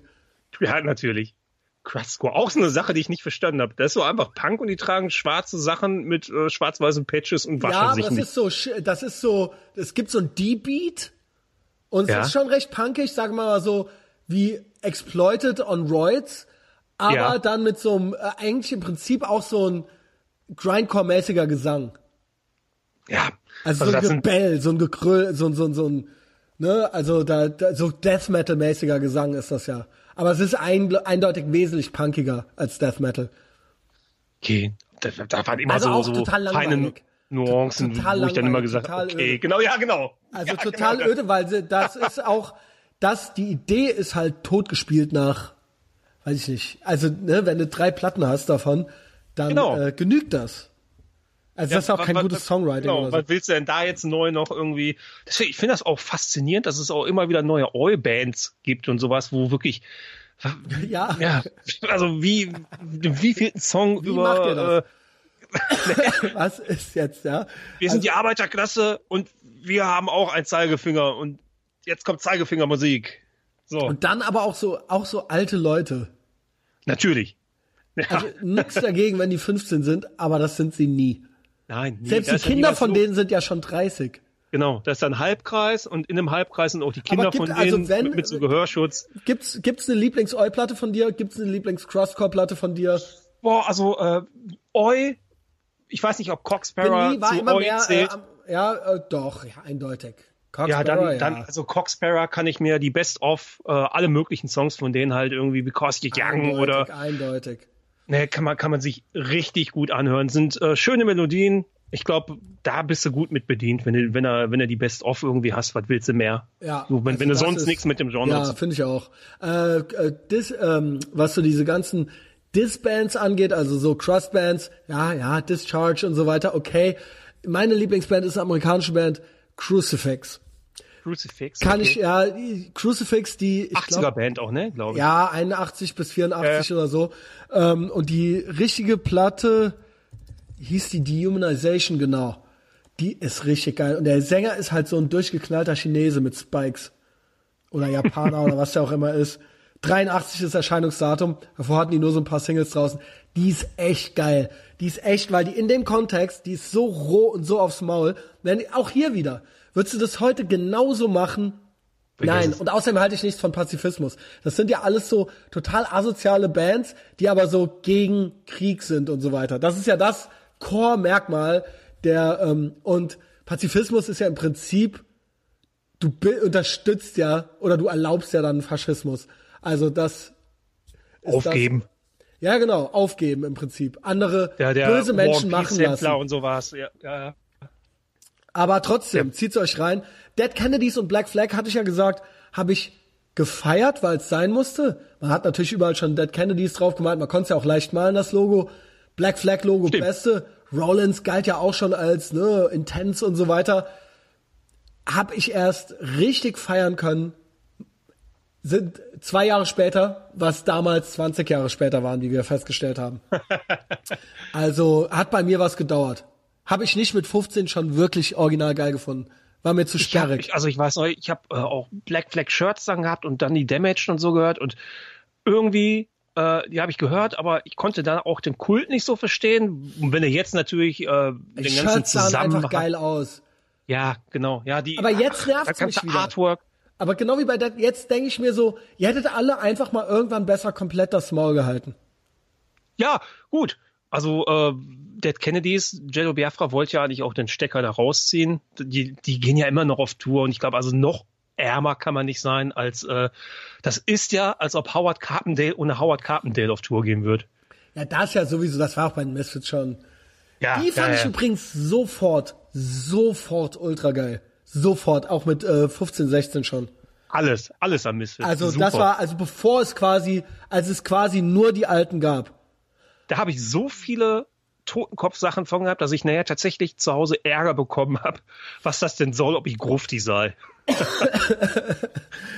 Ja, natürlich. Crustscore. Auch so eine Sache, die ich nicht verstanden habe. Das ist so einfach Punk und die tragen schwarze Sachen mit äh, schwarz-weißen Patches und waschen Ja, aber sich das nicht. ist so, das ist so, es gibt so ein D-Beat und es Ja. ist schon recht punkig, sagen wir mal so, wie Exploited on Roids, aber Ja. dann mit so einem, äh, eigentlich im Prinzip auch so ein Grindcore-mäßiger Gesang. ja. Also, Also so ein Gebell, so ein Gekröll, so, ein- so, ein- so ein, ne, also da, da so Death Metal-mäßiger Gesang ist das ja. Aber es ist ein, eindeutig wesentlich punkiger als Death Metal. okay. Da, da waren immer Also so, auch so total feine. Nuancen, Total wo ich dann immer gesagt habe, okay, genau, ja, genau. Also ja, total genau. öde, weil das ist auch, das, die Idee ist halt totgespielt nach, weiß ich nicht. Also, ne, wenn du drei Platten hast davon, dann Genau. äh, genügt das. Also das ist auch kein wa- gutes was- Songwriting Genau, oder so. was willst du denn da jetzt neu noch irgendwie? Deswegen, ich finde das auch faszinierend, dass es auch immer wieder neue Oi-Bands gibt und sowas, wo wirklich, Ja. ja, also wie, wie viel Song Wie über, macht ihr das? Äh, Was ist jetzt, ja? wir sind die Arbeiterklasse und wir haben auch ein Zeigefinger und jetzt kommt Zeigefingermusik. So, Und dann aber auch so, auch so alte Leute. natürlich. Ja, Also nix dagegen, wenn die 15 sind, aber das sind sie nie. nein, nee, Selbst da die Kinder von denen sind ja schon 30. Genau, das ist ein Halbkreis und in dem Halbkreis sind auch die Kinder gibt- von also denen wenn- mit, mit so Gehörschutz. Gibt's, gibt's eine Lieblings-Oi-Platte von dir? Gibt's eine Lieblings-Crustcore-Platte von dir? Boah, also äh, Oi, ich weiß nicht, ob Cox Bin Sparrow nie, war zu immer Oi mehr, äh, zählt. am- ja, äh, doch, ja, eindeutig. Cox ja, dann, dann, also Cox Sparrow kann ich mir die Best of äh, alle möglichen Songs von denen halt irgendwie Because You're Young eindeutig, oder eindeutig. ne, kann man kann man sich richtig gut anhören. Sind äh, schöne Melodien. Ich glaube, da bist du gut mit bedient, wenn du wenn er wenn er die Best of irgendwie hast, was willst du mehr? Ja, so, wenn, also wenn du sonst nichts mit dem Genre Ja, zu finde ich auch. Äh, äh, dis, ähm, was so diese ganzen Dis-Bands angeht, also so Crust-Bands, ja, ja, Discharge und so weiter, okay. Meine Lieblingsband ist eine amerikanische Band, Crucifix. Crucifix. Kann okay. ich, ja, die Crucifix, die, ich 80er glaub, Band auch, ne, glaube ich. ja, 81 bis 84 oder so. Ähm, und die richtige Platte hieß die Dehumanization, genau. Die ist richtig geil. Und der Sänger ist halt so ein durchgeknallter Chinese mit Spikes. Oder Japaner oder was der auch immer ist. 83 ist Erscheinungsdatum. Davor hatten die nur so ein paar Singles draußen. Die ist echt geil. Die ist echt, weil die in dem Kontext, die ist so roh und so aufs Maul. Wenn, auch hier wieder. Würdest du das heute genauso machen? Nein, und außerdem halte ich nichts von Pazifismus. Das sind ja alles so total asoziale Bands, die aber so gegen Krieg sind und so weiter. Das ist ja das Core-Merkmal der, ähm, und Pazifismus ist ja im Prinzip, du unterstützt ja oder du erlaubst ja dann Faschismus. Also das ist Aufgeben. Das, ja, genau, aufgeben im Prinzip. Andere Der, der böse Menschen machen lassen. Und sowas. Ja, ja, ja. Aber trotzdem, zieht's euch rein. Dead Kennedys und Black Flag hatte ich ja gesagt, habe ich gefeiert, weil es sein musste. Man hat natürlich überall schon Dead Kennedys drauf gemalt, man konnte es ja auch leicht malen, das Logo. Black Flag Logo Stimmt. beste. Rollins galt ja auch schon als ne, intens und so weiter. Hab ich erst richtig feiern können, sind zwei Jahre später, was damals 20 Jahre später waren, wie wir festgestellt haben. also hat bei mir was gedauert. Habe ich nicht mit 15 schon wirklich original geil gefunden. War mir zu Ich hab, sperrig. ich, also ich weiß noch, ich habe äh, auch Black Flag Shirts dann gehabt und dann die Damaged und so gehört und irgendwie, äh, die habe ich gehört, aber ich konnte dann auch den Kult nicht so verstehen. Und wenn er jetzt natürlich äh, den Die ganzen Shirts sahen einfach geil aus. ja genau, ja die. Aber jetzt da kannst mich wieder. Artwork. Aber genau wie bei Dead, jetzt denke ich mir so, ihr hättet alle einfach mal irgendwann besser komplett das Maul gehalten. Ja, gut. Also äh, Dead Kennedys, Jello Biafra wollte ja eigentlich auch den Stecker da rausziehen. Die, die gehen ja immer noch auf Tour und ich glaube, also noch ärmer kann man nicht sein als äh, das ist ja, als ob Howard Carpendale ohne Howard Carpendale auf Tour gehen wird. Ja, das ja sowieso, das war auch bei den Misfits schon. Ja, Die fand ja, ich ja. übrigens sofort, sofort ultra geil. Sofort, auch mit äh, 15, 16 schon. alles, alles am Misfits. Also Super. das war, also bevor es quasi, als es quasi nur die alten gab. da habe ich so viele Totenkopf-Sachen von gehabt, dass ich nachher tatsächlich zu Hause Ärger bekommen habe, was das denn soll, ob ich Grufti sei.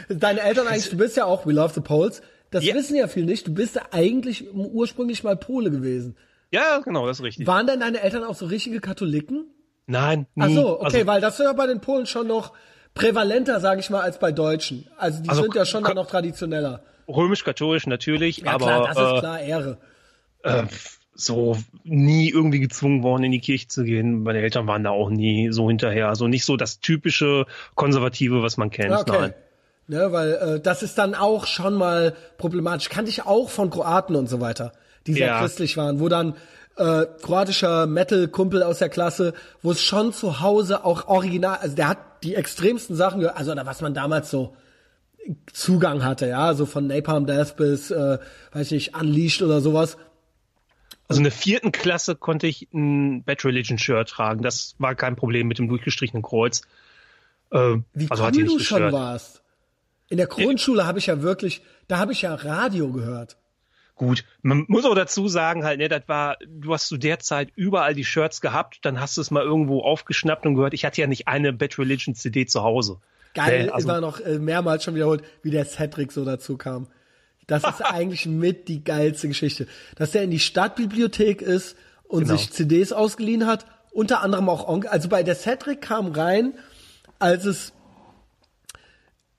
Deine Eltern eigentlich, du bist ja auch We Love the Poles. Das Ja. wissen ja viel nicht. Du bist ja eigentlich ursprünglich mal Pole gewesen. Ja, genau, das ist richtig. Waren denn deine Eltern auch so richtige Katholiken? Nein, Ach nie. so, okay, also, weil das ist ja bei den Polen schon noch prävalenter, sage ich mal, als bei Deutschen. Also die Also sind ja schon dann noch traditioneller. römisch-katholisch natürlich, Ja aber klar, das ist äh, klar Ehre. äh, so nie irgendwie gezwungen worden, in die Kirche zu gehen. Meine Eltern waren da auch nie so hinterher. Also nicht so das typische Konservative, was man kennt. Okay. Nein. Ne, weil äh, das ist dann auch schon mal problematisch. Kannte ich auch von Kroaten und so weiter, die sehr Ja. christlich waren, wo dann äh, kroatischer Metal-Kumpel aus der Klasse, wo es schon zu Hause auch original, also der hat die extremsten Sachen, gehört, also was man damals so Zugang hatte, ja, so von Napalm Death bis, äh, weiß ich nicht, Unleashed oder sowas. Also in der vierten Klasse konnte ich ein Bad Religion Shirt tragen. Das war kein Problem mit dem durchgestrichenen Kreuz. Äh, Wie also cool du schon warst. In der Grundschule habe ich ja wirklich, da habe ich ja Radio gehört. Gut, man muss auch dazu sagen, halt, ne, das war, du hast zu der Zeit überall die Shirts gehabt, dann hast du es mal irgendwo aufgeschnappt und gehört, ich hatte ja nicht eine Bad Religion CD zu Hause. Geil, Ne, also, war noch äh, mehrmals schon wiederholt, wie der Cedric so dazu kam. Das ist eigentlich mit die geilste Geschichte. Dass der in die Stadtbibliothek ist und Genau. sich CDs ausgeliehen hat, unter anderem auch Onkel. Also bei der Cedric kam rein, als es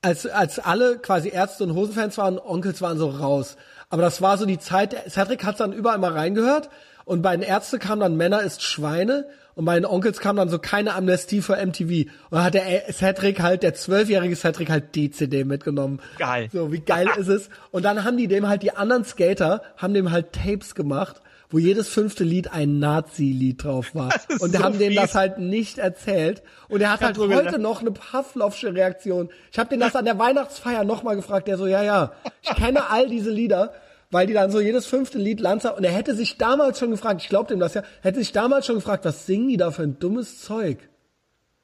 als, als alle quasi Ärzte und Hosenfans waren, Onkels waren so raus. Aber das war so die Zeit, Cedric hat dann überall mal reingehört und bei den Ärzten kam dann Männer ist Schweine und bei den Onkels kam dann so keine Amnestie für MTV. Und dann hat der Cedric halt, der zwölfjährige Cedric halt die CD mitgenommen. Geil. So, wie geil ist es? Und dann haben die dem halt, die anderen Skater, haben dem halt Tapes gemacht, wo jedes fünfte Lied ein Nazi-Lied drauf war. Und so haben dem das fies. halt nicht erzählt. Und er hat halt heute gedacht- noch eine Pavlovsche Reaktion. Ich habe den das an der Weihnachtsfeier nochmal gefragt. Der so, ja, ja, ich kenne all diese Lieder, weil die dann so jedes fünfte Lied Lanza und er hätte sich damals schon gefragt, ich glaube dem das ja, hätte sich damals schon gefragt, was singen die da für ein dummes Zeug?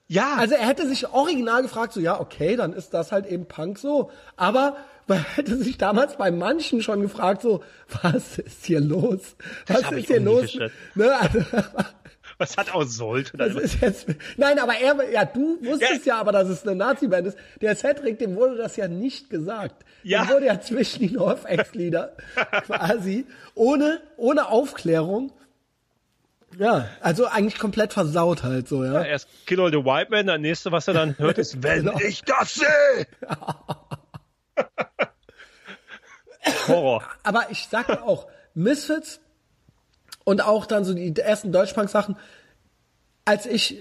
ja, Also er hätte sich original gefragt, so ja, okay, dann ist das halt eben Punk so. Aber man hätte sich damals bei manchen schon gefragt, so, was ist hier los? Was ist hier los? Ne, also, was hat auch sollte. jetzt, nein, aber er, ja, du wusstest ja, aber, dass es eine Nazi-Band ist. Der Cedric, dem wurde das ja nicht gesagt. Ja. Dem wurde ja zwischen die North-Ex-Lieder quasi, ohne, ohne Aufklärung. Ja, also eigentlich komplett versaut halt so, ja. Ja, erst Kill All the White Man, das nächste, was er dann hört, ist, wenn Genau. ich das sehe. Horror. aber ich sag ja auch, Misfits und auch dann so die ersten Deutschpunk-Sachen, als ich,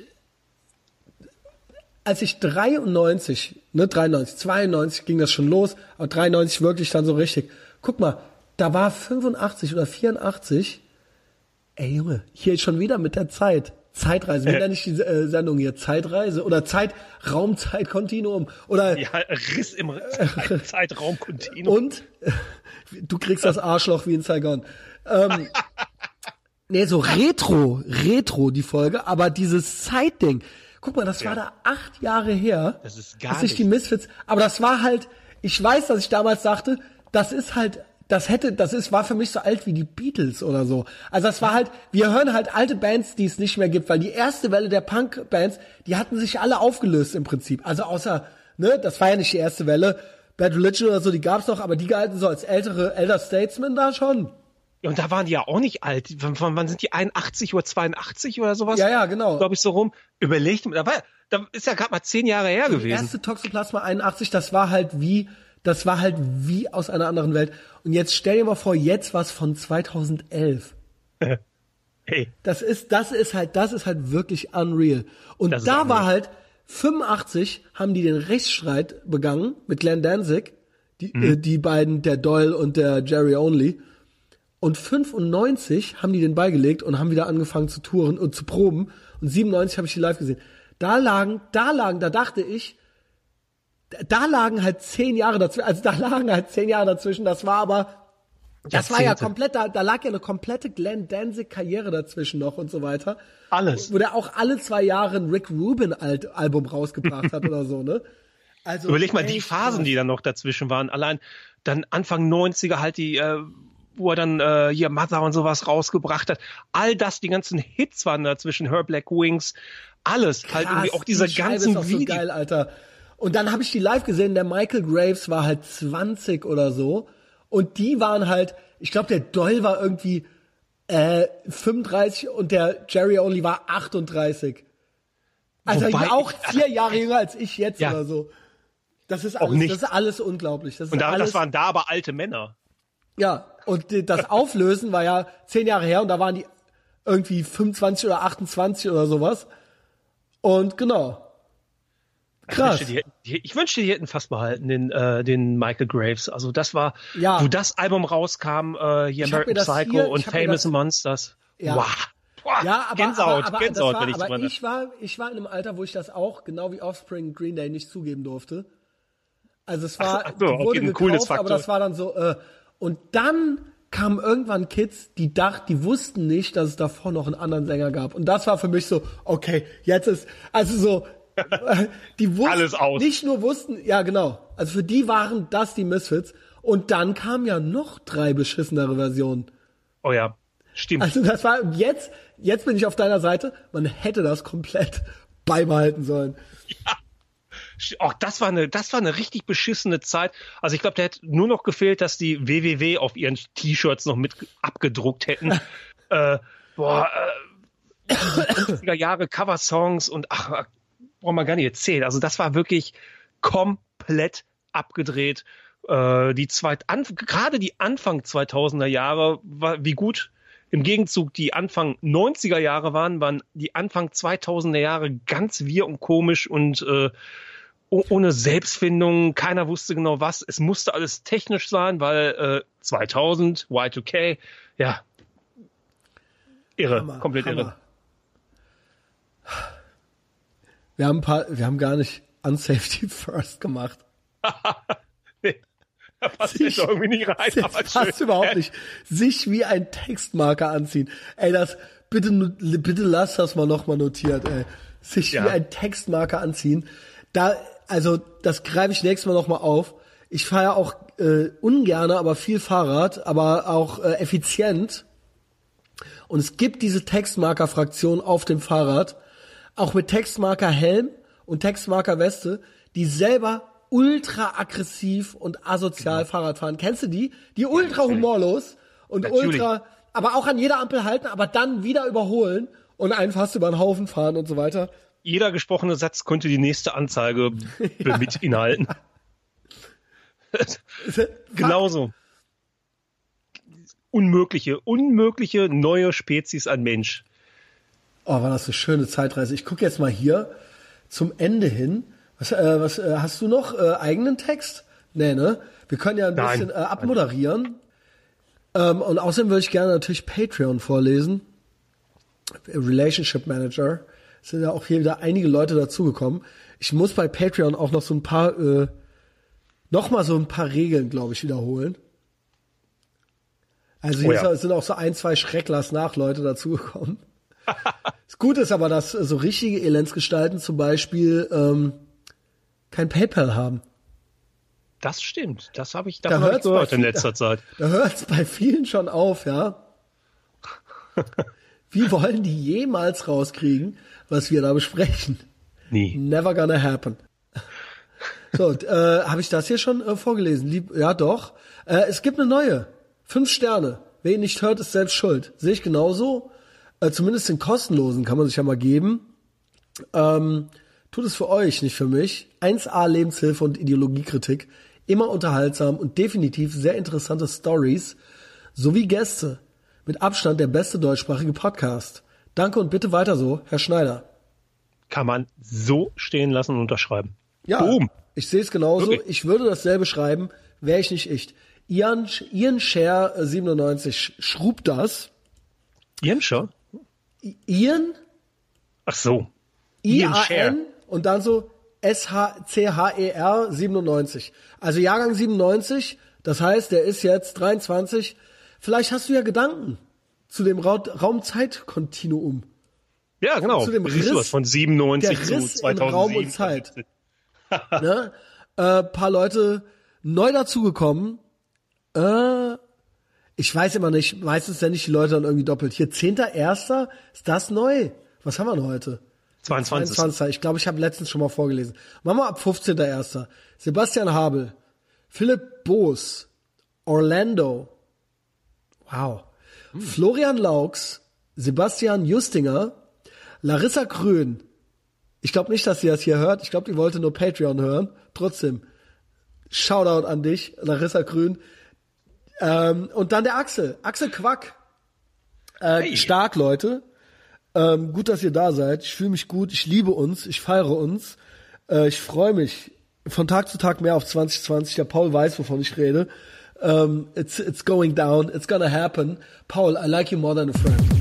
als ich 93, ne, 93, 92 ging das schon los, aber 93 wirklich dann so richtig. Guck mal, da war 85 oder 84, ey Junge, hier schon wieder mit der Zeit. Zeitreise, wie nenne ich die äh, Sendung hier? Zeitreise oder Zeit, Raumzeitkontinuum oder Ja, Riss im Zeit- Zeitraumkontinuum. und äh, du kriegst das Arschloch wie in Saigon. Ähm, nee, so Retro, Retro die Folge, aber dieses Zeitding. Guck mal, das Ja. war da acht Jahre her. Das ist gar dass sich die nichts. Misfits, aber das war halt, ich weiß, dass ich damals dachte, das ist halt, das hätte, das ist, war für mich so alt wie die Beatles oder so. Also das war halt, wir hören halt alte Bands, die es nicht mehr gibt, weil die erste Welle der Punk-Bands, die hatten sich alle aufgelöst im Prinzip. Also außer, ne, das war ja nicht die erste Welle. Bad Religion oder so, die gab's noch, aber die galten so als ältere, Elder Statesmen da schon. Und da waren die ja auch nicht alt. Wann, wann sind die 81 oder 82 oder sowas? Ja, ja, genau. Glaube ich so rum. Überlegt, da, war, da ist ja gerade mal zehn Jahre her Die gewesen. erste Toxoplasma 81, das war halt wie, das war halt wie aus einer anderen Welt. Und jetzt stell dir mal vor, jetzt was von 2011. Hey, Das ist, das ist halt, das ist halt wirklich unreal. Und Das da war halt 85 haben die den Rechtsstreit begangen mit Glenn Danzig, die, Mhm. äh, die beiden, der Doyle und der Jerry Only. Und 95 haben die den beigelegt und haben wieder angefangen zu touren und zu proben. Und 97 habe ich die live gesehen. Da lagen, da lagen, da dachte ich, da- lagen halt zehn Jahre dazwischen, also da lagen halt zehn Jahre dazwischen. Das war aber, das war ja komplett, da, da lag ja eine komplette Glenn Danzig Karriere dazwischen noch und so weiter. Alles. Wo der auch alle zwei Jahre ein Rick Rubin Alt Album rausgebracht hat oder so, ne? Also Überleg mal die Phasen, krass. die dann noch dazwischen waren. Allein dann Anfang 90er halt die, äh, wo er dann äh, hier Mother und sowas rausgebracht hat. All das, die ganzen Hits waren dazwischen, Her Black Wings, alles. halt Krass, irgendwie auch diese die ganzen ist auch so geil, Alter. Und dann habe ich die live gesehen, der Michael Graves war halt 20 oder so. Und die waren halt, ich glaube, der Doyle war irgendwie äh, 35 und der Jerry Only war 38. Also Wobei auch vier Jahre jünger als ich jetzt Ja. oder so. Das ist Auch alles, nicht. das ist alles unglaublich. Das Und da, alles, das waren da aber alte Männer. ja, und das Auflösen war ja zehn Jahre her und da waren die irgendwie 25 oder 28 oder sowas. Und genau. Ich Krass. wünschte, die, ich wünschte, die hätten fast behalten den, äh, den Michael Graves. Also das war, Ja. wo das Album rauskam, äh, hier Ich American Psycho hier- und ich Famous das- Monsters. Ja. Wow. Boah, Ja, aber, Gänsehaut, aber, aber, Gänsehaut, war, wenn ich aber ich war, ich war in einem Alter, wo ich das auch, genau wie Offspring Green Day, nicht zugeben durfte. Also es war, Ach so, die okay, wurde ein gekauft, aber das war dann so, äh, und dann kamen irgendwann Kids, die dachten, die wussten nicht, dass es davor noch einen anderen Sänger gab. Und das war für mich so, okay, jetzt ist, also so, die wussten, Alles aus. nicht nur wussten, ja genau, also für die waren das die Misfits. Und dann kamen ja noch drei beschissenere Versionen. Oh ja, stimmt. Also das war jetzt, jetzt bin ich auf deiner Seite. Man hätte das komplett beibehalten sollen. Auch das war eine, das war eine richtig beschissene Zeit. Also ich glaube, da hätte nur noch gefehlt, dass die WWW auf ihren T-Shirts noch mit abgedruckt hätten. äh, boah, äh, 50er Jahre Cover-Songs und ach, braucht man gar nicht erzählen. Also das war wirklich komplett abgedreht. Äh, die zweit, an, gerade die Anfang 2000er Jahre, war, wie gut im Gegenzug die Anfang 90er Jahre waren, waren die Anfang 2000er Jahre ganz wir und komisch und äh, ohne Selbstfindung, keiner wusste genau was. Es musste alles technisch sein, weil äh, 2000, Y2K, ja, irre, Hammer, komplett irre. Hammer. Wir haben ein paar, wir haben gar nicht Unsafety First gemacht. Nee, da passt jetzt irgendwie nicht rein. Das passt schön. überhaupt nicht. Sich wie ein Textmarker anziehen. Ey, das, bitte, bitte lass das mal nochmal notiert, ey. Sich Ja. wie ein Textmarker anziehen. Da, also, das greife ich nächstes Mal nochmal auf. Ich fahre ja auch äh, ungerne, aber viel Fahrrad, aber auch äh, effizient. Und es gibt diese Textmarker-Fraktion auf dem Fahrrad, auch mit Textmarker Helm und Textmarker Weste, die selber ultra aggressiv und asozial Fahrrad fahren. Kennst du die? Die ultra humorlos und Natürlich. ultra, aber auch an jeder Ampel halten, aber dann wieder überholen und einen fast über den Haufen fahren und so weiter. Jeder gesprochene Satz könnte die nächste Anzeige mit inhalten. Genauso. Unmögliche, unmögliche neue Spezies an Mensch. Oh, war das eine schöne Zeitreise. Ich gucke jetzt mal hier zum Ende hin. Was, äh, was äh, hast du noch äh, eigenen Text? Nee, ne? Wir können ja ein Nein. bisschen äh, abmoderieren. Ähm, und außerdem würde ich gerne natürlich Patreon vorlesen. Relationship Manager. Es sind ja auch hier wieder einige Leute dazugekommen. Ich muss bei Patreon auch noch so ein paar, äh, noch mal so ein paar Regeln, glaube ich, wiederholen. Also hier Oh ja. sind auch so ein, zwei Schrecklers nach Leute dazugekommen. Das Gute ist aber, dass so richtige Elendsgestalten zum Beispiel ähm, kein PayPal haben. Das stimmt. Das habe ich Da davon ich hört's gehört in letzter Zeit. Da hört es bei vielen schon auf, ja. Wie wollen die jemals rauskriegen, was wir da besprechen? Nie. Never gonna happen. So, äh, habe ich das hier schon äh, vorgelesen? Lieb, ja, doch. Äh, es gibt eine neue. Fünf Sterne. Wer ihn nicht hört, ist selbst schuld. Sehe ich genauso. Äh, zumindest den kostenlosen kann man sich ja mal geben. Ähm, tut es für euch, nicht für mich. 1A Lebenshilfe und Ideologiekritik. Immer unterhaltsam und definitiv sehr interessante Stories sowie Gäste. Mit Abstand der beste deutschsprachige Podcast. Danke und bitte weiter so, Herr Schneider. Kann man so stehen lassen und unterschreiben. Ja, Boom. ich sehe es genauso. Wirklich? Ich würde dasselbe schreiben, wäre ich nicht ich. Ian, Ian Share äh, 97 schrub das. Jenscher? I- Ian, Ach so. Ian Scher. I-A-N und dann so S-H-C-H-E-R 97. Also Jahrgang 97, das heißt, der ist jetzt 23. Vielleicht hast du ja Gedanken zu dem Ra Raumzeitkontinuum. Ja, genau. Zu dem Riss- was von 97 der zu Riss in 2007? Raum und Zeit. ne? äh, paar Leute neu dazugekommen. Äh, ich weiß immer nicht, meistens sind nicht die Leute dann irgendwie doppelt. Hier, 10.1. ist das neu? Was haben wir denn heute? 22. 22. Ich glaube, ich habe letztens schon mal vorgelesen. Machen wir ab 15.1. Sebastian Habel, Philipp Boos, Orlando, wow, Florian Laux, Sebastian Justinger, Larissa Krön. Ich glaube nicht, dass sie das hier hört. Ich glaube, die wollte nur Patreon hören. Trotzdem, Shoutout an dich, Larissa Krön. Ähm, und dann der Axel, Axel Quack. Äh, Hey. Stark, Leute. Ähm, gut, dass ihr da seid. Ich fühle mich gut. Ich liebe uns. Ich feiere uns. Äh, ich freue mich von Tag zu Tag mehr auf 2020. Der Paul weiß, wovon ich rede. Ähm, it's, it's going down. It's gonna happen. Paul, I like you more than a friend.